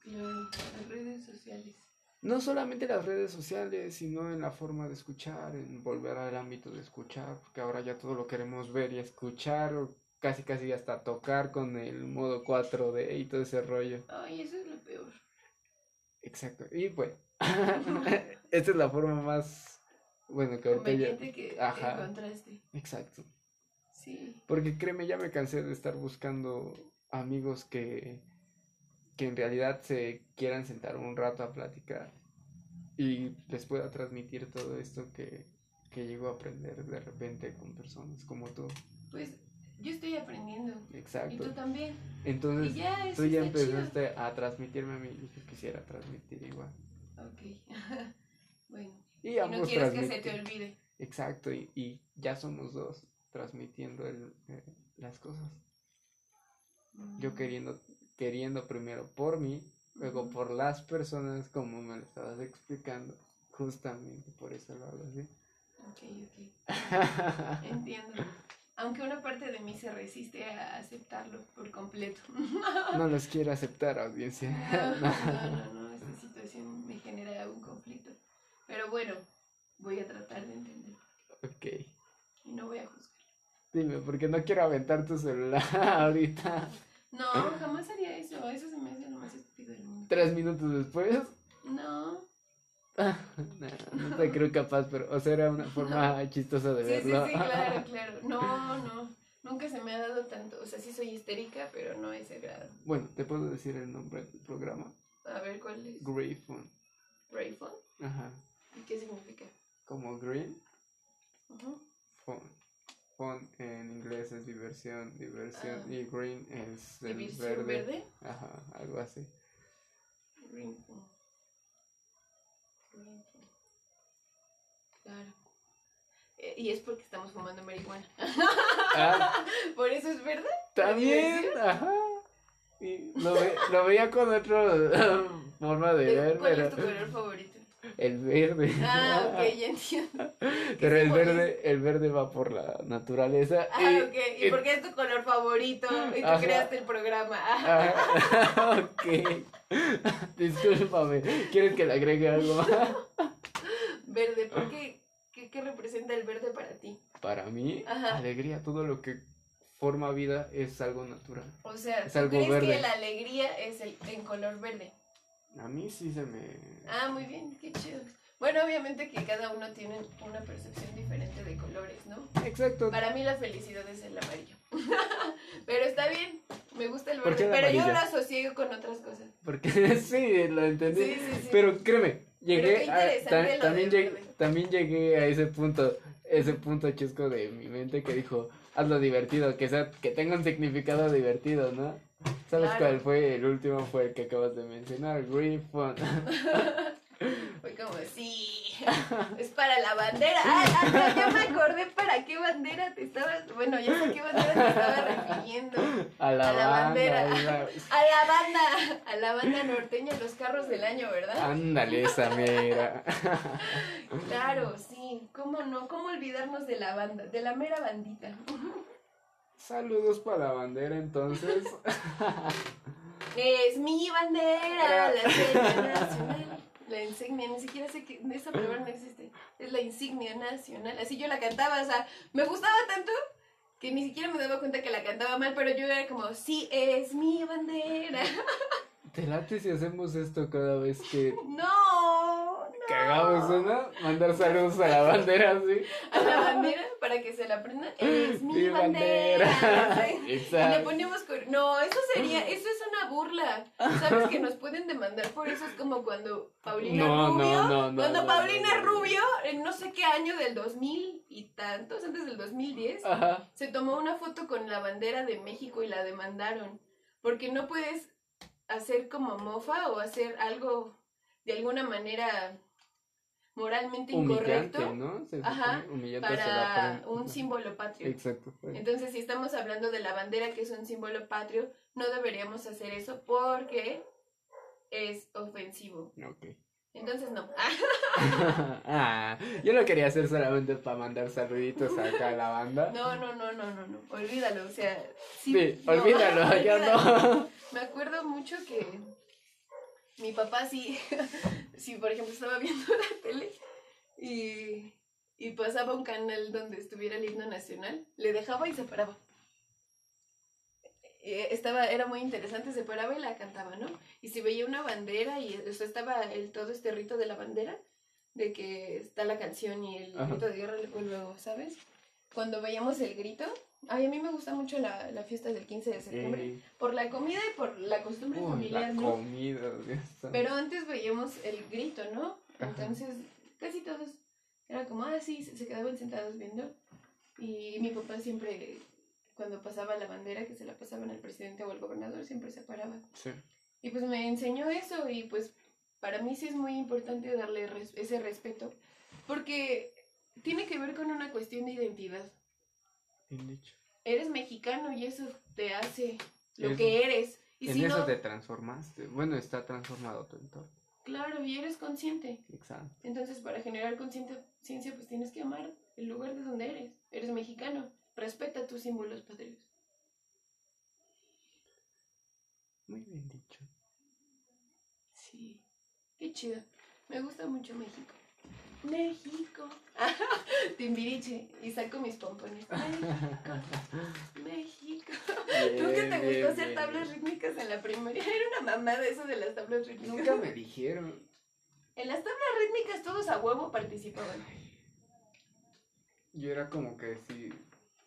Claro, las redes sociales. No solamente las redes sociales, sino en la forma de escuchar, en volver al ámbito de escuchar, porque ahora ya todo lo queremos ver y escuchar, o casi casi hasta tocar con el modo 4D y todo ese rollo. Ay, eso es lo peor. Exacto. Y bueno, (laughs) esta es la forma más, bueno, que ahorita ya... que Ajá. encontraste. Exacto. Sí. Porque créeme, ya me cansé de estar buscando amigos que que en realidad se quieran sentar un rato a platicar y les pueda transmitir todo esto que, que llego a aprender de repente con personas como tú. Pues yo estoy aprendiendo. Exacto. Y tú también. Entonces, tú ya empezaste a transmitirme a mí y yo quisiera transmitir igual. Ok. (laughs) bueno. Y, no quieres que se te olvide. Exacto, y, y ya somos dos transmitiendo el, eh, las cosas. Yo mm. queriendo queriendo primero por mí, luego por las personas, como me lo estabas explicando, justamente por eso lo hago así. Ok, ok. (laughs) Entiendo. Aunque una parte de mí se resiste a aceptarlo por completo. (laughs) no los quiero aceptar, audiencia. (laughs) No, no, no, esta situación me genera un conflicto. Pero bueno, voy a tratar de entenderlo. Ok. Y no voy a juzgar. Dime, porque no quiero aventar tu celular (laughs) ahorita. No, jamás haría eso. Eso se me hace lo más estúpido del mundo. Tres minutos después. No. no, no te creo capaz, pero, o sea, era una forma chistosa de Sí, sí, verlo. sí, claro, (laughs) claro. No, no. Nunca se me ha dado tanto. O sea, sí soy histérica, pero no a ese grado. Bueno, te puedo decir el nombre del programa. A ver, ¿cuál es? Greyfun. Rayphone. Ajá. ¿Y qué significa? Como green, fun. Fun en inglés es diversión, diversión. Ah. Y green es el Diversión verde. verde. Ajá, algo así. Green. Green. Claro. Eh, y es porque estamos fumando marihuana. Ah, (laughs) ¿Por eso es verde? también, ajá. Y lo, ve- lo veía con otra (laughs) forma de Eh, ver, ¿Cuál pero es tu color favorito? El verde. Ah, ok, ya (laughs) entiendo. Pero el verde, el verde va por la naturaleza. Ah, y- ok. ¿Y por qué es tu color favorito? Y tú Ajá. creaste el programa. Ah, (laughs) ok. (laughs) Discúlpame. ¿Quieres que le agregue algo más? Verde, ¿por qué? ¿Qué, qué representa el verde para ti? Para mí, Ajá. alegría, todo lo que forma vida es algo natural. O sea, Es ¿tú algo crees verde. que la alegría es el, en color verde? A mí sí se me... Ah, muy bien, qué chido. Bueno, obviamente que cada uno tiene una percepción diferente de colores, ¿no? Exacto. Para mí la felicidad es el amarillo. (laughs) pero está bien, me gusta el ¿Por qué verde, pero yo lo asocio con otras cosas. Porque (laughs) sí, lo entendí. Sí, sí, sí. Pero créeme, llegué qué a, interesante ta- lo también, llegué, verde. también llegué a ese punto, ese punto chusco de mi mente que dijo, hazlo divertido, que sea, que tenga un significado divertido, ¿no? ¿Sabes Claro. cuál fue? El último fue el que acabas de mencionar, Green Fun. (laughs) Fue como, sí, es para la bandera. Ah, ah, no, ya me acordé para qué bandera te estabas. Bueno, ya sé qué bandera te estaba refiriendo. A la, A la banda, bandera. A la banda, a la banda norteña, los carros del año, ¿verdad? Ándale, esa mera. Claro, sí, ¿cómo no? ¿Cómo olvidarnos de la banda, de la mera bandita? Saludos para la bandera entonces. (laughs) Es mi bandera, la insignia (laughs) nacional. La insignia, ni siquiera sé que esa palabra no existe. Es la insignia nacional. Así yo la cantaba, o sea, me gustaba tanto que ni siquiera me daba cuenta que la cantaba mal, pero yo era como, sí, es mi bandera. ¿Te late si hacemos esto cada vez que (laughs) no. Cagamos una? Mandar saludos a la bandera, ¿sí? A la bandera para que se la aprendan. Es mi, Mi bandera. bandera. Sí. Y le Exacto. ponemos No, eso sería, eso es una burla. ¿Sabes que nos pueden demandar por eso? Es como cuando Paulina No, Rubio. no, no, cuando Paulina. Rubio, en no sé qué año del 2000 y tantos, antes del 2010, Ajá. se tomó una foto con la bandera de México y la demandaron. Porque no puedes hacer como mofa o hacer algo de alguna manera moralmente Humillante, incorrecto ¿no? Se Ajá, humillante para un símbolo patrio. Exacto. Entonces, si estamos hablando de la bandera, que es un símbolo patrio, no deberíamos hacer eso porque es ofensivo. Ok. Entonces, no. (laughs) ah, yo lo quería hacer solamente para mandar saluditos acá a la banda. (laughs) No, no, no, no, no, no. Olvídalo, o sea. Sí, no, olvídalo, (laughs) olvídalo. no. Me acuerdo mucho que mi papá sí, (laughs) sí, por ejemplo, estaba viendo la tele y, y pasaba un canal donde estuviera el himno nacional, le dejaba y se paraba. Eh, Estaba, era muy interesante, se paraba y la cantaba, ¿no? Y si veía una bandera y o sea, estaba el, todo este rito de la bandera, de que está la canción y el Ajá. grito de guerra luego, ¿sabes? Cuando veíamos el grito, ay, a mí me gusta mucho la, la fiesta del 15 de septiembre, Ey, por la comida y por la costumbre uy, familiar, la ¿no? comida. Pero antes veíamos el grito, ¿no? Ajá. Entonces, casi todos era como, ah, sí, se se quedaban sentados viendo. Y mi papá siempre, cuando pasaba la bandera, que se la pasaban al presidente o al gobernador, siempre se paraba. Sí. Y pues me enseñó eso y pues para mí sí es muy importante darle res- ese respeto. Porque tiene que ver con una cuestión de identidad. Bien dicho. Eres mexicano y eso te hace lo Eso. que eres. Y en si eso no, te transformaste. Bueno, está transformado tu entorno. claro, y eres consciente. Exacto. Entonces, para generar conciencia, pues tienes que amar el lugar de donde eres. Eres mexicano. Respeta tus símbolos patrios. Muy bien dicho. Sí. Qué chido. Me gusta mucho México. México. (laughs) Timbiriche. Y saco mis pompones. México. México. ¿Tú que te Bien, gustó hacer bien. tablas rítmicas en la primaria? (laughs) Era una mamada eso de las tablas rítmicas. Nunca me dijeron. En las tablas rítmicas todos a huevo participaban. Yo era como que si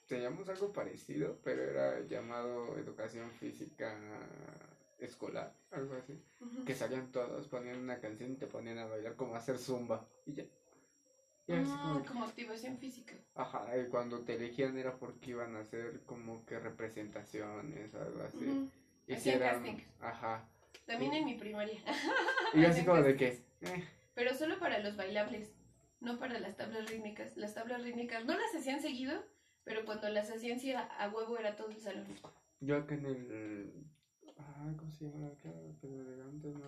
teníamos algo parecido, pero era llamado educación física escolar, algo así. Que salían todos, ponían una canción y te ponían a bailar como a hacer zumba. Y ya. Así Ah, como que- como activación física. Ajá, y cuando te elegían era porque iban a hacer como que representaciones algo así. Ujú. Y si Hacían eran- casting. Ajá. También en mi primaria. (laughs) Y yo así Hacían como de que, eh, Pero solo para los bailables, no para las tablas rítmicas. Las tablas rítmicas no las hacían seguido, pero cuando las hacían sí a, a huevo era todo el salón. yo acá en el... Ay, ¿cómo se llama acá?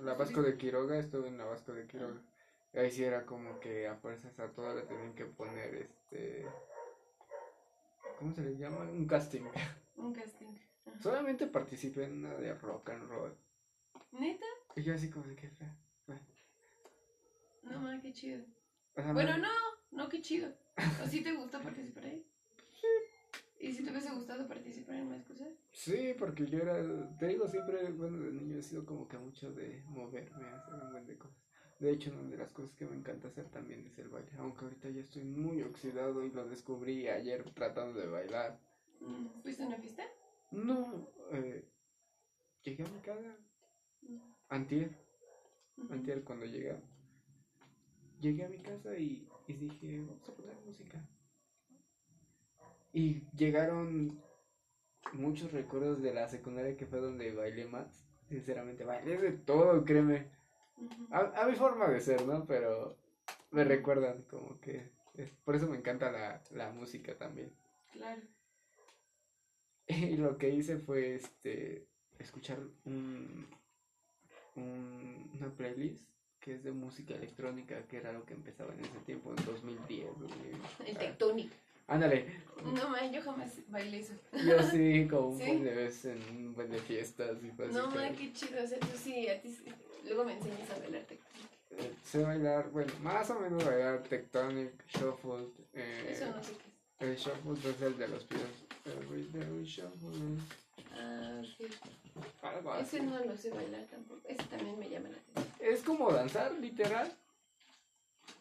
La Vasco de Quiroga, estuve en la Vasco de Quiroga. Ahí sí era como que a fuerzas a todas le tenían que poner este... ¿Cómo se le llama? Un casting. (laughs) Un casting. Ajá. Solamente participé en una de rock and roll. ¿Neta? Y yo así como de que... fue- fue. No, ma, qué chido. O sea, Bueno, no, no, qué chido. ¿O sí te gustó participar ahí? ¿Y si te hubiese gustado participar en más cosas? Sí, porque yo era, te digo, siempre, bueno, de niño he sido como que mucho de moverme, hacer un buen de cosas. De hecho, una de las cosas que me encanta hacer también es el baile, aunque ahorita ya estoy muy oxidado y lo descubrí ayer tratando de bailar. ¿Fuiste a una fiesta? No, eh, llegué a mi casa, antier, antier cuando llegué, llegué a mi casa y, y dije, vamos a poner música. Y llegaron muchos recuerdos de la secundaria que fue donde bailé más. Sinceramente, bailé de todo, créeme. A, a mi forma de ser, ¿no? Pero me recuerdan como que... es- por eso me encanta la, la música también. Claro. (laughs) Y lo que hice fue este escuchar un, un- una playlist que es de música electrónica, que era lo que empezaba en ese tiempo, en 2010. 2000. El Ah, Tectonic. Ándale, No, ma, yo jamás bailé eso. yo sí, como un (laughs) ¿Sí? buen de veces en un buen de fiestas y cosas No, ma, qué chido. O sea, tú sí, a ti sí. Luego me enseñas a bailar Tectonic. Eh, sé bailar, bueno, más o menos bailar tectonic, shuffle. Eh, Eso no sé qué es. El shuffle es el de los pies. Every day shuffle. Ah. Algo así. Ese no lo sé bailar tampoco. Ese también me llama la atención. Es como danzar, literal.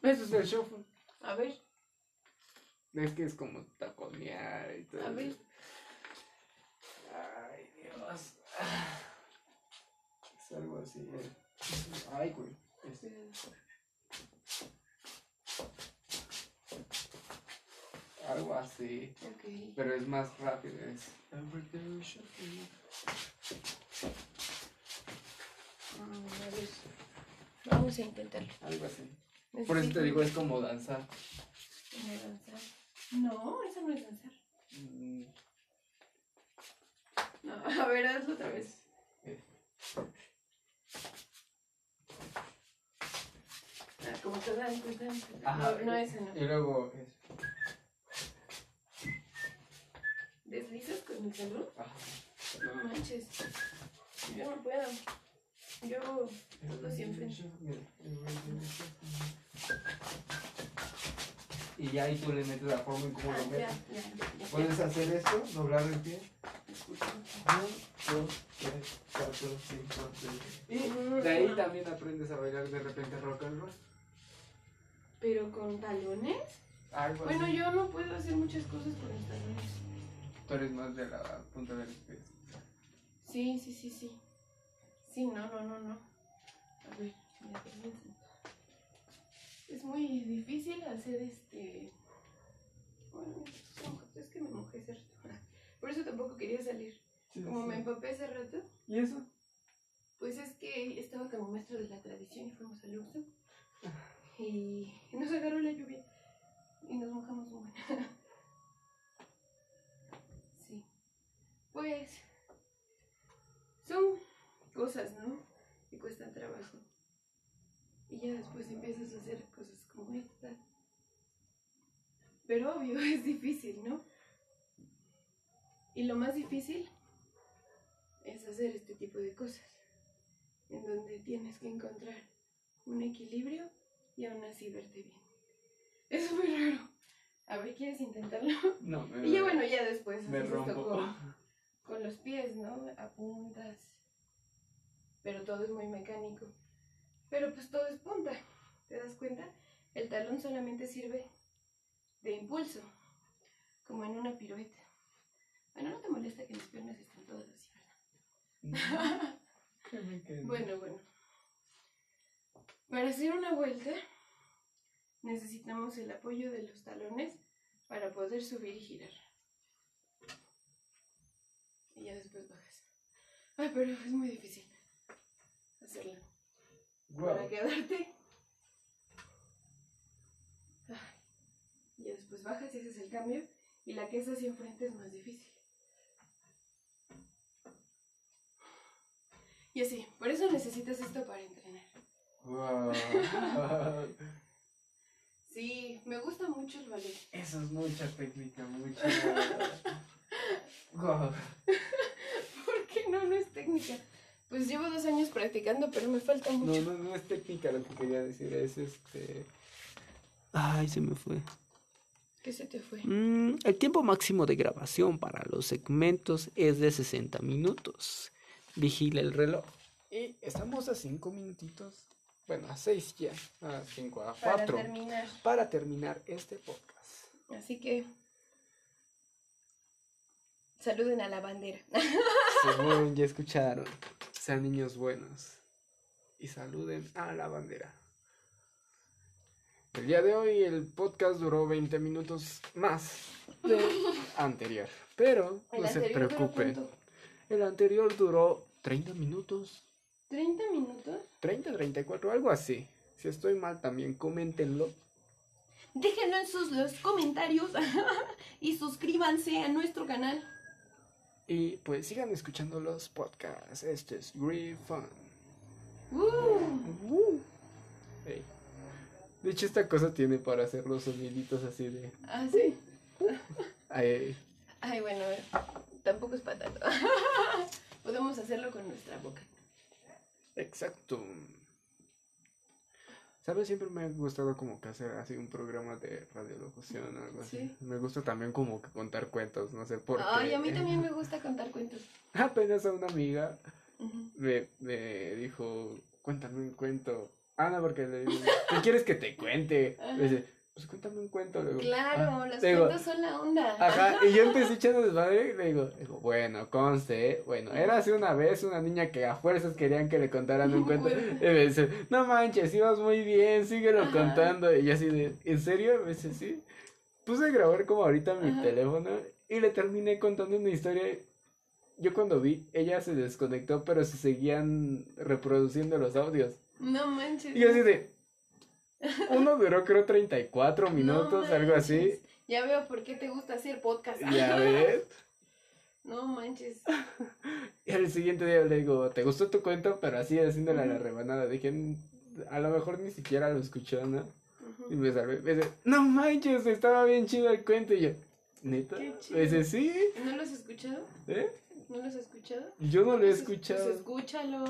Eso es el shuffle. A ver, Es que es como taconear y todo. a ver. Ay, Dios. Es algo así. eh. Ay, güey. Este. Algo así. Ok. Pero es más rápido. Es. Mm, a ver. Vamos a intentarlo. Algo así. Por eso te digo, es como danzar. ¿Cómo danzar? No, eso no es danzar. Mm, No, a ver, hazlo otra vez. Ah, como te dan, te dan. te dan. Ajá. No, no, ese no. Y luego es. ¿Deslizas con el salón? Ajá. No manches. Yo no puedo. Yo todo siempre. Y ya ahí tú le metes la forma en cómo Ah, lo ya, metes. Puedes hacer esto, doblar el pie. Uno, dos, tres, cuatro, cinco, seis. Y de ahí también aprendes a bailar de repente rock and roll. ¿Pero con talones? Algo Bueno, así. yo no puedo hacer muchas cosas con los talones. Tú eres más de la punta de los pies. Sí, sí, sí, sí. Sí, no, no, no, no. A ver, mira. Es muy difícil hacer este. Bueno, es que me mojé hace rato. (laughs) Por eso tampoco quería salir. Como me empapé hace rato, ¿Y eso? pues es que estaba como maestro de la tradición y fuimos al Luxo. Y nos agarró la lluvia. Y nos mojamos un buen. (laughs) Sí. Pues. Son cosas, ¿no? Que cuestan trabajo. Y ya después empiezas a hacer cosas como esta. Pero obvio, (laughs) es difícil, ¿no? Y lo más difícil es hacer este tipo de cosas. En donde tienes que encontrar un equilibrio y aún así verte bien. Es muy raro. A ver, ¿quieres intentarlo? No, (laughs) me, Y ya bueno, ya después me haces esto rompo. con, con los pies, ¿no? Apuntas. Pero todo es muy mecánico. Pero pues todo es punta. ¿Te das cuenta? El talón solamente sirve de impulso, como en una pirueta. Bueno, no te molesta que mis piernas estén todas así, ¿verdad? (laughs) Bueno, bueno. Para hacer una vuelta necesitamos el apoyo de los talones para poder subir y girar. Y ya después bajas. Ay, pero es muy difícil hacerlo. Para quedarte. Y después bajas y haces el cambio. Y la que es hacia enfrente es más difícil. Y así, por eso necesitas esto para entrenar. (laughs) Sí, me gusta mucho el ballet. Eso es mucha técnica, mucha. (laughs) Guau. ¿Por qué no? No es técnica. Pues llevo dos años practicando, pero me falta No, mucho. no, no es técnica lo que quería decir, es este... Ay, se me fue. ¿Qué se te fue? Mm, el tiempo máximo de grabación para los segmentos es de 60 minutos. Vigila el reloj. Y estamos a 5 minutitos. Bueno, a 6 ya. A 5, a Para 4. terminar. Para terminar este podcast. Así que. Saluden a la bandera. Según ya escucharon, sean niños buenos. Y saluden a la bandera. El día de hoy el podcast duró 20 minutos más del (laughs) anterior. Pero El no se anterior preocupen. El anterior duró 30 minutos. ¿30 minutos? 30, 34, algo así. Si estoy mal también, coméntenlo. Déjenlo en sus los comentarios (laughs) y suscríbanse a nuestro canal. Y pues sigan escuchando los podcasts. Este es Green Fun. Uh, Uh. Ey. De hecho, esta cosa tiene para hacer los soniditos así de. ah, sí. Ay, Ay, bueno, tampoco es para tanto. (laughs) Podemos hacerlo con nuestra boca. exacto. ¿Sabes? Siempre me ha gustado como que hacer así un programa de radiolocución o algo así. Sí. Me gusta también como que contar cuentos, no sé por qué. Ay, a mí también me (laughs) gusta contar cuentos. Apenas a una amiga me, me dijo, cuéntame un cuento. Ah, no, porque le digo, ¿qué quieres que te cuente? Dice, pues cuéntame un cuento. Le digo, Claro, "Ah". los digo, cuentos son la onda. Ajá, (laughs) y yo empecé echando desmadre y le digo, digo, bueno, conste, ¿eh? bueno, era así una vez una niña que a fuerzas querían que le contaran un cuento. (laughs) Y me dice, no manches, ibas muy bien, síguelo Ajá. contando. Y yo así de, ¿en serio? Me dice, sí. Puse a grabar como ahorita mi Ajá. teléfono y le terminé contando una historia. Yo cuando vi, ella se desconectó, pero se seguían reproduciendo los audios. No manches. Y yo así de, uno duró creo 34 minutos, No algo así. Ya veo por qué te gusta hacer podcast. Ya ves. (laughs) No manches. (laughs) Y al siguiente día le digo, ¿te gustó tu cuento? Pero así haciéndole a la rebanada. Dije, "Mm, a lo mejor ni siquiera lo escuchó, ¿no? Y me salvé. Me dice, no manches, estaba bien chido el cuento. Y yo, ¿neta? Qué Me dice, sí. ¿No los has escuchado? ¿Eh? ¿No los has escuchado? Yo no lo he Pues, escuchado. Pues escúchalo.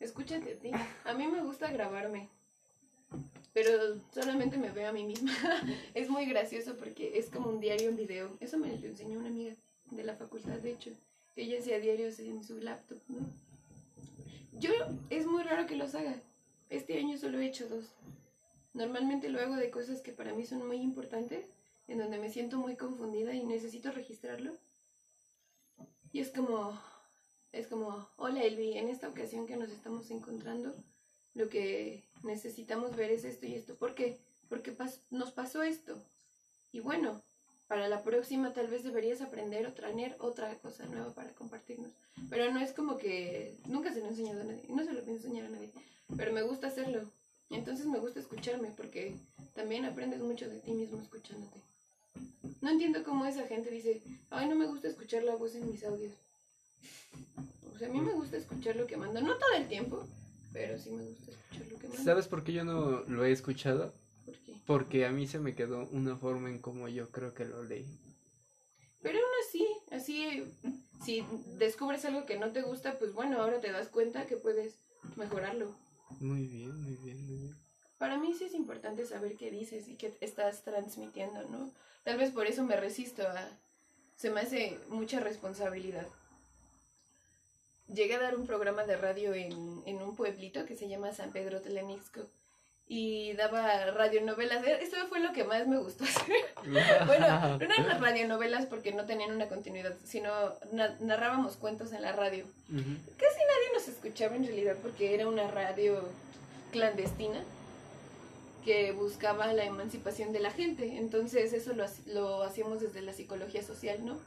Escúchate a ti. A mí me gusta grabarme. Pero solamente me veo a mí misma. (laughs) es muy gracioso porque es como un diario en video. Eso me lo enseñó una amiga de la facultad, de hecho. Ella hacía diarios en su laptop. Yo, es muy raro que los haga. Este año solo he hecho dos. Normalmente lo hago de cosas que para mí son muy importantes, en donde me siento muy confundida y necesito registrarlo. Y es como, es como, hola Elvi, en esta ocasión que nos estamos encontrando, lo que necesitamos ver es esto y esto. ¿Por qué? Porque pas- nos pasó esto. Y bueno, para la próxima tal vez deberías aprender o traer otra cosa nueva para compartirnos. Pero no es como que nunca se lo he enseñado a nadie, no se lo pienso enseñar a nadie, pero me gusta hacerlo. Entonces me gusta escucharme porque también aprendes mucho de ti mismo escuchándote. No entiendo cómo esa gente dice, ay, no me gusta escuchar la voz en mis audios. O sea, a mí me gusta escuchar lo que mando, no todo el tiempo, pero sí me gusta escuchar lo que mando. ¿Sabes por qué yo no lo he escuchado? ¿Por qué? Porque a mí se me quedó una forma en como yo creo que lo leí. Pero aún así, así, si descubres algo que no te gusta, pues bueno, ahora te das cuenta que puedes mejorarlo. Muy bien, muy bien, muy bien. Para mí sí es importante saber qué dices y qué estás transmitiendo, ¿no? Tal vez por eso me resisto a... Se me hace mucha responsabilidad. Llegué a dar un programa de radio en, en un pueblito que se llama San Pedro Telemixco y daba radionovelas. E- Eso fue lo que más me gustó hacer. (laughs) bueno, no eran las radionovelas porque no tenían una continuidad, sino na- narrábamos cuentos en la radio. Casi nadie nos escuchaba en realidad porque era una radio clandestina que buscaba la emancipación de la gente. Entonces eso lo, lo hacíamos desde la psicología social, ¿no?